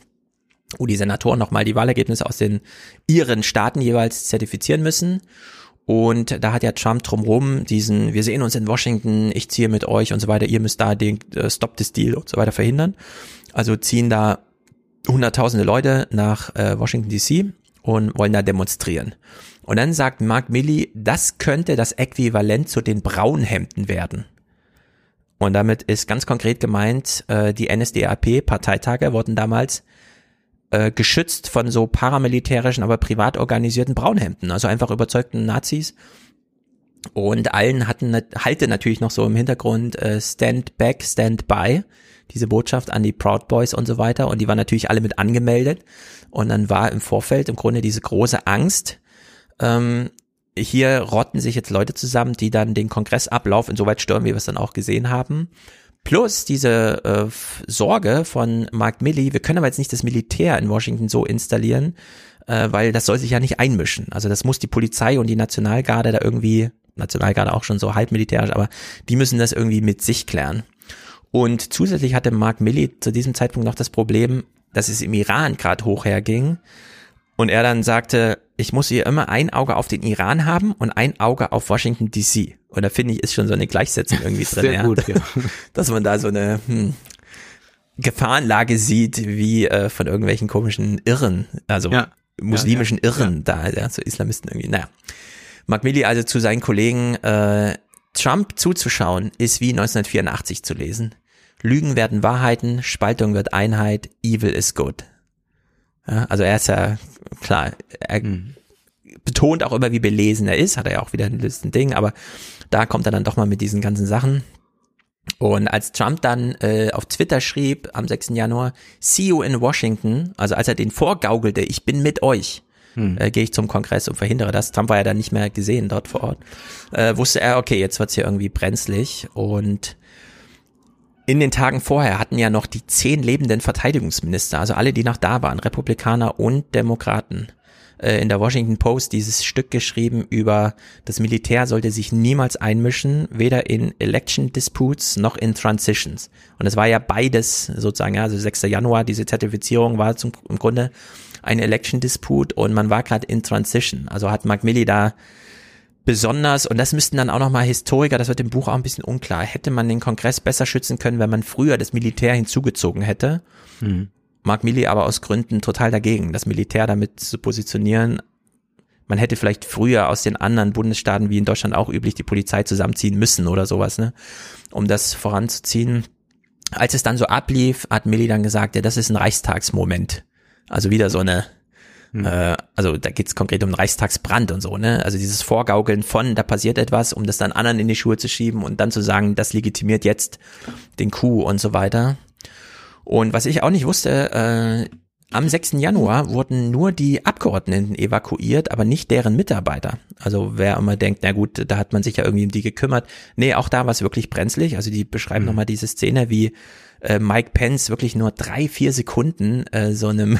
wo die Senatoren nochmal die Wahlergebnisse aus den ihren Staaten jeweils zertifizieren müssen. Und da hat ja Trump drumherum diesen, wir sehen uns in Washington, ich ziehe mit euch und so weiter, ihr müsst da den äh, Stop this Deal und so weiter verhindern. Also ziehen da hunderttausende Leute nach äh, Washington DC und wollen da demonstrieren. Und dann sagt Mark Milley, das könnte das Äquivalent zu den Braunhemden werden. Und damit ist ganz konkret gemeint, äh, die NSDAP-Parteitage wurden damals äh, geschützt von so paramilitärischen, aber privat organisierten Braunhemden, also einfach überzeugten Nazis. Und allen hatten halte natürlich noch so im Hintergrund äh, Stand Back, Stand By, diese Botschaft an die Proud Boys und so weiter. Und die waren natürlich alle mit angemeldet. Und dann war im Vorfeld im Grunde diese große Angst. Ähm, hier rotten sich jetzt Leute zusammen, die dann den Kongressablauf insoweit stören, wie wir es dann auch gesehen haben. Plus diese äh, Sorge von Mark Milley, wir können aber jetzt nicht das Militär in Washington so installieren, äh, weil das soll sich ja nicht einmischen. Also das muss die Polizei und die Nationalgarde da irgendwie, Nationalgarde auch schon so halb militärisch, aber die müssen das irgendwie mit sich klären. Und zusätzlich hatte Mark Milley zu diesem Zeitpunkt noch das Problem, dass es im Iran gerade hoch herging und er dann sagte, ich muss hier immer ein Auge auf den Iran haben und ein Auge auf Washington DC. Und da finde ich, ist schon so eine Gleichsetzung irgendwie drin. Sehr ja. gut, ja. Dass man da so eine hm, Gefahrenlage sieht, wie äh, von irgendwelchen komischen Irren, also ja. muslimischen ja, Irren da, ja, so Islamisten irgendwie. Naja. Mark Milley also zu seinen Kollegen, äh, Trump zuzuschauen, ist wie 1984 zu lesen. Lügen werden Wahrheiten, Spaltung wird Einheit, Evil is good. Ja, also er ist ja, klar, er mhm. betont auch immer, wie belesen er ist, hat er ja auch wieder ein Ding, aber da kommt er dann doch mal mit diesen ganzen Sachen. Und als Trump dann äh, auf Twitter schrieb am 6. Januar, see you in Washington, also als er den vorgaukelte, ich bin mit euch, hm. äh, gehe ich zum Kongress und verhindere das. Trump war ja dann nicht mehr gesehen dort vor Ort. Äh, wusste er, okay, jetzt wird's hier irgendwie brenzlig. Und in den Tagen vorher hatten ja noch die zehn lebenden Verteidigungsminister, also alle, die noch da waren, Republikaner und Demokraten, äh, in der Washington Post dieses Stück geschrieben über das Militär sollte sich niemals einmischen, weder in Election Disputes noch in Transitions. Und es war ja beides sozusagen, also 6. Januar, diese Zertifizierung war zum, im Grunde ein Election Dispute und man war gerade in Transition. Also hat Mark Milley da besonders, und das müssten dann auch nochmal Historiker, das wird im Buch auch ein bisschen unklar, hätte man den Kongress besser schützen können, wenn man früher das Militär hinzugezogen hätte. Mhm. Mark Milley aber aus Gründen total dagegen, das Militär damit zu positionieren. Man hätte vielleicht früher aus den anderen Bundesstaaten, wie in Deutschland auch üblich, die Polizei zusammenziehen müssen oder sowas, ne, um das voranzuziehen. Als es dann so ablief, hat Milley dann gesagt, ja, das ist ein Reichstagsmoment. Also wieder so eine hm. Äh, also da geht's konkret um Reichstagsbrand und so, ne? Also dieses Vorgaukeln von, da passiert etwas, um das dann anderen in die Schuhe zu schieben und dann zu sagen, das legitimiert jetzt den Coup und so weiter. Und was ich auch nicht wusste, äh, am 6. Januar wurden nur die Abgeordneten evakuiert, aber nicht deren Mitarbeiter. Also wer immer denkt, na gut, da hat man sich ja irgendwie um die gekümmert. Nee, auch da war es wirklich brenzlig. Also die beschreiben mhm. nochmal diese Szene, wie äh, Mike Pence wirklich nur drei, vier Sekunden äh, so einem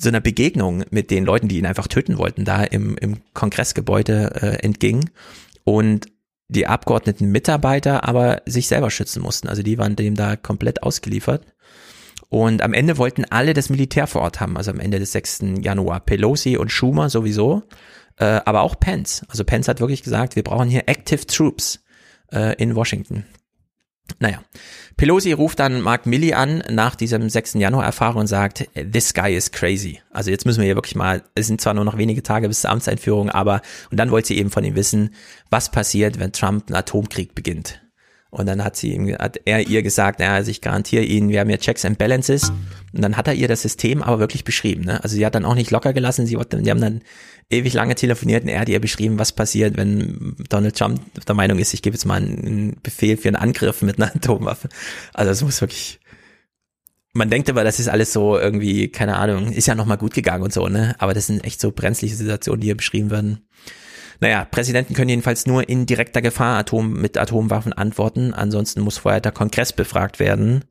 so einer Begegnung mit den Leuten, die ihn einfach töten wollten, da im, im Kongressgebäude äh, entging und die Abgeordneten Mitarbeiter aber sich selber schützen mussten. Also die waren dem da komplett ausgeliefert. Und am Ende wollten alle das Militär vor Ort haben, also am Ende des 6. Januar. Pelosi und Schumer sowieso, äh, aber auch Pence. Also Pence hat wirklich gesagt, wir brauchen hier Active Troops äh, in Washington. Naja, Pelosi ruft dann Mark Milley an nach diesem 6. Januar-Erfahrung und sagt, this guy is crazy. Also jetzt müssen wir hier wirklich mal, es sind zwar nur noch wenige Tage bis zur Amtseinführung, aber, und dann wollte sie eben von ihm wissen, was passiert, wenn Trump einen Atomkrieg beginnt. Und dann hat sie ihm, hat er ihr gesagt, naja, also ich garantiere Ihnen, wir haben hier Checks and Balances. Und dann hat er ihr das System aber wirklich beschrieben. Ne? Also sie hat dann auch nicht locker gelassen, sie die haben dann ewig lange telefoniert und er hat ihr beschrieben, was passiert, wenn Donald Trump der Meinung ist, ich gebe jetzt mal einen Befehl für einen Angriff mit einer Atomwaffe. Also es muss wirklich. Man denkt aber, das ist alles so irgendwie, keine Ahnung, ist ja nochmal gut gegangen und so, ne? Aber das sind echt so brenzliche Situationen, die hier beschrieben werden. Naja, Präsidenten können jedenfalls nur in direkter Gefahr Atom, mit Atomwaffen antworten. Ansonsten muss vorher der Kongress befragt werden.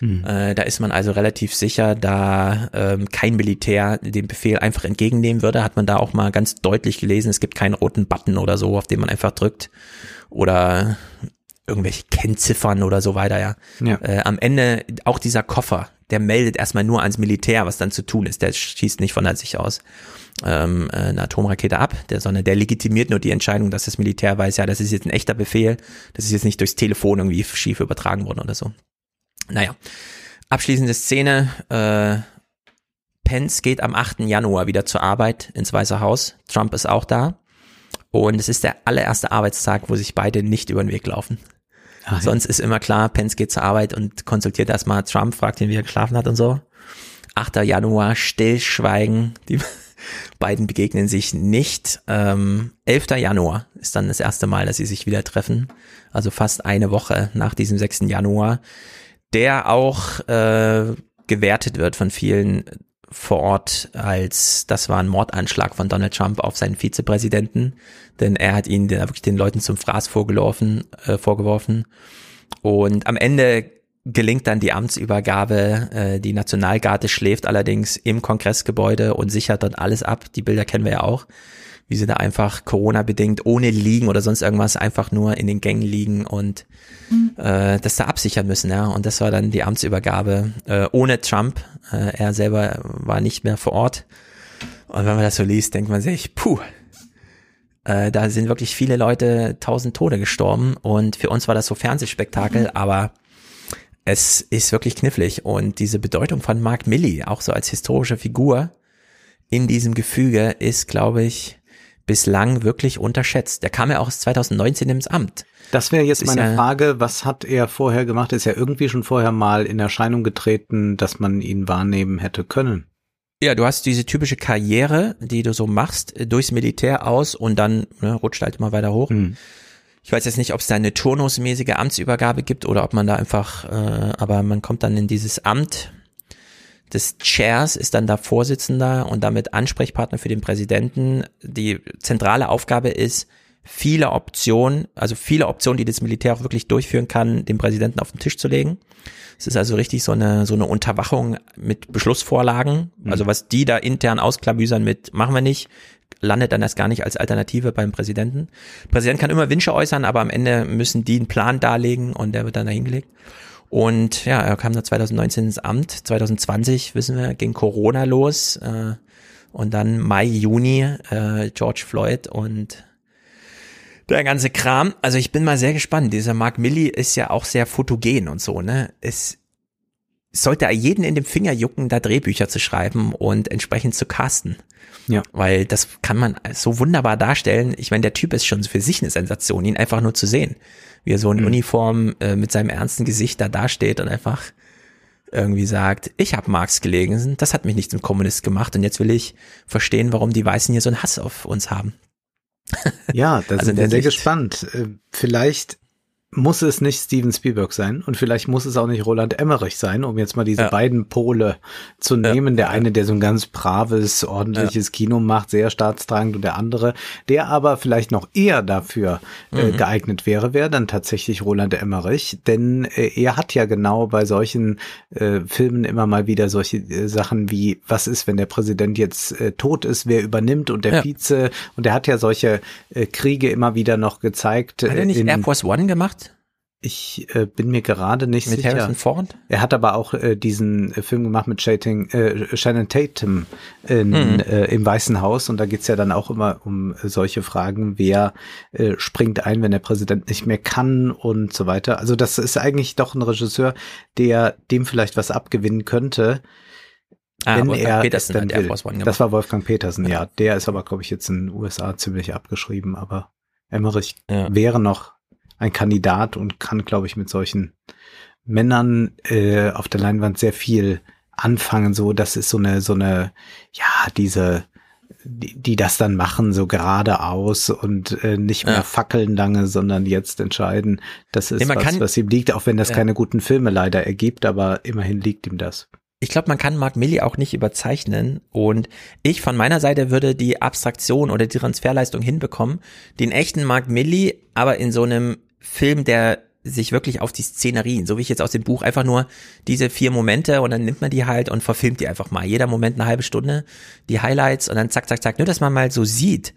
Hm. Äh, da ist man also relativ sicher, da ähm, kein Militär den Befehl einfach entgegennehmen würde, hat man da auch mal ganz deutlich gelesen. Es gibt keinen roten Button oder so, auf den man einfach drückt. Oder irgendwelche Kennziffern oder so weiter, ja. ja. Äh, am Ende auch dieser Koffer, der meldet erstmal nur ans Militär, was dann zu tun ist. Der schießt nicht von sich aus ähm, äh, eine Atomrakete ab, der, sondern der legitimiert nur die Entscheidung, dass das Militär weiß, ja, das ist jetzt ein echter Befehl, das ist jetzt nicht durchs Telefon irgendwie schief übertragen worden oder so. Naja, abschließende Szene, äh, Pence geht am 8. Januar wieder zur Arbeit ins Weiße Haus, Trump ist auch da und es ist der allererste Arbeitstag, wo sich beide nicht über den Weg laufen. Ach, Sonst ja. ist immer klar, Pence geht zur Arbeit und konsultiert erstmal Trump, fragt ihn, wie er geschlafen hat und so. 8. Januar, Stillschweigen, die beiden begegnen sich nicht. Ähm, 11. Januar ist dann das erste Mal, dass sie sich wieder treffen. Also fast eine Woche nach diesem 6. Januar, der auch äh, gewertet wird von vielen vor Ort als das war ein Mordanschlag von Donald Trump auf seinen Vizepräsidenten, denn er hat ihn wirklich den Leuten zum Fraß vorgelaufen, äh, vorgeworfen. Und am Ende gelingt dann die Amtsübergabe. Äh, die Nationalgarde schläft allerdings im Kongressgebäude und sichert dort alles ab. Die Bilder kennen wir ja auch, wie sie da einfach Corona-bedingt ohne liegen oder sonst irgendwas einfach nur in den Gängen liegen und mhm. äh, das da absichern müssen. Ja. Und das war dann die Amtsübergabe äh, ohne Trump. Äh, er selber war nicht mehr vor Ort. Und wenn man das so liest, denkt man sich, puh, äh, da sind wirklich viele Leute, tausend Tode gestorben. Und für uns war das so Fernsehspektakel, mhm. aber es ist wirklich knifflig und diese Bedeutung von Mark Milley, auch so als historische Figur in diesem Gefüge, ist, glaube ich, bislang wirklich unterschätzt. Der kam ja auch 2019 ins Amt. Das wäre jetzt das meine ja, Frage, was hat er vorher gemacht? Ist er irgendwie schon vorher mal in Erscheinung getreten, dass man ihn wahrnehmen hätte können? Ja, du hast diese typische Karriere, die du so machst, durchs Militär aus und dann ne, rutscht halt immer weiter hoch. Hm. Ich weiß jetzt nicht, ob es da eine turnusmäßige Amtsübergabe gibt oder ob man da einfach, äh, aber man kommt dann in dieses Amt des Chairs, ist dann da Vorsitzender und damit Ansprechpartner für den Präsidenten. Die zentrale Aufgabe ist, viele Optionen, also viele Optionen, die das Militär auch wirklich durchführen kann, dem Präsidenten auf den Tisch zu legen. Es ist also richtig so eine, so eine Unterwachung mit Beschlussvorlagen. Mhm. Also was die da intern ausklabüsern mit, machen wir nicht, landet dann erst gar nicht als Alternative beim Präsidenten. Der Präsident kann immer Wünsche äußern, aber am Ende müssen die einen Plan darlegen und der wird dann dahingelegt. Und ja, er kam dann 2019 ins Amt. 2020, wissen wir, ging Corona los. Äh, und dann Mai, Juni, äh, George Floyd und der ganze Kram. Also ich bin mal sehr gespannt. Dieser Mark Milley ist ja auch sehr fotogen und so, ne? Es sollte jeden in dem Finger jucken, da Drehbücher zu schreiben und entsprechend zu casten. Ja. Weil das kann man so wunderbar darstellen. Ich meine, der Typ ist schon für sich eine Sensation, ihn einfach nur zu sehen. Wie er so in mhm. Uniform äh, mit seinem ernsten Gesicht da dasteht und einfach irgendwie sagt, ich habe Marx gelesen, das hat mich nicht zum Kommunist gemacht und jetzt will ich verstehen, warum die Weißen hier so einen Hass auf uns haben. Ja, da also sind wir sehr gespannt. Äh, vielleicht muss es nicht Steven Spielberg sein und vielleicht muss es auch nicht Roland Emmerich sein, um jetzt mal diese ja. beiden Pole zu nehmen. Ja. Der eine, der so ein ganz braves, ordentliches ja. Kino macht, sehr staatstragend und der andere, der aber vielleicht noch eher dafür äh, mhm. geeignet wäre, wäre dann tatsächlich Roland Emmerich, denn äh, er hat ja genau bei solchen äh, Filmen immer mal wieder solche äh, Sachen wie, was ist, wenn der Präsident jetzt äh, tot ist, wer übernimmt und der Vize und er hat ja solche äh, Kriege immer wieder noch gezeigt. Hat er nicht in, Air Force One gemacht? Ich äh, bin mir gerade nicht mit sicher. Harrison Ford? Er hat aber auch äh, diesen äh, Film gemacht mit Shating, äh, Shannon Tatum in, mhm. äh, im Weißen Haus und da geht's ja dann auch immer um äh, solche Fragen, wer springt ein, wenn der Präsident nicht mehr kann und so weiter. Also das ist eigentlich doch ein Regisseur, der dem vielleicht was abgewinnen könnte. Ah, wenn Wolfgang er Peterson dann will. Das war Wolfgang Petersen, ja. ja. Der ist aber, glaube ich, jetzt in den USA ziemlich abgeschrieben, aber Emmerich ja. wäre noch ein Kandidat und kann, glaube ich, mit solchen Männern äh, auf der Leinwand sehr viel anfangen. So, das ist so eine, so eine, ja, diese, die, die das dann machen, so geradeaus und äh, nicht mehr ja. fackeln lange, sondern jetzt entscheiden, das ist nee, was, kann, was ihm liegt, auch wenn das ja. keine guten Filme leider ergibt, aber immerhin liegt ihm das. Ich glaube, man kann Mark Milli auch nicht überzeichnen und ich von meiner Seite würde die Abstraktion oder die Transferleistung hinbekommen, den echten Mark Milli aber in so einem Film, der sich wirklich auf die Szenerien, so wie ich jetzt aus dem Buch einfach nur diese vier Momente und dann nimmt man die halt und verfilmt die einfach mal. Jeder Moment eine halbe Stunde, die Highlights und dann zack, zack, zack. Nur, dass man mal so sieht.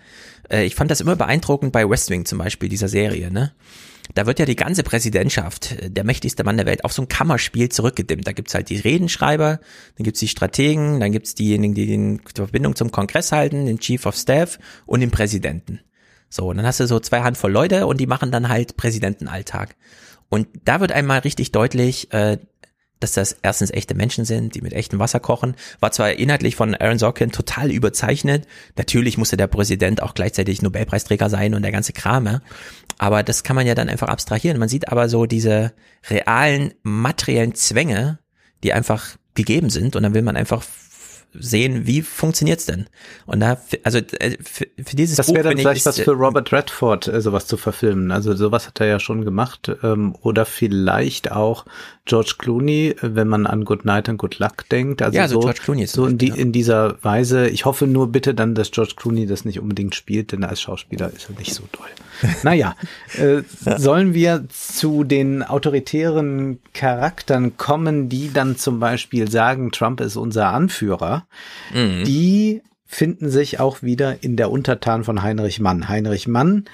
Äh, ich fand das immer beeindruckend bei West Wing zum Beispiel, dieser Serie, ne? da wird ja die ganze Präsidentschaft, der mächtigste Mann der Welt, auf so ein Kammerspiel zurückgedimmt. Da gibt's halt die Redenschreiber, dann gibt's die Strategen, dann gibt's diejenigen, die die Verbindung zum Kongress halten, den Chief of Staff und den Präsidenten. So, und dann hast du so zwei Handvoll Leute und die machen dann halt Präsidentenalltag. Und da wird einmal richtig deutlich, äh, dass das erstens echte Menschen sind, die mit echtem Wasser kochen. War zwar inhaltlich von Aaron Sorkin total überzeichnet. Natürlich musste der Präsident auch gleichzeitig Nobelpreisträger sein und der ganze Kram, ja. Aber das kann man ja dann einfach abstrahieren. Man sieht aber so diese realen materiellen Zwänge, die einfach gegeben sind und dann will man einfach sehen, wie funktioniert's denn? Und da, also äh, für, für dieses Das wäre dann vielleicht was für Robert Redford, äh, sowas zu verfilmen. Also sowas hat er ja schon gemacht. Ähm, oder vielleicht auch George Clooney, wenn man an Good Night and Good Luck denkt. Also, ja, also so, George Clooney ist so in, die, in dieser Weise. Ich hoffe nur bitte dann, dass George Clooney das nicht unbedingt spielt, denn als Schauspieler ist er nicht so toll. naja, äh, ja. sollen wir zu den autoritären Charakteren kommen, die dann zum Beispiel sagen, Trump ist unser Anführer. Mhm. Die finden sich auch wieder in der Untertan von Heinrich Mann. Heinrich Mann,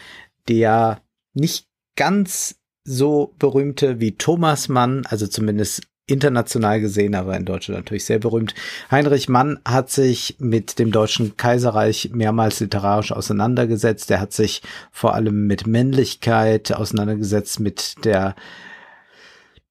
der nicht ganz so berühmte wie Thomas Mann, also zumindest international gesehen, aber in Deutschland natürlich sehr berühmt. Heinrich Mann hat sich mit dem Deutschen Kaiserreich mehrmals literarisch auseinandergesetzt. Er hat sich vor allem mit Männlichkeit auseinandergesetzt, mit der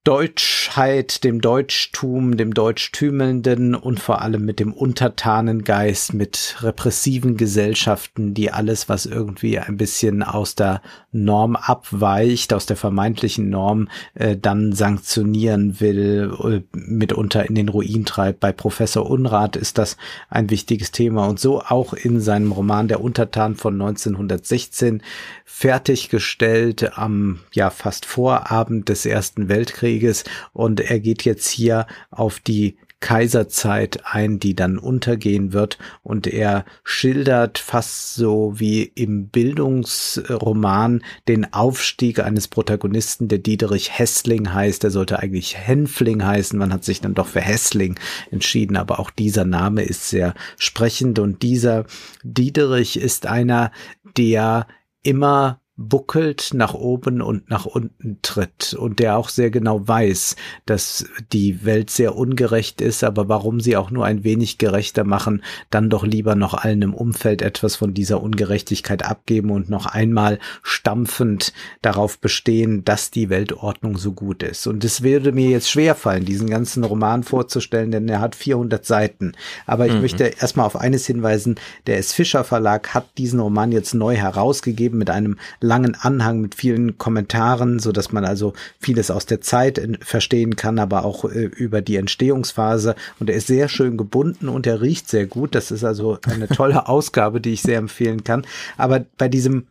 Deutschheit, dem Deutschtum, dem Deutschtümelnden und vor allem mit dem Untertanengeist, mit repressiven Gesellschaften, die alles, was irgendwie ein bisschen aus der Norm abweicht, aus der vermeintlichen Norm, äh, dann sanktionieren will, äh, mitunter in den Ruin treibt. Bei Professor Unrat ist das ein wichtiges Thema und so auch in seinem Roman Der Untertan von 1916 fertiggestellt am ja fast Vorabend des Ersten Weltkrieges und er geht jetzt hier auf die Kaiserzeit ein, die dann untergehen wird. Und er schildert fast so wie im Bildungsroman den Aufstieg eines Protagonisten, der Diederich Hessling heißt. Er sollte eigentlich Hänfling heißen. Man hat sich dann doch für Hessling entschieden. Aber auch dieser Name ist sehr sprechend. Und dieser Diederich ist einer, der immer buckelt nach oben und nach unten tritt und der auch sehr genau weiß, dass die Welt sehr ungerecht ist, aber warum sie auch nur ein wenig gerechter machen, dann doch lieber noch allen im Umfeld etwas von dieser Ungerechtigkeit abgeben und noch einmal stampfend darauf bestehen, dass die Weltordnung so gut ist. Und es würde mir jetzt schwerfallen, diesen ganzen Roman vorzustellen, denn er hat 400 Seiten. Aber ich mhm. möchte erstmal auf eines hinweisen, der S. Fischer Verlag hat diesen Roman jetzt neu herausgegeben mit einem langen Anhang mit vielen Kommentaren, so dass man also vieles aus der Zeit verstehen kann, aber auch äh, über die Entstehungsphase. Und er ist sehr schön gebunden und er riecht sehr gut. Das ist also eine tolle Ausgabe, die ich sehr empfehlen kann. Aber bei diesem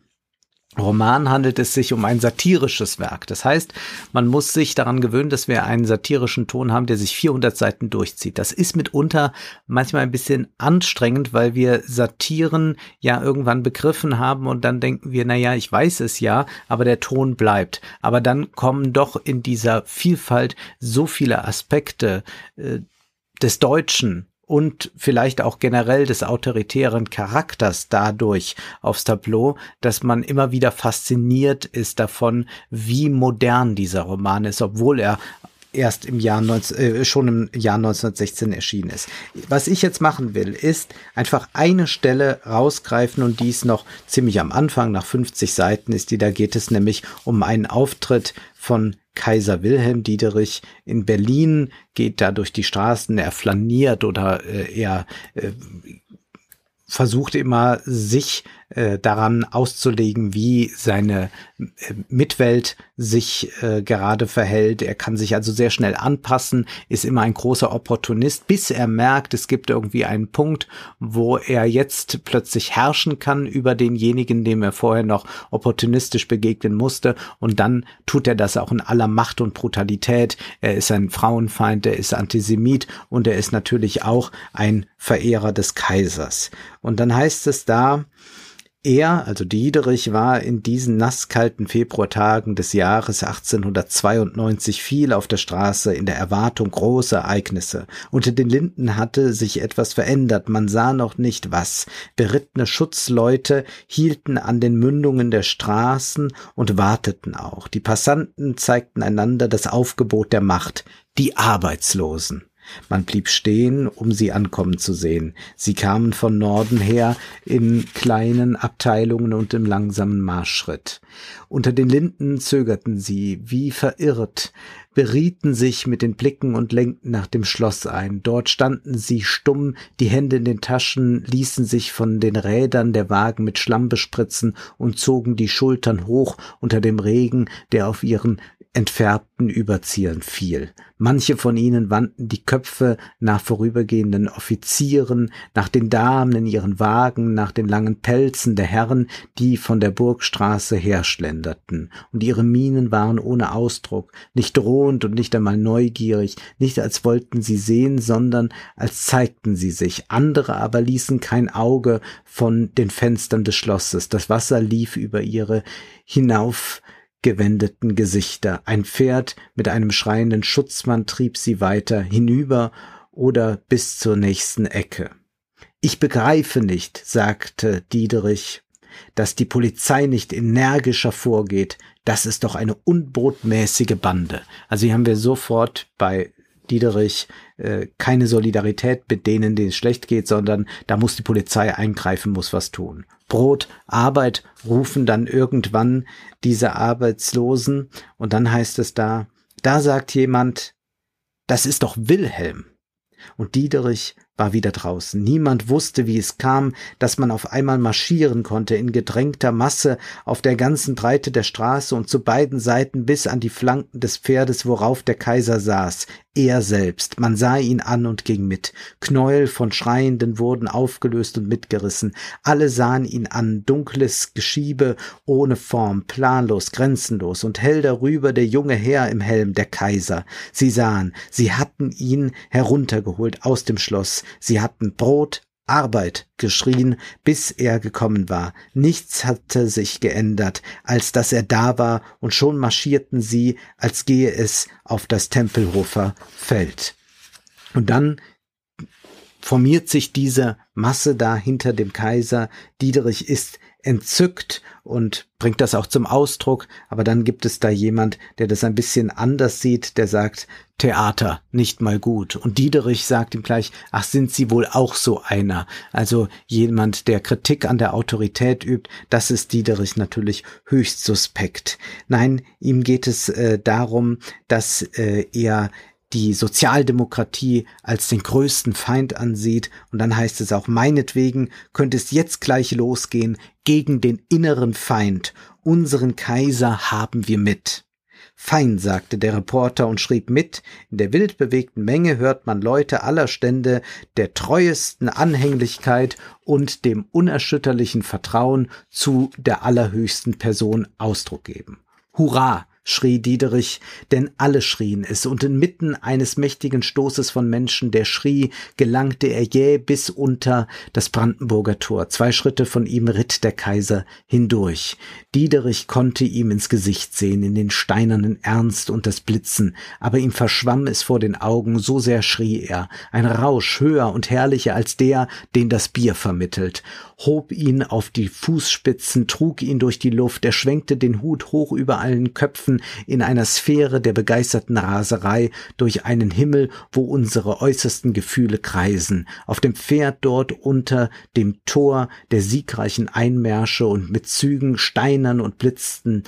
Roman handelt es sich um ein satirisches Werk. Das heißt, man muss sich daran gewöhnen, dass wir einen satirischen Ton haben, der sich 400 Seiten durchzieht. Das ist mitunter manchmal ein bisschen anstrengend, weil wir Satiren ja irgendwann begriffen haben und dann denken wir, na ja, ich weiß es ja, aber der Ton bleibt. Aber dann kommen doch in dieser Vielfalt so viele Aspekte äh, des Deutschen und vielleicht auch generell des autoritären Charakters dadurch aufs Tableau, dass man immer wieder fasziniert ist davon, wie modern dieser Roman ist, obwohl er erst im Jahr 19, äh, schon im Jahr 1916 erschienen ist. Was ich jetzt machen will, ist einfach eine Stelle rausgreifen und dies noch ziemlich am Anfang, nach 50 Seiten ist die, da geht es nämlich um einen Auftritt von Kaiser Wilhelm Diederich in Berlin, geht da durch die Straßen, er flaniert oder äh, er äh, versucht immer, sich äh, daran auszulegen, wie seine Mitwelt sich äh, gerade verhält. Er kann sich also sehr schnell anpassen, ist immer ein großer Opportunist, bis er merkt, es gibt irgendwie einen Punkt, wo er jetzt plötzlich herrschen kann über denjenigen, dem er vorher noch opportunistisch begegnen musste. Und dann tut er das auch in aller Macht und Brutalität. Er ist ein Frauenfeind, er ist Antisemit und er ist natürlich auch ein Verehrer des Kaisers. Und dann heißt es da, Er, also Diederich, war in diesen nasskalten Februartagen des Jahres 1892 viel auf der Straße in der Erwartung großer Ereignisse. Unter den Linden hatte sich etwas verändert, man sah noch nicht was. Berittene Schutzleute hielten an den Mündungen der Straßen und warteten auch. Die Passanten zeigten einander das Aufgebot der Macht, die Arbeitslosen. Man blieb stehen, um sie ankommen zu sehen. Sie kamen von Norden her in kleinen Abteilungen und im langsamen Marschschritt. Unter den Linden zögerten sie, wie verirrt, berieten sich mit den Blicken und lenkten nach dem Schloss ein. Dort standen sie stumm, die Hände in den Taschen, ließen sich von den Rädern der Wagen mit Schlamm bespritzen und zogen die Schultern hoch unter dem Regen, der auf ihren entfärbten Überziehern fiel. Manche von ihnen wandten die Köpfe nach vorübergehenden Offizieren, nach den Damen in ihren Wagen, nach den langen Pelzen der Herren, die von der Burgstraße herschlenderten, und ihre Mienen waren ohne Ausdruck, nicht drohend und nicht einmal neugierig, nicht als wollten sie sehen, sondern als zeigten sie sich. Andere aber ließen kein Auge von den Fenstern des Schlosses. Das Wasser lief über ihre hinauf gewendeten Gesichter. Ein Pferd mit einem schreienden Schutzmann trieb sie weiter hinüber oder bis zur nächsten Ecke. Ich begreife nicht, sagte Diederich, dass die Polizei nicht energischer vorgeht. Das ist doch eine unbotmäßige Bande. Also hier haben wir sofort bei Diederich äh, keine Solidarität mit denen, denen es schlecht geht, sondern da muss die Polizei eingreifen, muss was tun. Brot, Arbeit rufen dann irgendwann diese Arbeitslosen und dann heißt es da, da sagt jemand, das ist doch Wilhelm. Und Diederich war wieder draußen. Niemand wusste, wie es kam, dass man auf einmal marschieren konnte in gedrängter Masse auf der ganzen Breite der Straße und zu beiden Seiten bis an die Flanken des Pferdes, worauf der Kaiser saß. Er selbst. Man sah ihn an und ging mit. Knäuel von Schreienden wurden aufgelöst und mitgerissen. Alle sahen ihn an. Dunkles Geschiebe ohne Form, planlos, grenzenlos und hell darüber der junge Herr im Helm, der Kaiser. Sie sahen, sie hatten ihn heruntergeholt aus dem Schloss. Sie hatten Brot, Arbeit geschrien, bis er gekommen war. Nichts hatte sich geändert, als dass er da war, und schon marschierten sie, als gehe es auf das Tempelhofer Feld. Und dann formiert sich diese Masse da hinter dem Kaiser. Diederich ist entzückt und bringt das auch zum Ausdruck, aber dann gibt es da jemand, der das ein bisschen anders sieht, der sagt, Theater, nicht mal gut. Und Diederich sagt ihm gleich, ach, sind Sie wohl auch so einer? Also jemand, der Kritik an der Autorität übt, das ist Diederich natürlich höchst suspekt. Nein, ihm geht es äh, darum, dass äh, er die Sozialdemokratie als den größten Feind ansieht. Und dann heißt es auch, meinetwegen könnte es jetzt gleich losgehen gegen den inneren Feind. Unseren Kaiser haben wir mit. Fein, sagte der Reporter und schrieb mit, in der wild bewegten Menge hört man Leute aller Stände der treuesten Anhänglichkeit und dem unerschütterlichen Vertrauen zu der allerhöchsten Person Ausdruck geben. Hurra! Schrie Diederich, denn alle schrien es, und inmitten eines mächtigen Stoßes von Menschen, der schrie, gelangte er jäh bis unter das Brandenburger Tor. Zwei Schritte von ihm ritt der Kaiser hindurch. Diederich konnte ihm ins Gesicht sehen, in den steinernen Ernst und das Blitzen, aber ihm verschwamm es vor den Augen, so sehr schrie er, ein Rausch höher und herrlicher als der, den das Bier vermittelt hob ihn auf die Fußspitzen, trug ihn durch die Luft, er schwenkte den Hut hoch über allen Köpfen in einer Sphäre der begeisterten Raserei durch einen Himmel, wo unsere äußersten Gefühle kreisen, auf dem Pferd dort unter dem Tor der siegreichen Einmärsche und mit Zügen steinern und blitzten,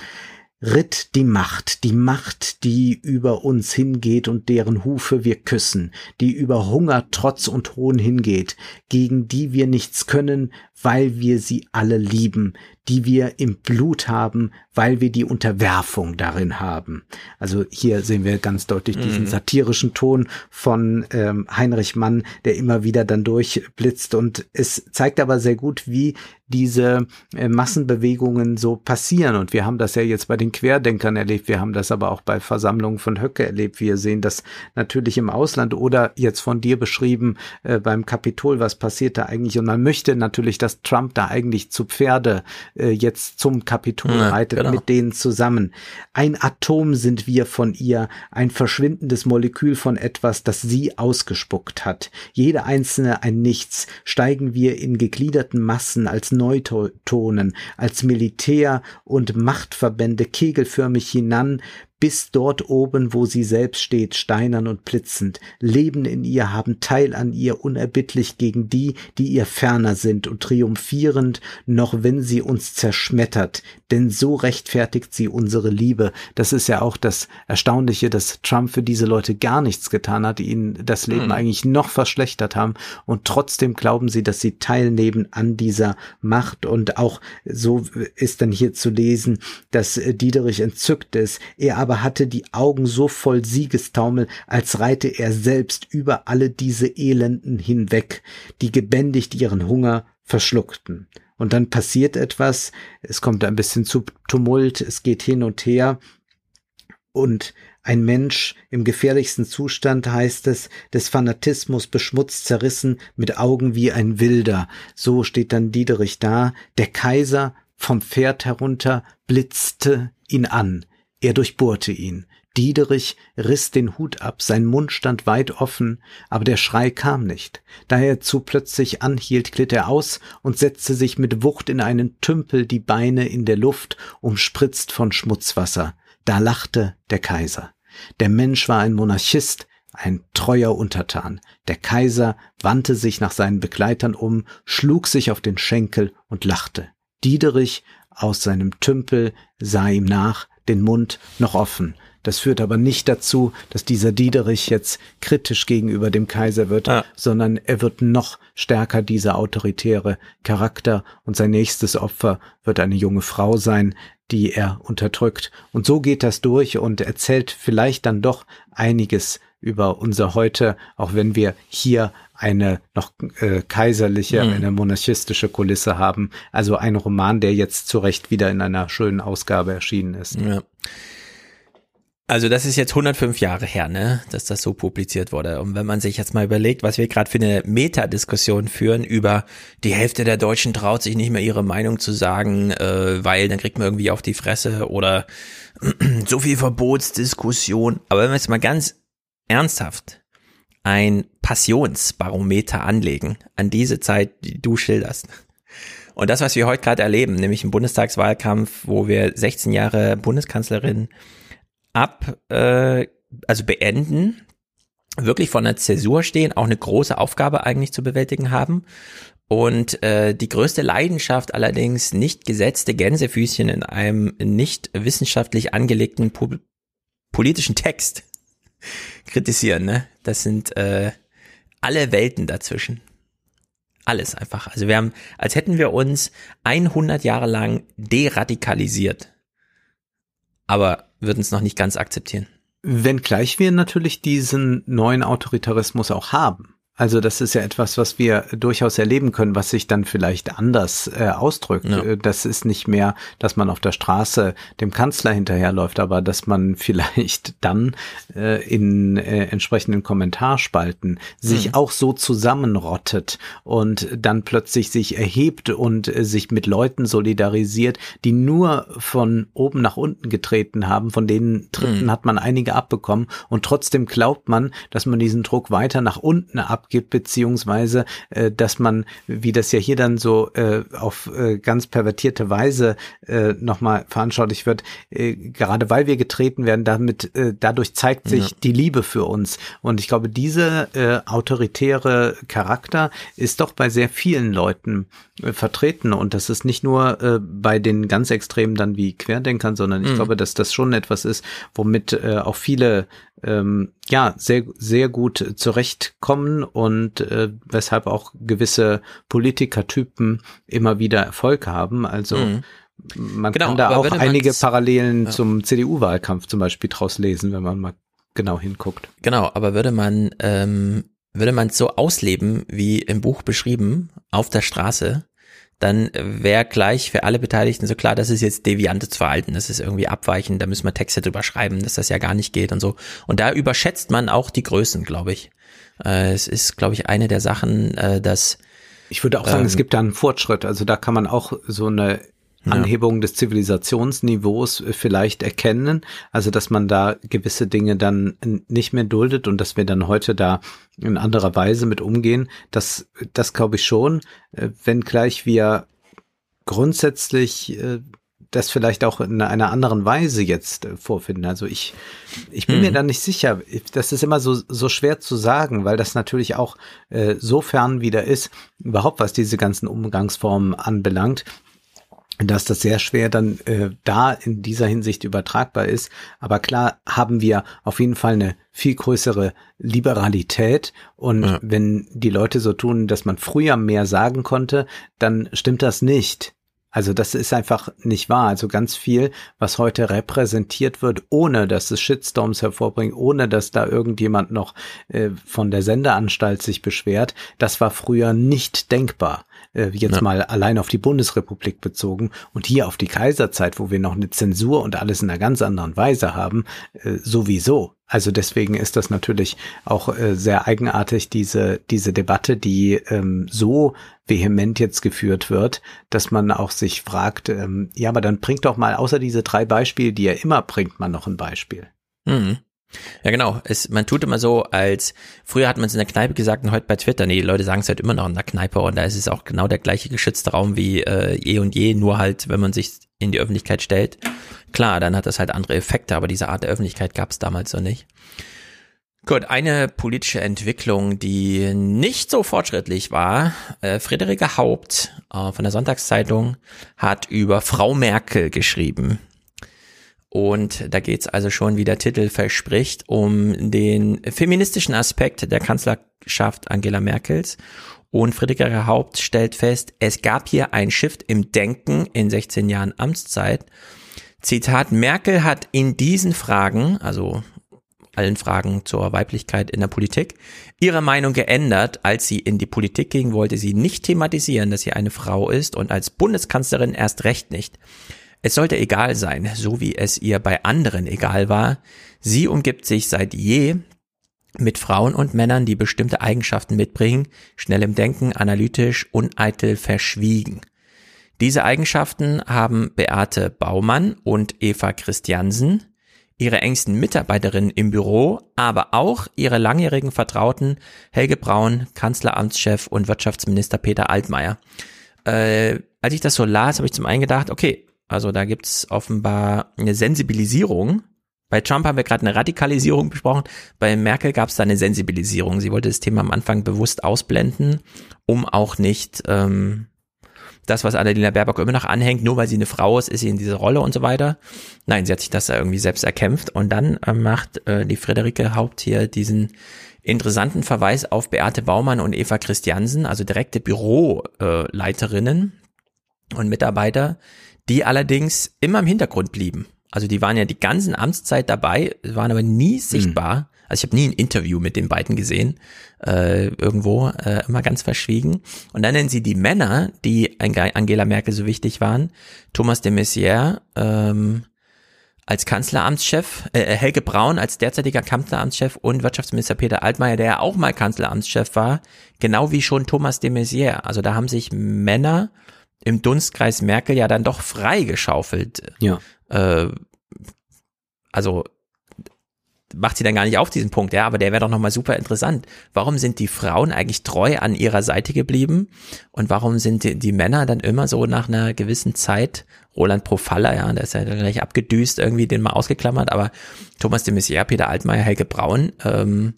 ritt die Macht, die Macht, die über uns hingeht und deren Hufe wir küssen, die über Hunger, Trotz und Hohn hingeht, gegen die wir nichts können, weil wir sie alle lieben, die wir im Blut haben, weil wir die Unterwerfung darin haben. Also hier sehen wir ganz deutlich diesen mhm. satirischen Ton von ähm, Heinrich Mann, der immer wieder dann durchblitzt. Und es zeigt aber sehr gut, wie diese äh, Massenbewegungen so passieren. Und wir haben das ja jetzt bei den Querdenkern erlebt. Wir haben das aber auch bei Versammlungen von Höcke erlebt. Wir sehen das natürlich im Ausland oder jetzt von dir beschrieben äh, beim Kapitol. Was passiert da eigentlich? Und man möchte natürlich, dass Trump da eigentlich zu Pferde äh, jetzt zum Kapitol ja, reitet genau. mit denen zusammen. Ein Atom sind wir von ihr, ein verschwindendes Molekül von etwas, das sie ausgespuckt hat. Jede einzelne ein Nichts, steigen wir in gegliederten Massen als Neutonen, als Militär und Machtverbände kegelförmig hinan, bis dort oben, wo sie selbst steht, steinern und blitzend, leben in ihr, haben Teil an ihr, unerbittlich gegen die, die ihr ferner sind und triumphierend, noch wenn sie uns zerschmettert, denn so rechtfertigt sie unsere Liebe. Das ist ja auch das Erstaunliche, dass Trump für diese Leute gar nichts getan hat, die ihnen das Leben hm. eigentlich noch verschlechtert haben. Und trotzdem glauben sie, dass sie teilnehmen an dieser Macht. Und auch so ist dann hier zu lesen, dass Diederich entzückt ist, er aber hatte die Augen so voll Siegestaumel, als reite er selbst über alle diese Elenden hinweg, die gebändigt ihren Hunger verschluckten. Und dann passiert etwas, es kommt ein bisschen zu Tumult, es geht hin und her, und ein Mensch im gefährlichsten Zustand heißt es, des Fanatismus beschmutzt, zerrissen, mit Augen wie ein Wilder. So steht dann Diederich da. Der Kaiser vom Pferd herunter blitzte ihn an. Er durchbohrte ihn. Diederich riss den Hut ab, sein Mund stand weit offen, aber der Schrei kam nicht. Da er zu plötzlich anhielt, glitt er aus und setzte sich mit Wucht in einen Tümpel, die Beine in der Luft, umspritzt von Schmutzwasser. Da lachte der Kaiser. Der Mensch war ein Monarchist, ein treuer Untertan. Der Kaiser wandte sich nach seinen Begleitern um, schlug sich auf den Schenkel und lachte. Diederich aus seinem Tümpel sah ihm nach, den Mund noch offen. Das führt aber nicht dazu, dass dieser Diederich jetzt kritisch gegenüber dem Kaiser wird, ah. sondern er wird noch stärker dieser autoritäre Charakter und sein nächstes Opfer wird eine junge Frau sein, die er unterdrückt. Und so geht das durch und erzählt vielleicht dann doch einiges über unser Heute, auch wenn wir hier eine noch äh, kaiserliche, mhm. eine monarchistische Kulisse haben. Also ein Roman, der jetzt zu Recht wieder in einer schönen Ausgabe erschienen ist. Ja. Also das ist jetzt 105 Jahre her, ne, dass das so publiziert wurde. Und wenn man sich jetzt mal überlegt, was wir gerade für eine Metadiskussion führen über die Hälfte der Deutschen traut sich nicht mehr ihre Meinung zu sagen, äh, weil dann kriegt man irgendwie auf die Fresse oder so viel Verbotsdiskussion. Aber wenn wir jetzt mal ganz ernsthaft ein Passionsbarometer anlegen an diese Zeit, die du schilderst. Und das, was wir heute gerade erleben, nämlich im Bundestagswahlkampf, wo wir 16 Jahre Bundeskanzlerin ab, äh, also beenden, wirklich vor einer Zäsur stehen, auch eine große Aufgabe eigentlich zu bewältigen haben. Und äh, die größte Leidenschaft allerdings nicht gesetzte Gänsefüßchen in einem nicht wissenschaftlich angelegten po politischen Text kritisieren, ne? Das sind äh, alle Welten dazwischen. Alles einfach. Also wir haben, als hätten wir uns 100 Jahre lang deradikalisiert. Aber würden es noch nicht ganz akzeptieren. Wenngleich wir natürlich diesen neuen Autoritarismus auch haben. Also das ist ja etwas, was wir durchaus erleben können, was sich dann vielleicht anders äh, ausdrückt. Ja. Äh, das ist nicht mehr, dass man auf der Straße dem Kanzler hinterherläuft, aber dass man vielleicht dann äh, in äh, entsprechenden Kommentarspalten sich mhm. auch so zusammenrottet und dann plötzlich sich erhebt und äh, sich mit Leuten solidarisiert, die nur von oben nach unten getreten haben. Von denen Tritten mhm. hat man einige abbekommen und trotzdem glaubt man, dass man diesen Druck weiter nach unten ab abgibt, beziehungsweise äh, dass man, wie das ja hier dann so äh, auf äh, ganz pervertierte Weise äh, nochmal veranschaulich wird, äh, gerade weil wir getreten werden, damit äh, dadurch zeigt sich ja. die Liebe für uns. Und ich glaube, diese äh, autoritäre Charakter ist doch bei sehr vielen Leuten äh, vertreten. Und das ist nicht nur äh, bei den ganz Extremen dann wie Querdenkern, sondern ich mhm. glaube, dass das schon etwas ist, womit äh, auch viele ähm, ja sehr sehr gut zurechtkommen und äh, weshalb auch gewisse Politikertypen immer wieder Erfolg haben. Also mhm. man genau, kann da auch einige Parallelen ja. zum CDU-Wahlkampf zum Beispiel draus lesen, wenn man mal genau hinguckt. Genau, aber würde man ähm, würde man es so ausleben, wie im Buch beschrieben, auf der Straße, dann wäre gleich für alle Beteiligten so klar, das ist jetzt deviantes Verhalten, das ist irgendwie abweichend, da müssen wir Texte drüber schreiben, dass das ja gar nicht geht und so. Und da überschätzt man auch die Größen, glaube ich. Äh, es ist, glaube ich, eine der Sachen, äh, dass ich würde auch sagen, ähm, es gibt da einen Fortschritt. Also da kann man auch so eine Anhebung des Zivilisationsniveaus äh, vielleicht erkennen. Also, dass man da gewisse Dinge dann nicht mehr duldet und dass wir dann heute da in anderer Weise mit umgehen. Das, das glaube ich schon. Äh, Wenngleich wir grundsätzlich äh, das vielleicht auch in einer anderen Weise jetzt vorfinden. Also ich, ich bin hm. mir da nicht sicher. Das ist immer so, so schwer zu sagen, weil das natürlich auch äh, so fern wieder ist, überhaupt was diese ganzen Umgangsformen anbelangt, dass das sehr schwer dann äh, da in dieser Hinsicht übertragbar ist. Aber klar haben wir auf jeden Fall eine viel größere Liberalität. Und ja. wenn die Leute so tun, dass man früher mehr sagen konnte, dann stimmt das nicht. Also das ist einfach nicht wahr. Also ganz viel, was heute repräsentiert wird, ohne dass es Shitstorms hervorbringt, ohne dass da irgendjemand noch äh, von der Sendeanstalt sich beschwert, das war früher nicht denkbar. Äh, jetzt ja. mal allein auf die Bundesrepublik bezogen und hier auf die Kaiserzeit, wo wir noch eine Zensur und alles in einer ganz anderen Weise haben, äh, sowieso. Also deswegen ist das natürlich auch äh, sehr eigenartig, diese, diese Debatte, die ähm, so vehement jetzt geführt wird, dass man auch sich fragt, ähm, ja, aber dann bringt doch mal außer diese drei Beispiele, die er immer bringt, man noch ein Beispiel. Mhm. Ja, genau. Es, man tut immer so, als früher hat man es in der Kneipe gesagt und heute bei Twitter. Nee, die Leute sagen es halt immer noch in der Kneipe und da ist es auch genau der gleiche geschützte Raum wie äh, eh und je, nur halt, wenn man sich in die Öffentlichkeit stellt. Klar, dann hat das halt andere Effekte, aber diese Art der Öffentlichkeit gab es damals so nicht. Gut, eine politische Entwicklung, die nicht so fortschrittlich war. Äh, Friederike Haupt äh, von der Sonntagszeitung hat über Frau Merkel geschrieben. Und da geht's also schon, wie der Titel verspricht, um den feministischen Aspekt der Kanzlerschaft Angela Merkels. Und Friederike Haupt stellt fest, es gab hier ein Shift im Denken in 16 Jahren Amtszeit. Zitat, Merkel hat in diesen Fragen, also allen Fragen zur Weiblichkeit in der Politik, ihre Meinung geändert. Als sie in die Politik ging, wollte sie nicht thematisieren, dass sie eine Frau ist und als Bundeskanzlerin erst recht nicht. Es sollte egal sein, so wie es ihr bei anderen egal war. Sie umgibt sich seit je mit Frauen und Männern, die bestimmte Eigenschaften mitbringen, schnell im Denken, analytisch, uneitel, verschwiegen. Diese Eigenschaften haben Beate Baumann und Eva Christiansen, ihre engsten Mitarbeiterinnen im Büro, aber auch ihre langjährigen Vertrauten Helge Braun, Kanzleramtschef und Wirtschaftsminister Peter Altmaier. Äh, als ich das so las, habe ich zum einen gedacht, okay, also da gibt's offenbar eine Sensibilisierung. Bei Trump haben wir gerade eine Radikalisierung besprochen. Bei Merkel gab's da eine Sensibilisierung. Sie wollte das Thema am Anfang bewusst ausblenden, um auch nicht ähm, das, was Annalena Baerbock immer noch anhängt, nur weil sie eine Frau ist, ist sie in dieser Rolle und so weiter. Nein, sie hat sich das irgendwie selbst erkämpft. Und dann äh, macht äh, die Friederike Haupt hier diesen interessanten Verweis auf Beate Baumann und Eva Christiansen, also direkte Büroleiterinnen äh, und Mitarbeiter, die allerdings immer im Hintergrund blieben. Also die waren ja die ganzen Amtszeit dabei, waren aber nie hm. sichtbar. Mhm. Also ich habe nie ein Interview mit den beiden gesehen, äh, irgendwo, äh, immer ganz verschwiegen. Und dann nennen sie die Männer, die Angela Merkel so wichtig waren, Thomas de Maizière ähm, als Kanzleramtschef, äh, äh, Helge Braun als derzeitiger Kanzleramtschef und Wirtschaftsminister Peter Altmaier, der ja auch mal Kanzleramtschef war, genau wie schon Thomas de Maizière. Also da haben sich Männer im Dunstkreis Merkel ja dann doch freigeschaufelt. Ja. Äh, also macht sie dann gar nicht auf diesen Punkt, ja, aber der wäre doch nochmal super interessant. Warum sind die Frauen eigentlich treu an ihrer Seite geblieben und warum sind die, die Männer dann immer so nach einer gewissen Zeit, Roland Profalla, ja, der ist ja gleich abgedüst, irgendwie den mal ausgeklammert, aber Thomas de Maizière, Peter Altmaier, Helge Braun, ähm,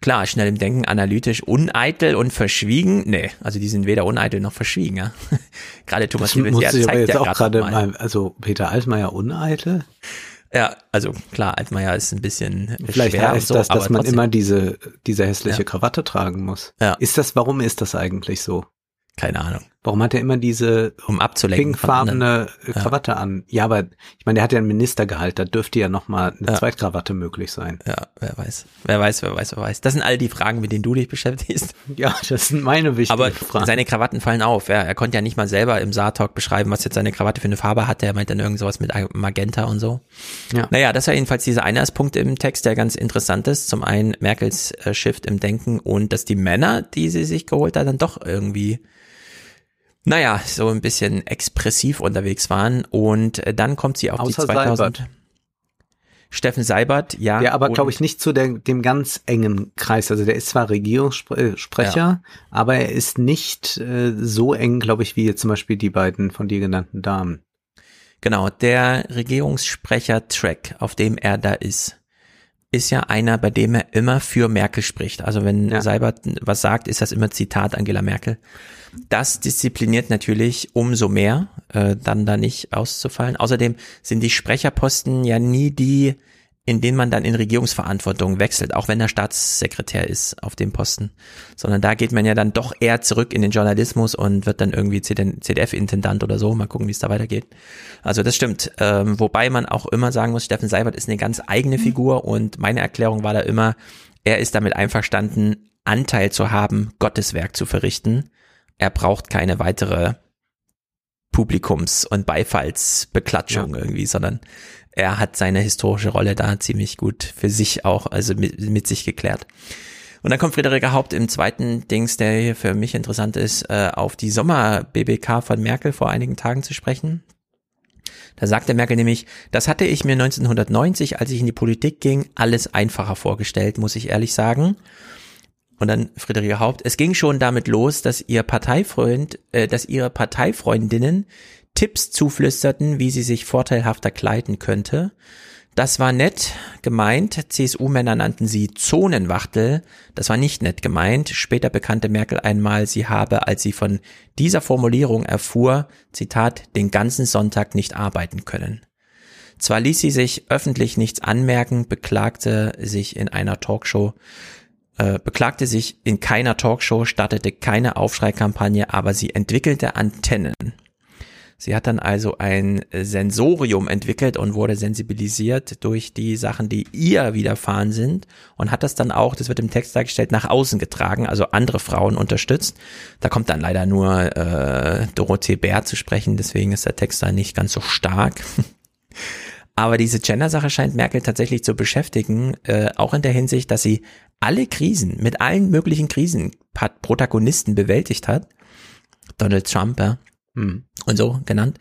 klar, schnell im Denken, analytisch, uneitel und verschwiegen, nee, also die sind weder uneitel noch verschwiegen, ja. gerade Thomas das de Maizière zeigt ja gerade mal. mal. Also Peter Altmaier uneitel? Ja, also klar, Altmaier ist ein bisschen Vielleicht schwer heißt so, das, dass man trotzdem. immer diese, diese hässliche Ja. Krawatte tragen muss. Ja. Ist das, warum ist das eigentlich so? keine Ahnung, Warum hat er immer diese um abzulenken pinkfarbene äh, Krawatte an? Ja, aber ich meine, der hat ja ein Ministergehalt, da dürfte ja nochmal eine Ja. Zweitkrawatte möglich sein. Ja, wer weiß. Wer weiß, wer weiß, wer weiß. Das sind all die Fragen, mit denen du dich beschäftigst. Ja, das sind meine wichtigen Aber Fragen. seine Krawatten fallen auf. Ja, er konnte ja nicht mal selber im Saartalk beschreiben, was jetzt seine Krawatte für eine Farbe hatte. Er meint dann irgend sowas mit Magenta und so. Ja. Naja, das war jedenfalls dieser eine Punkt im Text, der ganz interessant ist. Zum einen Merkels äh, Shift im Denken und dass die Männer, die sie sich geholt hat, dann doch irgendwie naja, so ein bisschen expressiv unterwegs waren. Und äh, dann kommt sie auf Außer die 2000. Seibert. Steffen Seibert, ja. Der aber, glaube ich, nicht zu der, dem ganz engen Kreis. Also der ist zwar Regierungssprecher, aber er ist nicht äh, so eng, glaube ich, wie jetzt zum Beispiel die beiden von dir genannten Damen. Genau, der Regierungssprecher-Track, auf dem er da ist, ist ja einer, bei dem er immer für Merkel spricht. Also wenn Ja. Seibert was sagt, ist das immer Zitat Angela Merkel. Das diszipliniert natürlich umso mehr, äh, dann da nicht auszufallen. Außerdem sind die Sprecherposten ja nie die, in denen man dann in Regierungsverantwortung wechselt, auch wenn er Staatssekretär ist auf dem Posten, sondern da geht man ja dann doch eher zurück in den Journalismus und wird dann irgendwie CDF-Intendant oder so. Mal gucken, wie es da weitergeht. Also das stimmt. Ähm, wobei man auch immer sagen muss, Steffen Seibert ist eine ganz eigene Figur und meine Erklärung war da immer, er ist damit einverstanden, Anteil zu haben, Gottes Werk zu verrichten. Er braucht keine weitere Publikums- und Beifallsbeklatschung irgendwie, sondern er hat seine historische Rolle da ziemlich gut für sich auch, also mit, mit sich geklärt. Und dann kommt Friederike Haupt im zweiten Dings, der hier für mich interessant ist, äh, auf die Sommer-BBK von Merkel vor einigen Tagen zu sprechen. Da sagte Merkel nämlich, das hatte ich mir 1990, als ich in die Politik ging, alles einfacher vorgestellt, muss ich ehrlich sagen. Und dann Friederike Haupt, es ging schon damit los, dass ihr Parteifreund, äh, dass ihre Parteifreundinnen Tipps zuflüsterten, wie sie sich vorteilhafter kleiden könnte. Das war nett gemeint. CSU-Männer nannten sie Zonenwachtel. Das war nicht nett gemeint. Später bekannte Merkel einmal, sie habe, als sie von dieser Formulierung erfuhr, Zitat, den ganzen Sonntag nicht arbeiten können. Zwar ließ sie sich öffentlich nichts anmerken, beklagte sich in einer Talkshow, äh, beklagte sich in keiner Talkshow, startete keine Aufschreikampagne, aber sie entwickelte Antennen. Sie hat dann also ein Sensorium entwickelt und wurde sensibilisiert durch die Sachen, die ihr widerfahren sind und hat das dann auch, das wird im Text dargestellt, nach außen getragen, also andere Frauen unterstützt. Da kommt dann leider nur äh, Dorothee Bär zu sprechen, deswegen ist der Text da nicht ganz so stark. Aber diese Gender-Sache scheint Merkel tatsächlich zu beschäftigen, äh, auch in der Hinsicht, dass sie alle Krisen, mit allen möglichen Krisen, hat Protagonisten bewältigt hat. Donald Trump, ja, Hm. und so genannt.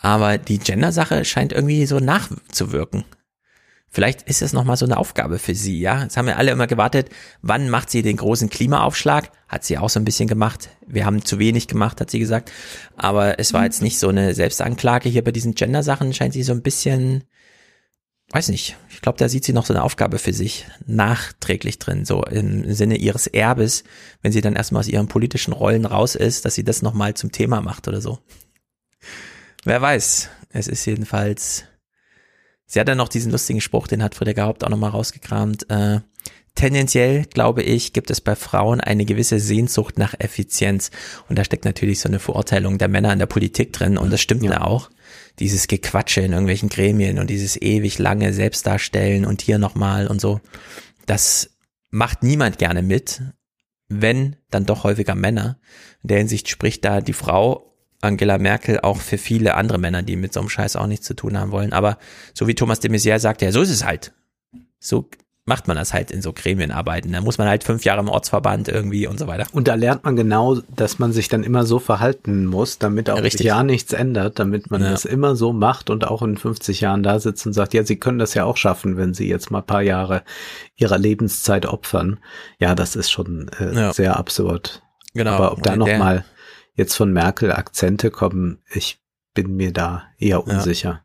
Aber die Gender-Sache scheint irgendwie so nachzuwirken. Vielleicht ist es nochmal so eine Aufgabe für sie, ja. Jetzt haben wir alle immer gewartet, wann macht sie den großen Klimaaufschlag? Hat sie auch so ein bisschen gemacht. Wir haben zu wenig gemacht, hat sie gesagt. Aber es war jetzt nicht so eine Selbstanklage hier bei diesen Gender-Sachen, scheint sie so ein bisschen, weiß nicht. Ich glaube, da sieht sie noch so eine Aufgabe für sich nachträglich drin, so im Sinne ihres Erbes, wenn sie dann erstmal aus ihren politischen Rollen raus ist, dass sie das nochmal zum Thema macht oder so. Wer weiß. Es ist jedenfalls, sie hat dann noch diesen lustigen Spruch, den hat Friederike Haupt auch nochmal rausgekramt. Äh, tendenziell, glaube ich, gibt es bei Frauen eine gewisse Sehnsucht nach Effizienz. Und da steckt natürlich so eine Verurteilung der Männer in der Politik drin. Und das stimmt ja auch. Dieses Gequatsche in irgendwelchen Gremien und dieses ewig lange Selbstdarstellen und hier nochmal und so. Das macht niemand gerne mit. Wenn, dann doch häufiger Männer. In der Hinsicht spricht da die Frau Angela Merkel auch für viele andere Männer, die mit so einem Scheiß auch nichts zu tun haben wollen. Aber so wie Thomas de Maizière sagt, ja, so ist es halt. So macht man das halt in so Gremienarbeiten. Da muss man halt fünf Jahre im Ortsverband irgendwie und so weiter. Und da lernt man genau, dass man sich dann immer so verhalten muss, damit auch Richtig. ja nichts ändert, damit man Ja. das immer so macht und auch in 50 Jahren da sitzt und sagt, ja, sie können das ja auch schaffen, wenn sie jetzt mal ein paar Jahre ihrer Lebenszeit opfern. Ja, das ist schon äh, Ja. sehr absurd. Genau. Aber ob da Und noch der- mal jetzt von Merkel Akzente kommen, ich bin mir da eher Ja.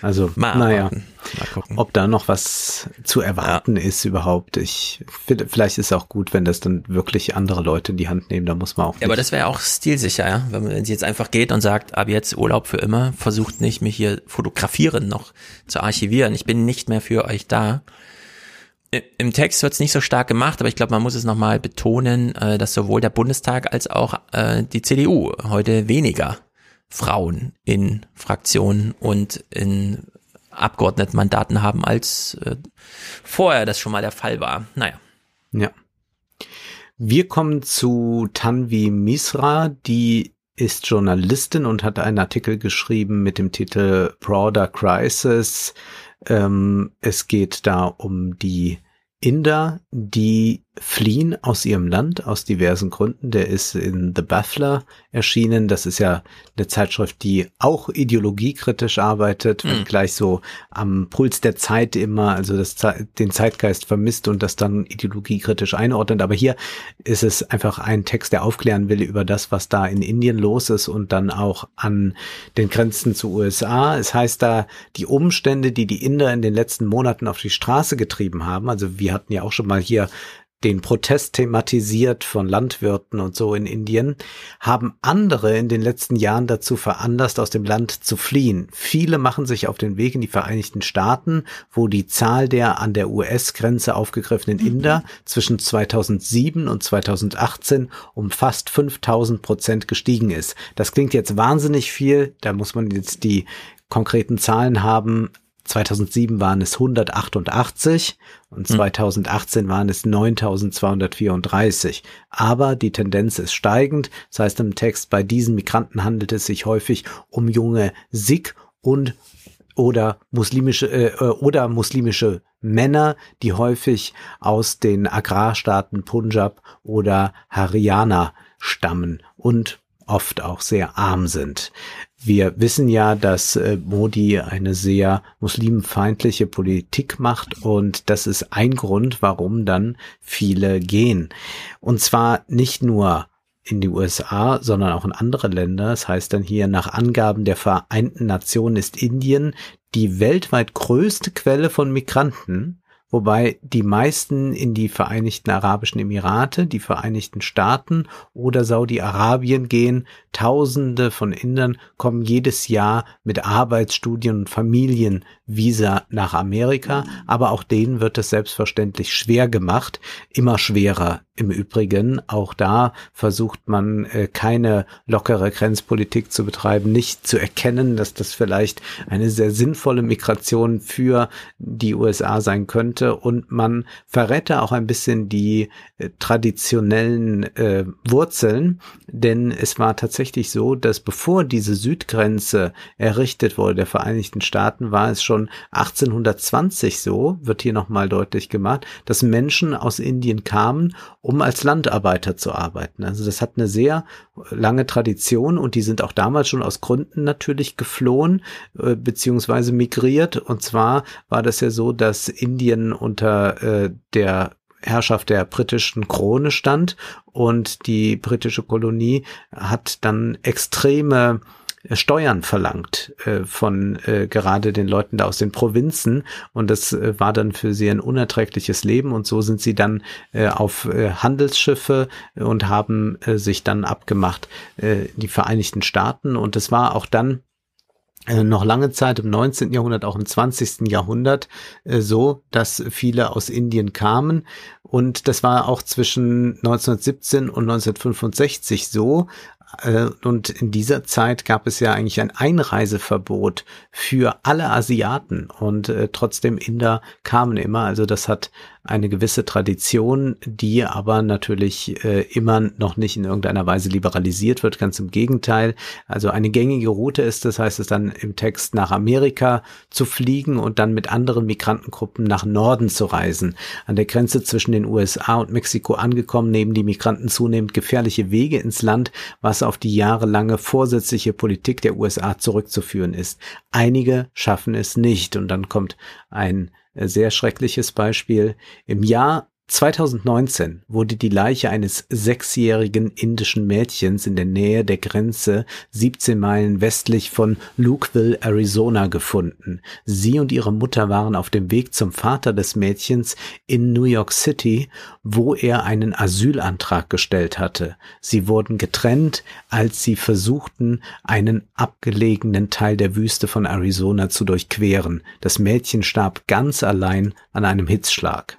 Also, Mal naja. Mal gucken. ob da noch was zu erwarten ist überhaupt. Ich finde, vielleicht ist es auch gut, wenn das dann wirklich andere Leute in die Hand nehmen. Da muss man auch Ja, aber das wäre auch stilsicher, ja. Wenn, man- jetzt einfach geht und sagt, ab jetzt Urlaub für immer, versucht nicht, mich hier fotografieren noch zu archivieren. Ich bin nicht mehr für euch da. Im Text wird es nicht so stark gemacht, aber ich glaube, man muss es nochmal betonen, äh, dass sowohl der Bundestag als auch äh, die CDU heute weniger Frauen in Fraktionen und in Abgeordnetenmandaten haben, als äh, vorher das schon mal der Fall war. Naja. Ja. Wir kommen zu Tanvi Misra, die ist Journalistin und hat einen Artikel geschrieben mit dem Titel Broader Crisis. Ähm, es geht da um die Inder, die fliehen aus ihrem Land aus diversen Gründen. Der ist in The Baffler erschienen. Das ist ja eine Zeitschrift, die auch ideologiekritisch arbeitet, Mhm. gleich so am Puls der Zeit immer, also das, den Zeitgeist vermisst und das dann ideologiekritisch einordnet. Aber hier ist es einfach ein Text, der aufklären will über das, was da in Indien los ist und dann auch an den Grenzen zu USA. Es heißt da, die Umstände, die die Inder in den letzten Monaten auf die Straße getrieben haben. Also wir hatten ja auch schon mal hier den Protest thematisiert von Landwirten und so in Indien, haben andere in den letzten Jahren dazu veranlasst, aus dem Land zu fliehen. Viele machen sich auf den Weg in die Vereinigten Staaten, wo die Zahl der an der US-Grenze aufgegriffenen Inder zwischen 2007 und 2018 um fast 5000 Prozent gestiegen ist. Das klingt jetzt wahnsinnig viel, da muss man jetzt die konkreten Zahlen haben. 2007 waren es 188 und 2018 waren es 9234. Aber die Tendenz ist steigend. Das heißt im Text, bei diesen Migranten handelt es sich häufig um junge Sikh und oder muslimische äh, äh, oder muslimische Männer, die häufig aus den Agrarstaaten Punjab oder Haryana stammen und oft auch sehr arm sind. Wir wissen ja, dass äh, Modi eine sehr muslimfeindliche Politik macht und das ist ein Grund, warum dann viele gehen. Und zwar nicht nur in die USA, sondern auch in andere Länder. Das heißt dann hier, nach Angaben der Vereinten Nationen ist Indien die weltweit größte Quelle von Migranten, wobei die meisten in die Vereinigten Arabischen Emirate, die Vereinigten Staaten oder Saudi-Arabien gehen. Tausende von Indern kommen jedes Jahr mit Arbeitsstudien und Familienvisa nach Amerika, aber auch denen wird es selbstverständlich schwer gemacht, immer schwerer im Übrigen. Auch da versucht man äh, keine lockere Grenzpolitik zu betreiben, nicht zu erkennen, dass das vielleicht eine sehr sinnvolle Migration für die USA sein könnte und man verrät da auch ein bisschen die äh, traditionellen äh, Wurzeln, denn es war tatsächlich so, dass bevor diese Südgrenze errichtet wurde der Vereinigten Staaten, war es schon 1820 so, wird hier nochmal deutlich gemacht, dass Menschen aus Indien kamen, um als Landarbeiter zu arbeiten. Also das hat eine sehr lange Tradition und die sind auch damals schon aus Gründen natürlich geflohen äh, beziehungsweise migriert. Und zwar war das ja so, dass Indien unter äh, der Herrschaft der britischen Krone stand. Und die britische Kolonie hat dann extreme äh, Steuern verlangt äh, von äh, gerade den Leuten da aus den Provinzen. Und das äh, war dann für sie ein unerträgliches Leben. Und so sind sie dann äh, auf äh, Handelsschiffe und haben sich dann abgemacht die Vereinigten Staaten. Und es war auch dann noch lange Zeit im 19. Jahrhundert, auch im 20. Jahrhundert äh, so, dass viele aus Indien kamen. Und das war auch zwischen 1917 und 1965 so. Äh, Und in dieser Zeit gab es ja eigentlich ein Einreiseverbot für alle Asiaten und äh, trotzdem Inder kamen immer. Also das hat eine gewisse Tradition, die aber natürlich äh, immer noch nicht in irgendeiner Weise liberalisiert wird. Ganz im Gegenteil. Also eine gängige Route ist, das heißt es dann im Text nach Amerika zu fliegen und dann mit anderen Migrantengruppen nach Norden zu reisen. An der Grenze zwischen den USA und Mexiko angekommen, nehmen die Migranten zunehmend gefährliche Wege ins Land, was auf die jahrelange vorsätzliche Politik der USA zurückzuführen ist. Einige schaffen es nicht und dann kommt ein sehr schreckliches Beispiel. Im Jahr 2019 wurde die Leiche eines sechsjährigen indischen Mädchens in der Nähe der Grenze 17 Meilen westlich von Lukeville, Arizona gefunden. Sie und ihre Mutter waren auf dem Weg zum Vater des Mädchens in New York City, wo er einen Asylantrag gestellt hatte. Sie wurden getrennt, als sie versuchten, einen abgelegenen Teil der Wüste von Arizona zu durchqueren. Das Mädchen starb ganz allein an einem Hitzschlag.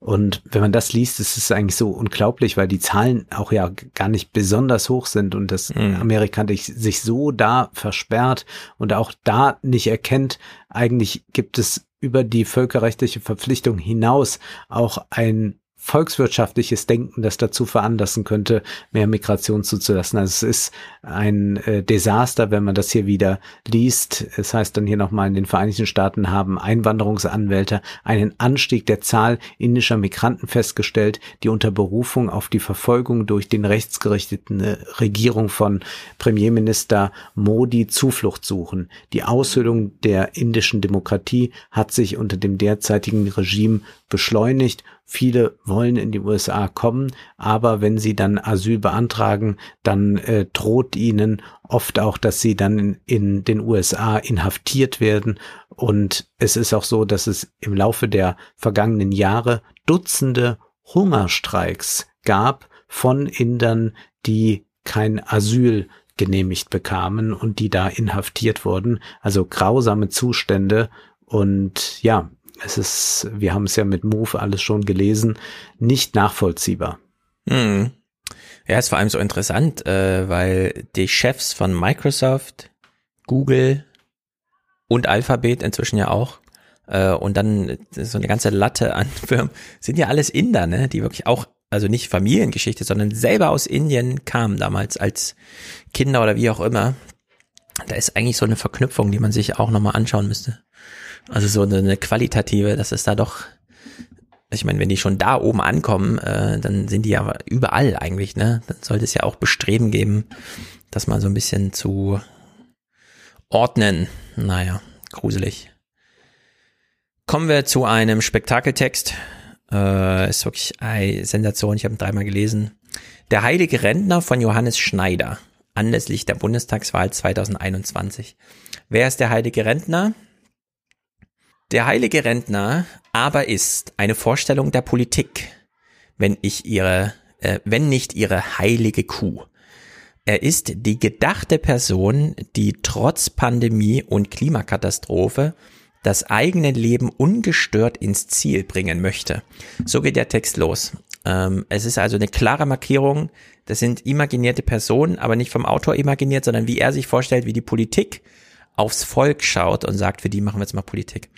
Und wenn man das liest, ist es eigentlich so unglaublich, weil die Zahlen auch ja gar nicht besonders hoch sind und das mhm. Amerika sich so da versperrt und auch da nicht erkennt, eigentlich gibt es über die völkerrechtliche Verpflichtung hinaus auch ein volkswirtschaftliches Denken, das dazu veranlassen könnte, mehr Migration zuzulassen. Also es ist ein äh, Desaster, wenn man das hier wieder liest. Es heißt dann hier nochmal, in den Vereinigten Staaten haben Einwanderungsanwälte einen Anstieg der Zahl indischer Migranten festgestellt, die unter Berufung auf die Verfolgung durch den rechtsgerichteten äh, Regierung von Premierminister Modi Zuflucht suchen. Die Aushöhlung der indischen Demokratie hat sich unter dem derzeitigen Regime beschleunigt Viele wollen in die USA kommen, aber wenn sie dann Asyl beantragen, dann äh, droht ihnen oft auch, dass sie dann in, in den USA inhaftiert werden. Und es ist auch so, dass es im Laufe der vergangenen Jahre Dutzende Hungerstreiks gab von Indern, die kein Asyl genehmigt bekamen und die da inhaftiert wurden. Also grausame Zustände. Und ja, es ist, wir haben es ja mit Move alles schon gelesen, nicht nachvollziehbar. Hm. Ja, ist vor allem so interessant, äh, weil die Chefs von Microsoft, Google und Alphabet inzwischen ja auch äh, und dann so eine ganze Latte an Firmen sind ja alles Inder, ne, die wirklich auch also nicht Familiengeschichte, sondern selber aus Indien kamen damals als Kinder oder wie auch immer. Da ist eigentlich so eine Verknüpfung, die man sich auch nochmal anschauen müsste. Also so eine, qualitative, das ist da doch, ich meine, wenn die schon da oben ankommen, äh, dann sind die ja überall eigentlich, ne? Dann sollte es ja auch Bestreben geben, das mal so ein bisschen zu ordnen. Naja, gruselig. Kommen wir zu einem Spektakeltext. Äh, ist wirklich eine Sensation, ich habe ihn dreimal gelesen. Der heilige Rentner von Johannes Schneider, anlässlich der Bundestagswahl 2021. Wer ist der heilige Rentner? Der heilige Rentner aber ist eine Vorstellung der Politik, wenn ich ihre, äh, wenn nicht ihre heilige Kuh. Er ist die gedachte Person, die trotz Pandemie und Klimakatastrophe das eigene Leben ungestört ins Ziel bringen möchte. So geht der Text los. Ähm, es ist also eine klare Markierung. Das sind imaginierte Personen, aber nicht vom Autor imaginiert, sondern wie er sich vorstellt, wie die Politik aufs Volk schaut und sagt, für die machen wir jetzt mal Politik.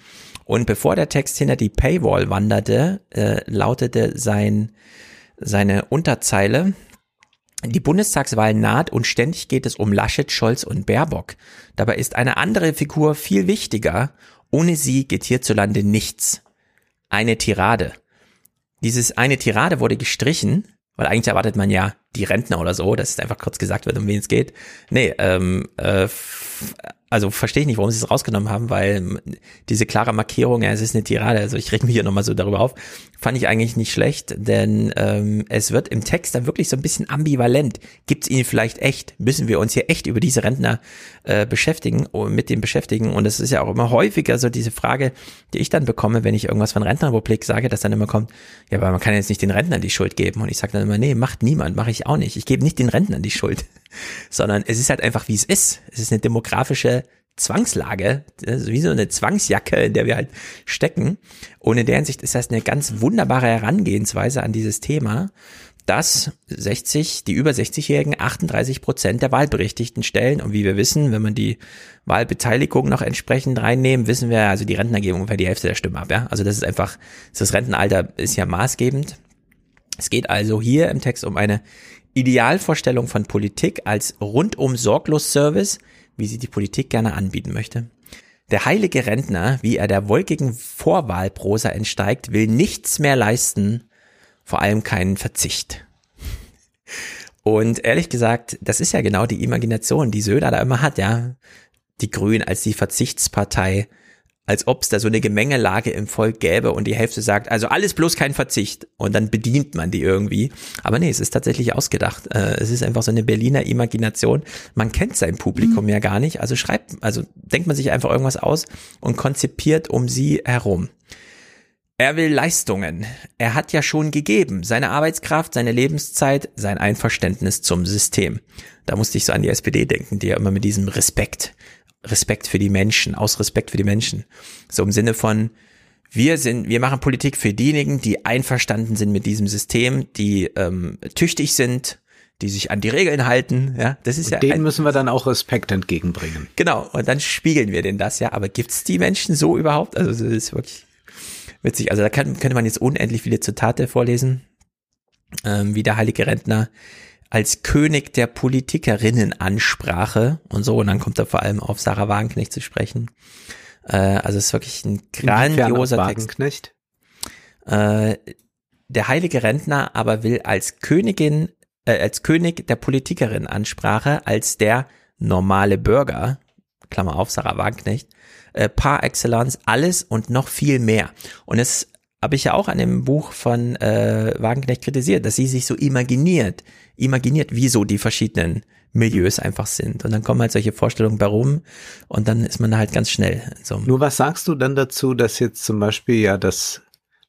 Und bevor der Text hinter die Paywall wanderte, äh, lautete sein, seine Unterzeile, die Bundestagswahl naht und ständig geht es um Laschet, Scholz und Baerbock. Dabei ist eine andere Figur viel wichtiger. Ohne sie geht hierzulande nichts. Eine Tirade. Dieses eine Tirade wurde gestrichen, weil eigentlich erwartet man ja die Rentner oder so, dass es einfach kurz gesagt wird, um wen es geht. Nee, ähm, äh, also verstehe ich nicht, warum sie es rausgenommen haben, weil diese klare Markierung, ja, es ist eine Tirade, also ich reg mich hier nochmal so darüber auf, fand ich eigentlich nicht schlecht, denn ähm, es wird im Text dann wirklich so ein bisschen ambivalent. Gibt es ihn vielleicht echt? Müssen wir uns hier echt über diese Rentner äh, beschäftigen, mit dem beschäftigen? Und es ist ja auch immer häufiger so diese Frage, die ich dann bekomme, wenn ich irgendwas von Rentnerrepublik sage, dass dann immer kommt, ja, aber man kann jetzt nicht den Rentnern die Schuld geben. Und ich sage dann immer, nee, macht niemand, mache ich auch nicht. Ich gebe nicht den Rentnern die Schuld sondern es ist halt einfach, wie es ist. Es ist eine demografische Zwangslage, wie so eine Zwangsjacke, in der wir halt stecken. Und in der Hinsicht ist das eine ganz wunderbare Herangehensweise an dieses Thema, dass 60, die über 60-Jährigen 38 Prozent der Wahlberechtigten stellen. Und wie wir wissen, wenn man die Wahlbeteiligung noch entsprechend reinnehmen, wissen wir, also die Rentner geben ungefähr die Hälfte der Stimmen ab. Ja? Also das ist einfach, das Rentenalter ist ja maßgebend. Es geht also hier im Text um eine Idealvorstellung von Politik als rundum sorglos Service, wie sie die Politik gerne anbieten möchte. Der heilige Rentner, wie er der wolkigen Vorwahlprosa entsteigt, will nichts mehr leisten, vor allem keinen Verzicht. Und ehrlich gesagt, das ist ja genau die Imagination, die Söder da immer hat, ja. Die Grünen als die Verzichtspartei, als ob es da so eine Gemengelage im Volk gäbe und die Hälfte sagt, also alles bloß kein Verzicht und dann bedient man die irgendwie. Aber nee, es ist tatsächlich ausgedacht. Äh, es ist einfach so eine Berliner Imagination. Man kennt sein Publikum mhm. ja gar nicht, also schreibt, also denkt man sich einfach irgendwas aus und konzipiert um sie herum. Er will Leistungen. Er hat ja schon gegeben. Seine Arbeitskraft, seine Lebenszeit, sein Einverständnis zum System. Da musste ich so an die SPD denken, die ja immer mit diesem Respekt Respekt für die Menschen, aus Respekt für die Menschen. So im Sinne von, wir sind, wir machen Politik für diejenigen, die einverstanden sind mit diesem System, die ähm, tüchtig sind, die sich an die Regeln halten. Ja, das ist und ja. Denen müssen wir dann auch Respekt entgegenbringen. Genau. Und dann spiegeln wir denen das ja. Aber gibt's die Menschen so überhaupt? Also das ist wirklich witzig. Also da kann, könnte man jetzt unendlich viele Zitate vorlesen, ähm, wie der heilige Rentner als König der Politikerinnen-Ansprache und so. Und dann kommt er vor allem auf Sarah Wagenknecht zu sprechen. Äh, also es ist wirklich ein grandioser Text. Äh, der heilige Rentner aber will als Königin, äh, als König der Politikerin-Ansprache, als der normale Bürger, Klammer auf, Sarah Wagenknecht, äh, par excellence alles und noch viel mehr. Und es habe ich ja auch an dem Buch von äh, Wagenknecht kritisiert, dass sie sich so imaginiert, imaginiert, wie so die verschiedenen Milieus einfach sind. Und dann kommen halt solche Vorstellungen bei rum und dann ist man da halt ganz schnell. So Nur was sagst du dann dazu, dass jetzt zum Beispiel ja das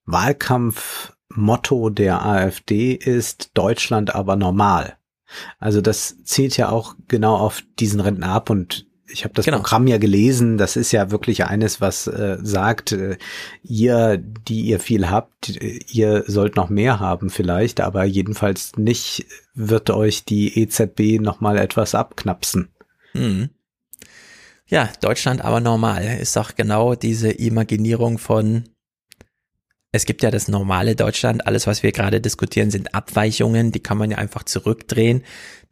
Wahlkampfmotto der AfD ist Deutschland aber normal. Also das zielt ja auch genau auf diesen Rentner ab und ich habe das genau. Programm ja gelesen, das ist ja wirklich eines, was äh, sagt, äh, ihr, die ihr viel habt, ihr sollt noch mehr haben vielleicht, aber jedenfalls nicht wird euch die EZB nochmal etwas abknapsen. Mhm. Ja, Deutschland aber normal ist doch genau diese Imaginierung von es gibt ja das normale Deutschland, alles, was wir gerade diskutieren, sind Abweichungen, die kann man ja einfach zurückdrehen.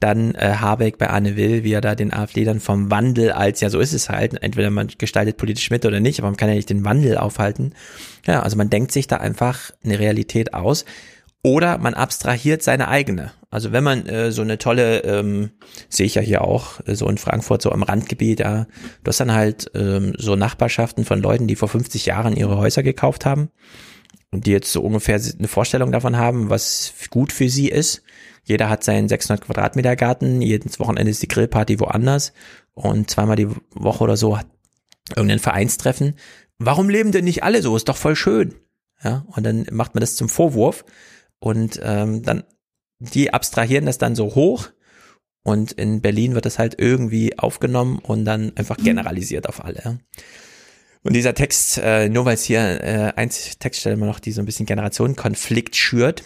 Dann äh, Habeck bei Anne Will, wie er da den AfD dann vom Wandel als, ja so ist es halt, entweder man gestaltet politisch mit oder nicht, aber man kann ja nicht den Wandel aufhalten. Ja, also man denkt sich da einfach eine Realität aus oder man abstrahiert seine eigene. Also wenn man äh, so eine tolle, ähm, sehe ich ja hier auch, äh, so in Frankfurt, so am Randgebiet, ja, du hast dann halt ähm, so Nachbarschaften von Leuten, die vor 50 Jahren ihre Häuser gekauft haben und die jetzt so ungefähr eine Vorstellung davon haben, was gut für sie ist. Jeder hat seinen 600 Quadratmeter Garten, jedes Wochenende ist die Grillparty woanders und zweimal die Woche oder so hat irgendein Vereinstreffen. Warum leben denn nicht alle so? Ist doch voll schön. Ja, und dann macht man das zum Vorwurf und ähm, dann die abstrahieren das dann so hoch und in Berlin wird das halt irgendwie aufgenommen und dann einfach generalisiert auf alle. Und dieser Text, äh, nur weil es hier äh, eins Textstelle immer noch die so ein bisschen Generationenkonflikt schürt,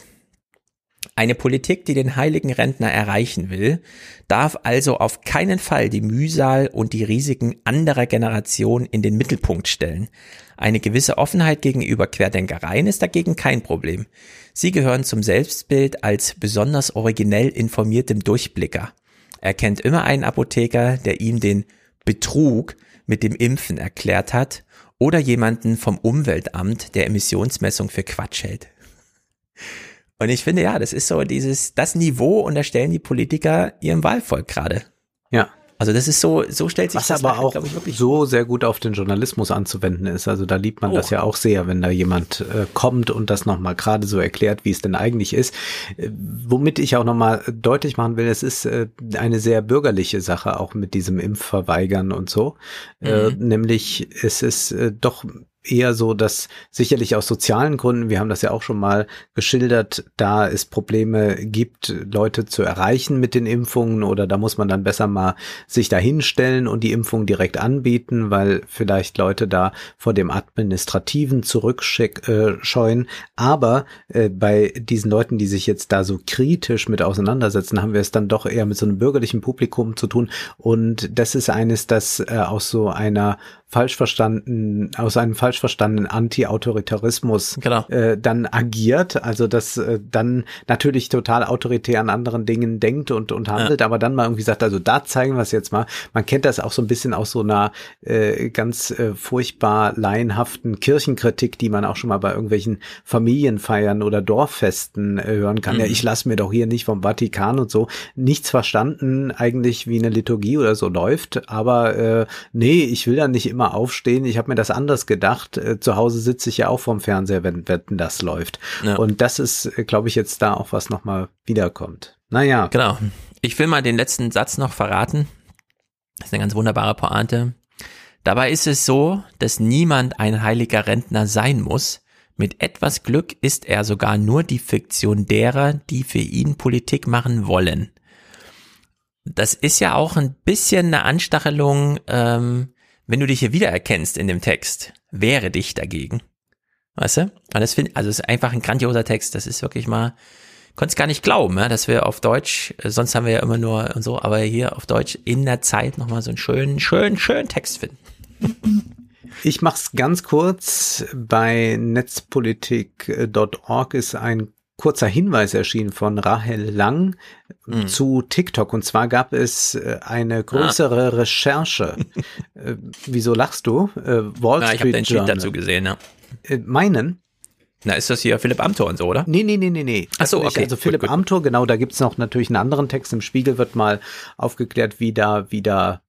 eine Politik, die den heiligen Rentner erreichen will, darf also auf keinen Fall die Mühsal und die Risiken anderer Generationen in den Mittelpunkt stellen. Eine gewisse Offenheit gegenüber Querdenkereien ist dagegen kein Problem. Sie gehören zum Selbstbild als besonders originell informiertem Durchblicker. Er kennt immer einen Apotheker, der ihm den Betrug mit dem Impfen erklärt hat oder jemanden vom Umweltamt, der Emissionsmessung für Quatsch hält. Und ich finde, ja, das ist so dieses, das Niveau unterstellen die Politiker ihrem Wahlvolk gerade. Ja. Also das ist so, so stellt sich Was das aber auch ich, so sehr gut auf den Journalismus anzuwenden ist. Also da liebt man oh. das ja auch sehr, wenn da jemand äh, kommt und das nochmal gerade so erklärt, wie es denn eigentlich ist. Äh, womit ich auch nochmal deutlich machen will, es ist äh, eine sehr bürgerliche Sache, auch mit diesem Impfverweigern und so. Äh, mhm. nämlich es ist äh, doch eher so, dass sicherlich aus sozialen Gründen, wir haben das ja auch schon mal geschildert, da es Probleme gibt, Leute zu erreichen mit den Impfungen oder da muss man dann besser mal sich dahinstellen und die Impfung direkt anbieten, weil vielleicht Leute da vor dem Administrativen zurückscheuen. Äh, Aber äh, bei diesen Leuten, die sich jetzt da so kritisch mit auseinandersetzen, haben wir es dann doch eher mit so einem bürgerlichen Publikum zu tun und das ist eines, das äh, aus so einer falsch verstanden, aus einem falsch verstandenen Anti-Autoritarismus genau. äh, dann agiert, also das äh, dann natürlich total autoritär an anderen Dingen denkt und, und handelt, ja. aber dann mal irgendwie sagt, also da zeigen wir es jetzt mal. Man kennt das auch so ein bisschen aus so einer äh, ganz äh, furchtbar laienhaften Kirchenkritik, die man auch schon mal bei irgendwelchen Familienfeiern oder Dorffesten äh, hören kann. Mhm. Ja, ich lasse mir doch hier nicht vom Vatikan und so nichts verstanden, eigentlich wie eine Liturgie oder so läuft, aber äh, nee, ich will da nicht immer mal aufstehen. Ich habe mir das anders gedacht. Äh, zu Hause sitze ich ja auch vorm Fernseher, wenn, wenn das läuft. Ja. Und das ist, äh, glaube ich, jetzt da auch was nochmal wiederkommt. Naja. Genau. Ich will mal den letzten Satz noch verraten. Das ist eine ganz wunderbare Pointe. Dabei ist es so, dass niemand ein heiliger Rentner sein muss. Mit etwas Glück ist er sogar nur die Fiktion derer, die für ihn Politik machen wollen. Das ist ja auch ein bisschen eine Anstachelung, ähm, wenn du dich hier wiedererkennst in dem Text. Wehre dich dagegen. Weißt du? Und das find, also es ist einfach ein grandioser Text. Das ist wirklich mal, konnte es gar nicht glauben, dass wir auf Deutsch, äh, sonst haben wir ja immer nur und so, aber hier auf Deutsch in der Zeit nochmal so einen schönen, schönen, schönen Text finden. Ich mach's ganz kurz. Bei netzpolitik.org ist ein kurzer Hinweis erschienen von Rahel Lang mhm. zu TikTok. Und zwar gab es äh, eine größere ah. Recherche. Äh, wieso lachst du? Äh, Wall Na, Street ich habe den Tweet dazu gesehen, ja. Meinen? Na, ist das hier Philipp Amthor und so, oder? Nee, nee, nee, nee, nee. Ach so, okay. Also Philipp gut, gut. Amthor, genau, da gibt's noch natürlich einen anderen Text. Im Spiegel wird mal aufgeklärt, wie da, wie da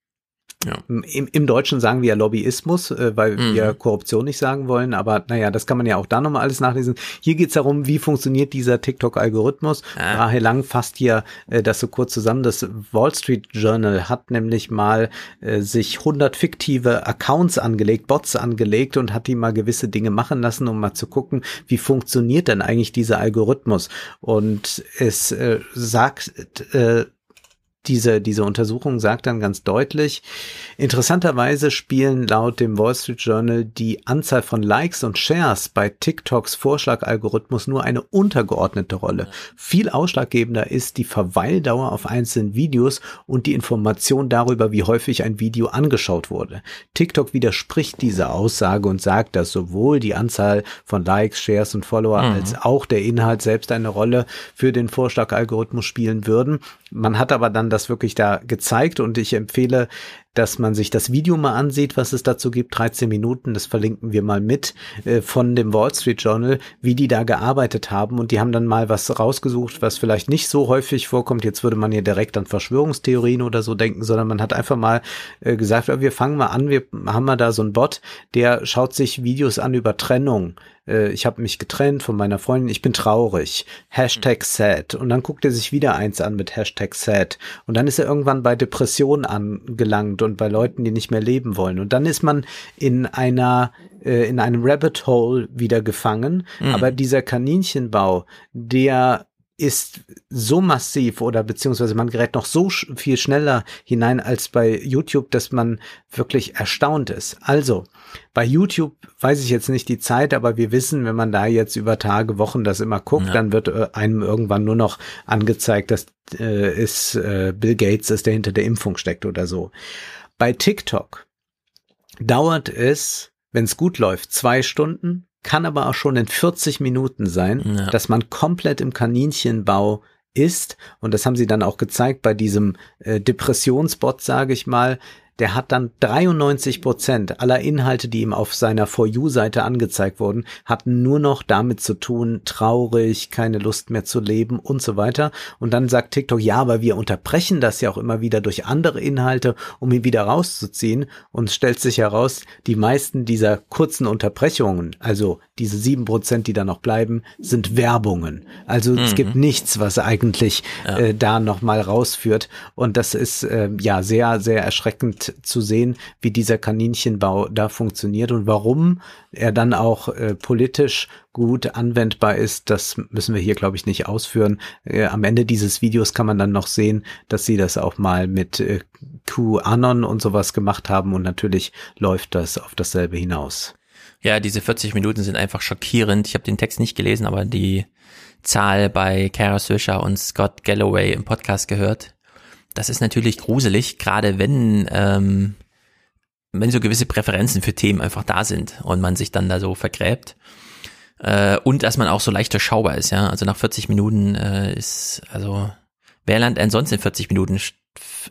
ja. Im, Im Deutschen sagen wir ja Lobbyismus, äh, weil mhm. wir Korruption nicht sagen wollen, aber naja, das kann man ja auch da nochmal alles nachlesen. Hier geht's darum, wie funktioniert dieser TikTok-Algorithmus. Ah. Rahel Lang fasst hier äh, das so kurz zusammen. Das Wall Street Journal hat nämlich mal äh, sich 100 fiktive Accounts angelegt, Bots angelegt und hat die mal gewisse Dinge machen lassen, um mal zu gucken, wie funktioniert denn eigentlich dieser Algorithmus. Und es äh, sagt, äh, diese, diese Untersuchung sagt dann ganz deutlich, interessanterweise spielen laut dem Wall Street Journal die Anzahl von Likes und Shares bei TikToks Vorschlagalgorithmus nur eine untergeordnete Rolle. Viel ausschlaggebender ist die Verweildauer auf einzelnen Videos und die Information darüber, wie häufig ein Video angeschaut wurde. TikTok widerspricht dieser Aussage und sagt, dass sowohl die Anzahl von Likes, Shares und Follower mhm. als auch der Inhalt selbst eine Rolle für den Vorschlagalgorithmus spielen würden. Man hat aber dann das wirklich da gezeigt und ich empfehle, dass man sich das Video mal ansieht, was es dazu gibt, 13 Minuten, das verlinken wir mal mit, äh, von dem Wall Street Journal, wie die da gearbeitet haben. Und die haben dann mal was rausgesucht, was vielleicht nicht so häufig vorkommt. Jetzt würde man hier direkt an Verschwörungstheorien oder so denken, sondern man hat einfach mal äh, gesagt, wir fangen mal an, wir haben mal da so einen Bot, der schaut sich Videos an über Trennung äh, ich habe mich getrennt von meiner Freundin, ich bin traurig. Hashtag sad. Und dann guckt er sich wieder eins an mit Hashtag sad. Und dann ist er irgendwann bei Depressionen angelangt und bei Leuten, die nicht mehr leben wollen. Und dann ist man in einer äh, in einem Rabbit Hole wieder gefangen. Mhm. Aber dieser Kaninchenbau, der ist so massiv oder beziehungsweise man gerät noch so sch viel schneller hinein als bei YouTube, dass man wirklich erstaunt ist. Also, bei YouTube weiß ich jetzt nicht die Zeit, aber wir wissen, wenn man da jetzt über Tage, Wochen das immer guckt, ja. dann wird äh, einem irgendwann nur noch angezeigt, dass äh, ist äh, Bill Gates ist, der hinter der Impfung steckt oder so. Bei TikTok dauert es, wenn es gut läuft, zwei Stunden, kann aber auch schon in 40 Minuten sein, ja. dass man komplett im Kaninchenbau ist. Und das haben sie dann auch gezeigt bei diesem äh, Depressionsbot, sage ich mal, der hat dann 93 Prozent aller Inhalte, die ihm auf seiner For You-Seite angezeigt wurden, hatten nur noch damit zu tun, traurig, keine Lust mehr zu leben und so weiter. Und dann sagt TikTok, ja, aber wir unterbrechen das ja auch immer wieder durch andere Inhalte, um ihn wieder rauszuziehen. Und es stellt sich heraus, die meisten dieser kurzen Unterbrechungen, also diese sieben Prozent, die da noch bleiben, sind Werbungen. Also mhm. es gibt mhm. nichts, was eigentlich ja. äh, da nochmal rausführt. Und das ist äh, ja sehr, sehr erschreckend zu sehen, wie dieser Kaninchenbau da funktioniert und warum er dann auch äh, politisch gut anwendbar ist, das müssen wir hier, glaube ich, nicht ausführen. Äh, am Ende dieses Videos kann man dann noch sehen, dass sie das auch mal mit äh, QAnon und sowas gemacht haben und natürlich läuft das auf dasselbe hinaus. Ja, diese 40 Minuten sind einfach schockierend. Ich habe den Text nicht gelesen, aber die Zahl bei Kara Swisher und Scott Galloway im Podcast gehört. Das ist natürlich gruselig, gerade wenn, ähm, wenn so gewisse Präferenzen für Themen einfach da sind und man sich dann da so vergräbt. Äh, und dass man auch so leicht durchschaubar ist, ja. Also nach 40 Minuten äh, ist, also, wer lernt denn sonst in 40 Minuten?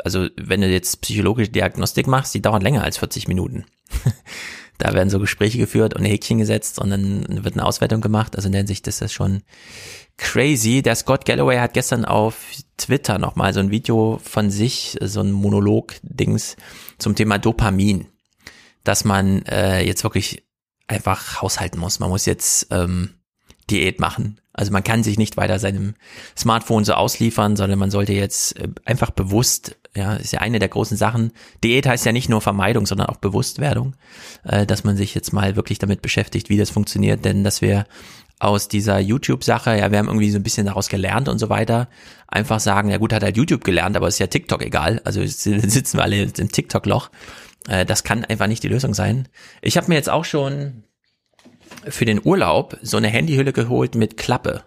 Also, wenn du jetzt psychologische Diagnostik machst, die dauert länger als 40 Minuten. Da werden so Gespräche geführt und Häkchen gesetzt und dann wird eine Auswertung gemacht. Also in der Hinsicht ist das schon crazy. Der Scott Galloway hat gestern auf Twitter nochmal so ein Video von sich, so ein Monolog-Dings zum Thema Dopamin. dass man äh, jetzt wirklich einfach haushalten muss. Man muss jetzt ähm, Diät machen. Also man kann sich nicht weiter seinem Smartphone so ausliefern, sondern man sollte jetzt äh, einfach bewusst, ja, ist ja eine der großen Sachen. Diät heißt ja nicht nur Vermeidung, sondern auch Bewusstwerdung, äh, dass man sich jetzt mal wirklich damit beschäftigt, wie das funktioniert, denn dass wir aus dieser YouTube-Sache, ja, wir haben irgendwie so ein bisschen daraus gelernt und so weiter, einfach sagen, ja gut, hat halt YouTube gelernt, aber ist ja TikTok egal, also sitzen wir alle im TikTok-Loch. Äh, das kann einfach nicht die Lösung sein. Ich habe mir jetzt auch schon für den Urlaub so eine Handyhülle geholt mit Klappe.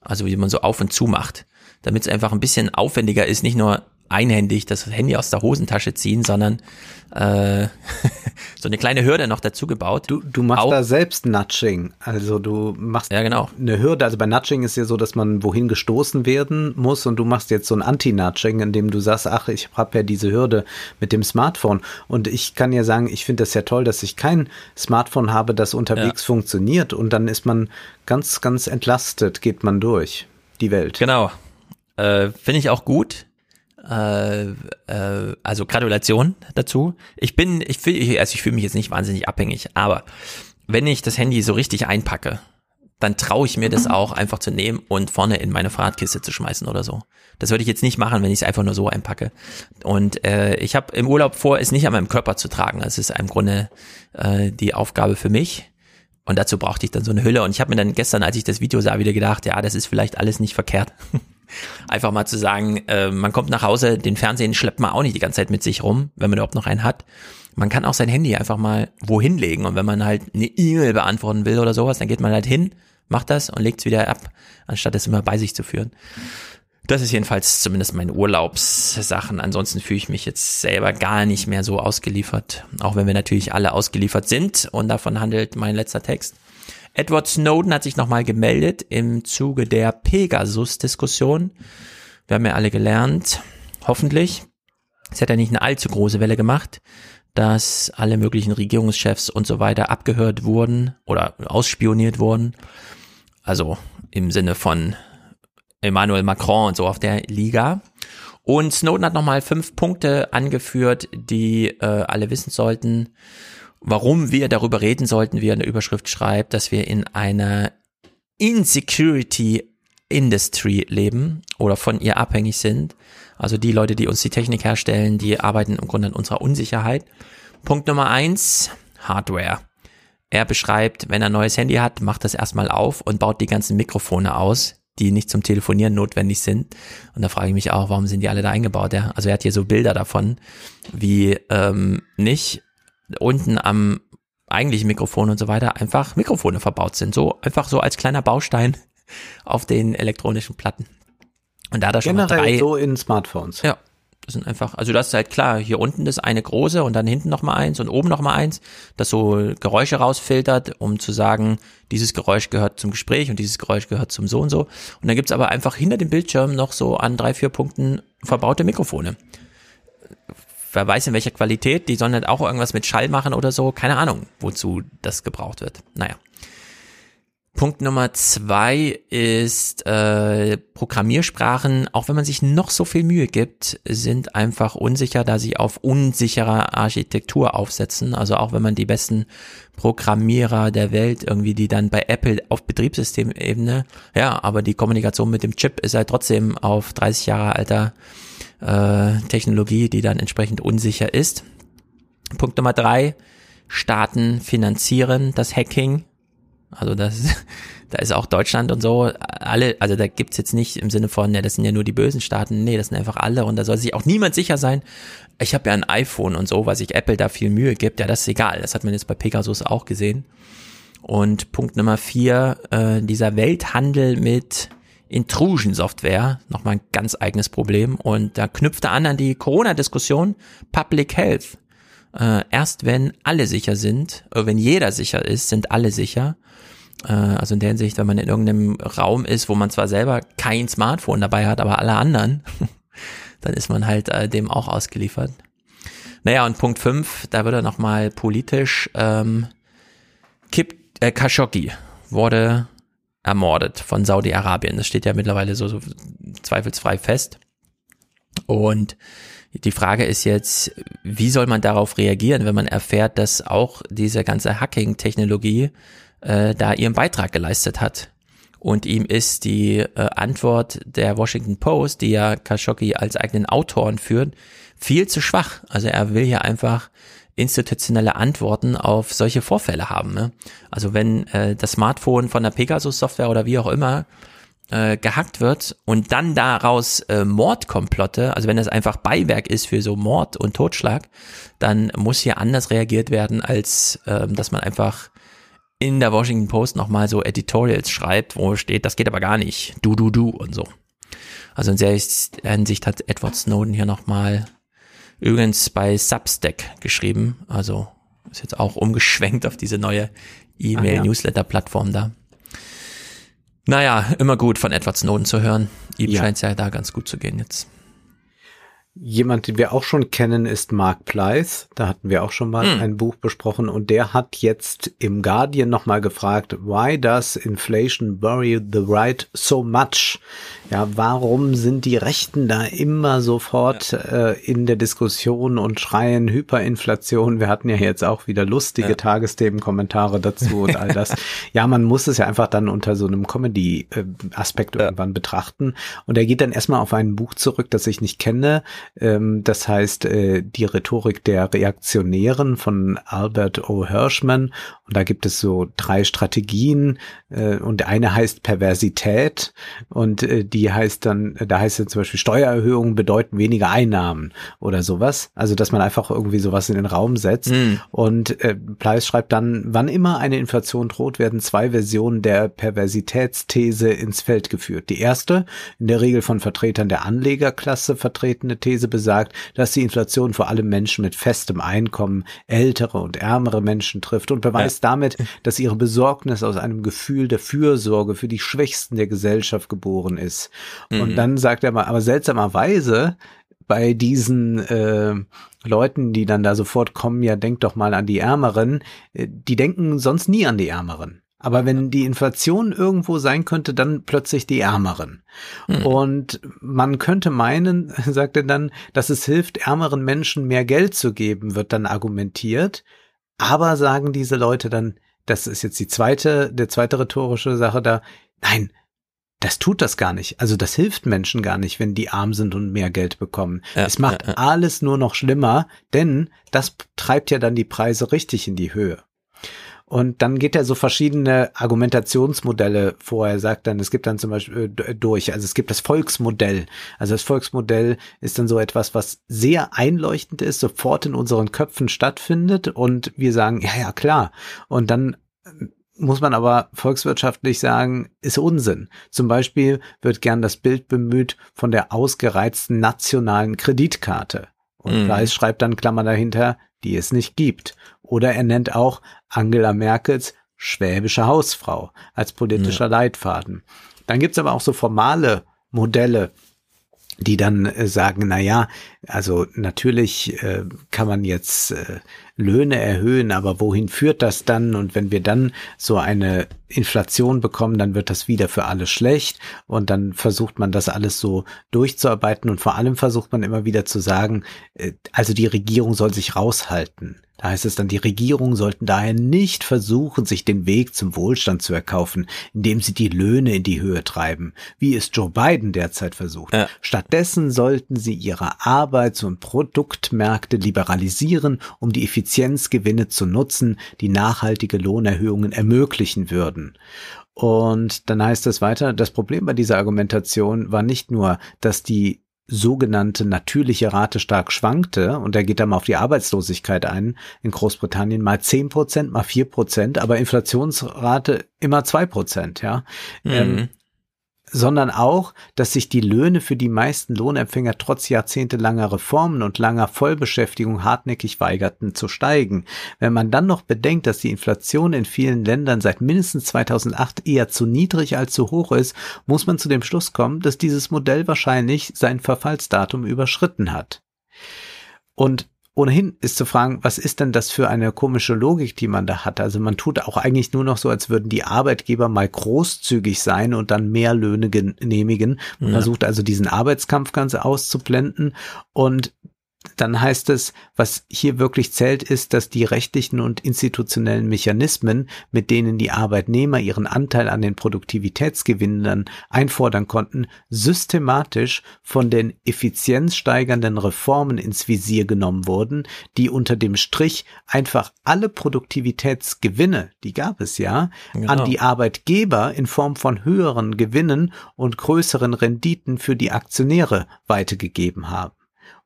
Also wie man so auf und zu macht. Damit es einfach ein bisschen aufwendiger ist, nicht nur einhändig das Handy aus der Hosentasche ziehen, sondern äh, so eine kleine Hürde noch dazu gebaut. Du, du machst Auch, da selbst Nudging. Also du machst ja, genau. eine Hürde. Also bei Nudging ist ja so, dass man wohin gestoßen werden muss und du machst jetzt so ein Anti-Nudging, indem du sagst, ach, ich habe ja diese Hürde mit dem Smartphone. Und ich kann ja sagen, ich finde das ja toll, dass ich kein Smartphone habe, das unterwegs ja. funktioniert. Und dann ist man ganz, ganz entlastet, geht man durch die Welt. Genau. Äh, finde ich auch gut äh, äh, also Gratulation dazu. Ich bin, ich fühle, also ich fühle mich jetzt nicht wahnsinnig abhängig, aber wenn ich das Handy so richtig einpacke, dann traue ich mir das auch einfach zu nehmen und vorne in meine Fahrradkiste zu schmeißen oder so. Das würde ich jetzt nicht machen, wenn ich es einfach nur so einpacke. Und äh, ich habe im Urlaub vor, es nicht an meinem Körper zu tragen. Das ist im Grunde äh, die Aufgabe für mich. Und dazu brauchte ich dann so eine Hülle. Und ich habe mir dann gestern, als ich das Video sah, wieder gedacht, ja, das ist vielleicht alles nicht verkehrt. Einfach mal zu sagen, äh, man kommt nach Hause, den Fernsehen schleppt man auch nicht die ganze Zeit mit sich rum, wenn man überhaupt noch einen hat. Man kann auch sein Handy einfach mal wohin legen und wenn man halt eine E-Mail beantworten will oder sowas, dann geht man halt hin, macht das und legt es wieder ab, anstatt es immer bei sich zu führen. Das ist jedenfalls zumindest meine Urlaubssachen. Ansonsten fühle ich mich jetzt selber gar nicht mehr so ausgeliefert. Auch wenn wir natürlich alle ausgeliefert sind und davon handelt mein letzter Text. Edward Snowden hat sich nochmal gemeldet im Zuge der Pegasus-Diskussion. Wir haben ja alle gelernt, hoffentlich. Es hat ja nicht eine allzu große Welle gemacht, dass alle möglichen Regierungschefs und so weiter abgehört wurden oder ausspioniert wurden. Also im Sinne von Emmanuel Macron und so auf der Liga. Und Snowden hat nochmal fünf Punkte angeführt, die äh, alle wissen sollten warum wir darüber reden sollten, wie er in der Überschrift schreibt, dass wir in einer Insecurity Industry leben oder von ihr abhängig sind. Also die Leute, die uns die Technik herstellen, die arbeiten im Grunde an unserer Unsicherheit. Punkt Nummer eins, Hardware. Er beschreibt, wenn er ein neues Handy hat, macht das erstmal auf und baut die ganzen Mikrofone aus, die nicht zum Telefonieren notwendig sind. Und da frage ich mich auch, warum sind die alle da eingebaut? Ja? Also er hat hier so Bilder davon, wie ähm, nicht unten am eigentlichen Mikrofon und so weiter einfach Mikrofone verbaut sind. So einfach so als kleiner Baustein auf den elektronischen Platten. Und da da schon Generell drei, so in Smartphones. Ja. Das sind einfach, also das ist halt klar, hier unten das eine große und dann hinten nochmal eins und oben nochmal eins, das so Geräusche rausfiltert, um zu sagen, dieses Geräusch gehört zum Gespräch und dieses Geräusch gehört zum so und so. Und dann gibt's aber einfach hinter dem Bildschirm noch so an drei, vier Punkten verbaute Mikrofone wer weiß in welcher Qualität, die sollen halt auch irgendwas mit Schall machen oder so, keine Ahnung, wozu das gebraucht wird. Naja. Punkt Nummer zwei ist äh, Programmiersprachen, auch wenn man sich noch so viel Mühe gibt, sind einfach unsicher, da sie auf unsicherer Architektur aufsetzen. Also auch wenn man die besten Programmierer der Welt irgendwie, die dann bei Apple auf Betriebssystemebene, ja, aber die Kommunikation mit dem Chip ist halt trotzdem auf 30 Jahre alter äh, Technologie, die dann entsprechend unsicher ist. Punkt Nummer drei, Staaten finanzieren das Hacking. Also das, da ist auch Deutschland und so, alle, also da gibt's jetzt nicht im Sinne von, ja, das sind ja nur die bösen Staaten, nee, das sind einfach alle und da soll sich auch niemand sicher sein. Ich habe ja ein iPhone und so, was sich Apple da viel Mühe gibt, ja, das ist egal. Das hat man jetzt bei Pegasus auch gesehen. Und Punkt Nummer vier, äh, dieser Welthandel mit Intrusion-Software, nochmal ein ganz eigenes Problem. Und da knüpft er an an die Corona-Diskussion Public Health. Äh, erst wenn alle sicher sind, äh, wenn jeder sicher ist, sind alle sicher. Äh, also in der Hinsicht, wenn man in irgendeinem Raum ist, wo man zwar selber kein Smartphone dabei hat, aber alle anderen, dann ist man halt äh, dem auch ausgeliefert. Naja, und Punkt 5, da wird er nochmal politisch, ähm, Kip, äh, Khashoggi wurde ermordet von Saudi-Arabien. Das steht ja mittlerweile so, so zweifelsfrei fest. Und Die Frage ist jetzt, wie soll man darauf reagieren, wenn man erfährt, dass auch diese ganze Hacking-Technologie äh, da ihren Beitrag geleistet hat? Und ihm ist die äh, Antwort der Washington Post, die ja Khashoggi als eigenen Autoren führt, viel zu schwach. Also er will ja einfach institutionelle Antworten auf solche Vorfälle haben. Ne? Also wenn äh, das Smartphone von der Pegasus-Software oder wie auch immer äh, gehackt wird und dann daraus äh, Mordkomplotte, also wenn das einfach Beiwerk ist für so Mord und Totschlag, dann muss hier anders reagiert werden, als äh, dass man einfach in der Washington Post nochmal so Editorials schreibt, wo steht, das geht aber gar nicht, du, du, du und so. Also in der Hinsicht hat Edward Snowden hier nochmal Übrigens bei Substack geschrieben, also ist jetzt auch umgeschwenkt auf diese neue E-Mail-Newsletter-Plattform da. Naja, immer gut von Edward Snowden zu hören. Ihm ja. scheint es ja da ganz gut zu gehen jetzt. Jemand, den wir auch schon kennen, ist Mark Plythe. Da hatten wir auch schon mal hm. ein Buch besprochen und der hat jetzt im Guardian nochmal gefragt, why does inflation worry the right so much? Ja, warum sind die Rechten da immer sofort ja. äh, in der Diskussion und schreien Hyperinflation? Wir hatten ja jetzt auch wieder lustige ja. Tagesthemen-Kommentare dazu und all das. ja, man muss es ja einfach dann unter so einem Comedy-Aspekt äh, irgendwann betrachten. Und er geht dann erstmal auf ein Buch zurück, das ich nicht kenne. Ähm, das heißt äh, Die Rhetorik der Reaktionären von Albert O. Hirschman. Und da gibt es so drei Strategien. Äh, und eine heißt Perversität und äh, die heißt dann, da heißt es zum Beispiel Steuererhöhungen bedeuten weniger Einnahmen oder sowas. Also dass man einfach irgendwie sowas in den Raum setzt. Mm. Und äh, Pleiss schreibt dann, wann immer eine Inflation droht, werden zwei Versionen der Perversitätsthese ins Feld geführt. Die erste, in der Regel von Vertretern der Anlegerklasse vertretene These besagt, dass die Inflation vor allem Menschen mit festem Einkommen, ältere und ärmere Menschen trifft und beweist ja. Damit, dass ihre Besorgnis aus einem Gefühl der Fürsorge für die Schwächsten der Gesellschaft geboren ist. Mhm. Und dann sagt er mal, aber seltsamerweise bei diesen äh, Leuten, die dann da sofort kommen, ja, denkt doch mal an die Ärmeren, äh, die denken sonst nie an die Ärmeren. Aber wenn die Inflation irgendwo sein könnte, dann plötzlich die Ärmeren. Mhm. Und man könnte meinen, sagt er dann, dass es hilft, ärmeren Menschen mehr Geld zu geben, wird dann argumentiert. Aber sagen diese Leute dann, das ist jetzt die zweite, der zweite rhetorische Sache da, nein, das tut das gar nicht. Also das hilft Menschen gar nicht, wenn die arm sind und mehr Geld bekommen. Ja, es macht ja, ja. alles nur noch schlimmer, denn das treibt ja dann die Preise richtig in die Höhe. Und dann geht er so verschiedene Argumentationsmodelle vor. Er sagt dann, es gibt dann zum Beispiel äh, durch, also es gibt das Volksmodell. Also das Volksmodell ist dann so etwas, was sehr einleuchtend ist, sofort in unseren Köpfen stattfindet und wir sagen, ja, ja, klar. Und dann muss man aber volkswirtschaftlich sagen, ist Unsinn. Zum Beispiel wird gern das Bild bemüht von der ausgereizten nationalen Kreditkarte. Und mhm. Reis schreibt dann Klammer dahinter, die es nicht gibt. Oder er nennt auch Angela Merkels schwäbische Hausfrau als politischer ja. Leitfaden. Dann gibt's aber auch so formale Modelle, die dann äh, sagen, na ja, also natürlich äh, kann man jetzt äh, Löhne erhöhen, aber wohin führt das dann? Und wenn wir dann so eine Inflation bekommen, dann wird das wieder für alle schlecht und dann versucht man das alles so durchzuarbeiten und vor allem versucht man immer wieder zu sagen, äh, also die Regierung soll sich raushalten. Da heißt es dann, die Regierungen sollten daher nicht versuchen, sich den Weg zum Wohlstand zu erkaufen, indem sie die Löhne in die Höhe treiben, wie es Joe Biden derzeit versucht. Ja. Stattdessen sollten sie ihre Arbeits- und Produktmärkte liberalisieren, um die Effizienzgewinne zu nutzen, die nachhaltige Lohnerhöhungen ermöglichen würden. Und dann heißt es weiter, das Problem bei dieser Argumentation war nicht nur, dass die sogenannte natürliche Rate stark schwankte, und er geht dann mal auf die Arbeitslosigkeit ein, in Großbritannien mal zehn Prozent, mal vier Prozent, aber Inflationsrate immer zwei Prozent, ja. Mhm. Ähm, sondern auch, dass sich die Löhne für die meisten Lohnempfänger trotz jahrzehntelanger Reformen und langer Vollbeschäftigung hartnäckig weigerten zu steigen. Wenn man dann noch bedenkt, dass die Inflation in vielen Ländern seit mindestens 2008 eher zu niedrig als zu hoch ist, muss man zu dem Schluss kommen, dass dieses Modell wahrscheinlich sein Verfallsdatum überschritten hat. Und ohnehin ist zu fragen, was ist denn das für eine komische Logik, die man da hat? Also man tut auch eigentlich nur noch so, als würden die Arbeitgeber mal großzügig sein und dann mehr Löhne genehmigen. Man ja. versucht also diesen Arbeitskampf ganz auszublenden und dann heißt es, was hier wirklich zählt, ist, dass die rechtlichen und institutionellen Mechanismen, mit denen die Arbeitnehmer ihren Anteil an den Produktivitätsgewinnen dann einfordern konnten, systematisch von den effizienzsteigernden Reformen ins Visier genommen wurden, die unter dem Strich einfach alle Produktivitätsgewinne, die gab es ja, genau. an die Arbeitgeber in Form von höheren Gewinnen und größeren Renditen für die Aktionäre weitergegeben haben.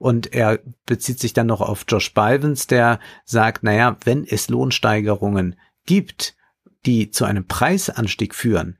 Und er bezieht sich dann noch auf Josh Bivens, der sagt, naja, wenn es Lohnsteigerungen gibt, die zu einem Preisanstieg führen,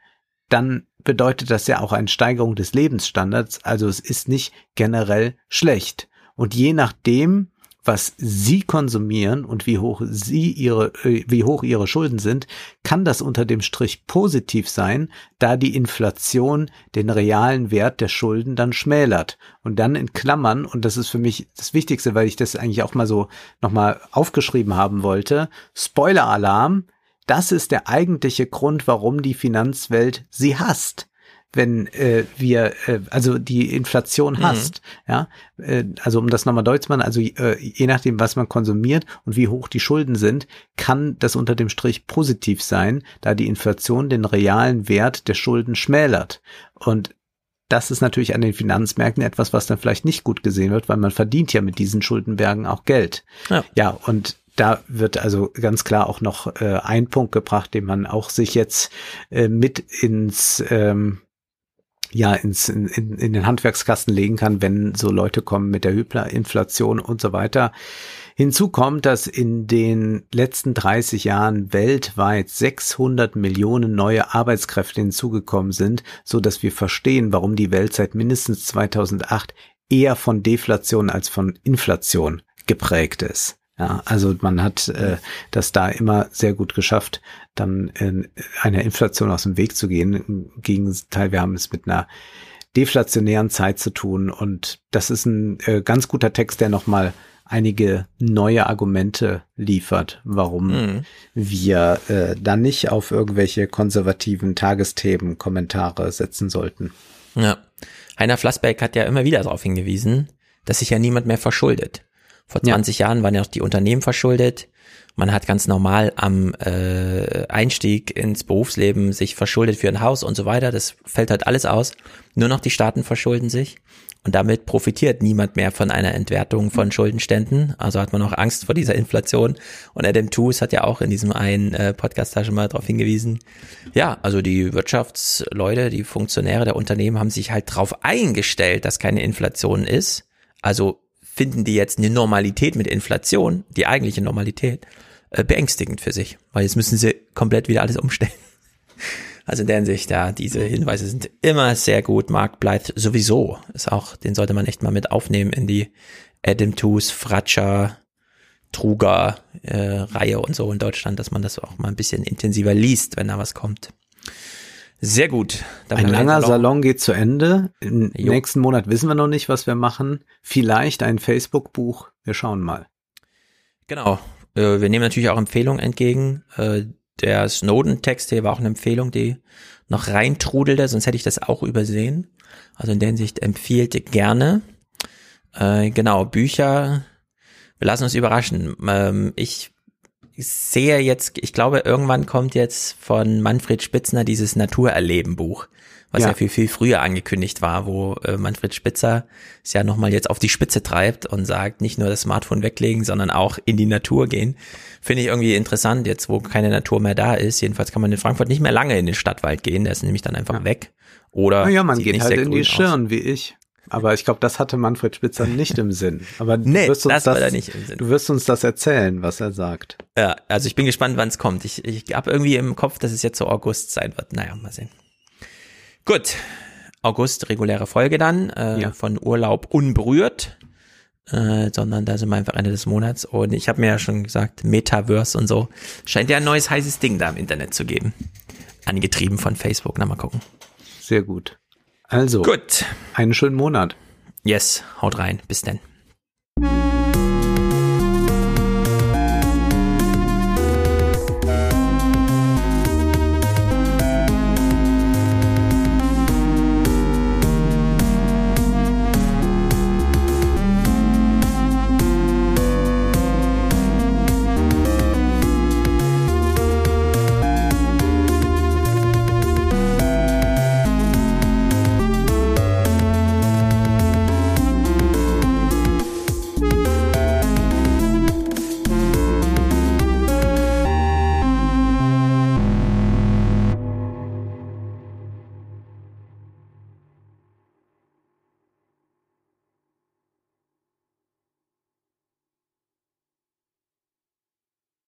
dann bedeutet das ja auch eine Steigerung des Lebensstandards. Also es ist nicht generell schlecht. Und je nachdem, was sie konsumieren und wie hoch sie ihre, äh, wie hoch ihre Schulden sind, kann das unter dem Strich positiv sein, da die Inflation den realen Wert der Schulden dann schmälert. Und dann in Klammern, und das ist für mich das Wichtigste, weil ich das eigentlich auch mal so nochmal aufgeschrieben haben wollte, Spoiler-Alarm, das ist der eigentliche Grund, warum die Finanzwelt sie hasst wenn äh, wir, äh, also die Inflation hasst, mhm. ja, äh, also um das nochmal deutlich zu machen, also äh, je nachdem, was man konsumiert und wie hoch die Schulden sind, kann das unter dem Strich positiv sein, da die Inflation den realen Wert der Schulden schmälert. Und das ist natürlich an den Finanzmärkten etwas, was dann vielleicht nicht gut gesehen wird, weil man verdient ja mit diesen Schuldenbergen auch Geld. Ja, ja und da wird also ganz klar auch noch äh, ein Punkt gebracht, den man auch sich jetzt äh, mit ins ähm, ja ins, in, in den Handwerkskasten legen kann, wenn so Leute kommen mit der Hyperinflation und so weiter. Hinzu kommt, dass in den letzten 30 Jahren weltweit 600 Millionen neue Arbeitskräfte hinzugekommen sind, so dass wir verstehen, warum die Welt seit mindestens 2008 eher von Deflation als von Inflation geprägt ist. Ja, also man hat äh, das da immer sehr gut geschafft, dann in einer Inflation aus dem Weg zu gehen. Im Gegenteil, wir haben es mit einer deflationären Zeit zu tun und das ist ein äh, ganz guter Text, der nochmal einige neue Argumente liefert, warum mhm. wir äh, dann nicht auf irgendwelche konservativen Tagesthemen Kommentare setzen sollten. Ja. Heiner Flassbeck hat ja immer wieder darauf hingewiesen, dass sich ja niemand mehr verschuldet. Vor 20 ja. Jahren waren ja auch die Unternehmen verschuldet. Man hat ganz normal am äh, Einstieg ins Berufsleben sich verschuldet für ein Haus und so weiter. Das fällt halt alles aus. Nur noch die Staaten verschulden sich. Und damit profitiert niemand mehr von einer Entwertung von Schuldenständen. Also hat man auch Angst vor dieser Inflation. Und Adam Tooze hat ja auch in diesem einen äh, Podcast da schon mal darauf hingewiesen. Ja, also die Wirtschaftsleute, die Funktionäre der Unternehmen haben sich halt darauf eingestellt, dass keine Inflation ist. Also finden die jetzt eine Normalität mit Inflation, die eigentliche Normalität, äh, beängstigend für sich, weil jetzt müssen sie komplett wieder alles umstellen. Also in der Hinsicht, ja, diese Hinweise sind immer sehr gut. Mark bleibt sowieso, ist auch, den sollte man echt mal mit aufnehmen in die Adam Tooze, Fratscher, Truger äh, Reihe und so in Deutschland, dass man das auch mal ein bisschen intensiver liest, wenn da was kommt. Sehr gut. Ein langer Salon geht zu Ende. Im jo. nächsten Monat wissen wir noch nicht, was wir machen. Vielleicht ein Facebook-Buch. Wir schauen mal. Genau. Äh, wir nehmen natürlich auch Empfehlungen entgegen. Äh, der Snowden-Text hier war auch eine Empfehlung, die noch reintrudelte, sonst hätte ich das auch übersehen. Also in der Hinsicht empfiehlt gerne. Äh, genau, Bücher. Wir lassen uns überraschen. Ähm, ich sehe jetzt, ich glaube, irgendwann kommt jetzt von Manfred Spitzner dieses Naturerleben-Buch, was ja. ja viel, viel früher angekündigt war, wo äh, Manfred Spitzer es ja nochmal jetzt auf die Spitze treibt und sagt, nicht nur das Smartphone weglegen, sondern auch in die Natur gehen. Finde ich irgendwie interessant, jetzt wo keine Natur mehr da ist. Jedenfalls kann man in Frankfurt nicht mehr lange in den Stadtwald gehen, der ist nämlich dann einfach ja. weg. Oder ja, man geht halt in die Schirn, aus. wie ich. Aber ich glaube, das hatte Manfred Spitzer nicht im Sinn. Aber nee, du wirst uns das, das nicht im Sinn. Du wirst uns das erzählen, was er sagt. Ja, also ich bin gespannt, wann es kommt. Ich, ich habe irgendwie im Kopf, dass es jetzt so August sein wird. Naja, mal sehen. Gut. August, reguläre Folge dann, äh, ja. von Urlaub unberührt. Äh, sondern da sind wir einfach Ende des Monats. Und ich habe mir ja schon gesagt, Metaverse und so. Scheint ja ein neues heißes Ding da im Internet zu geben. Angetrieben von Facebook. Na, mal gucken. Sehr gut. Also, Gut. einen schönen Monat. Yes, haut rein. Bis denn.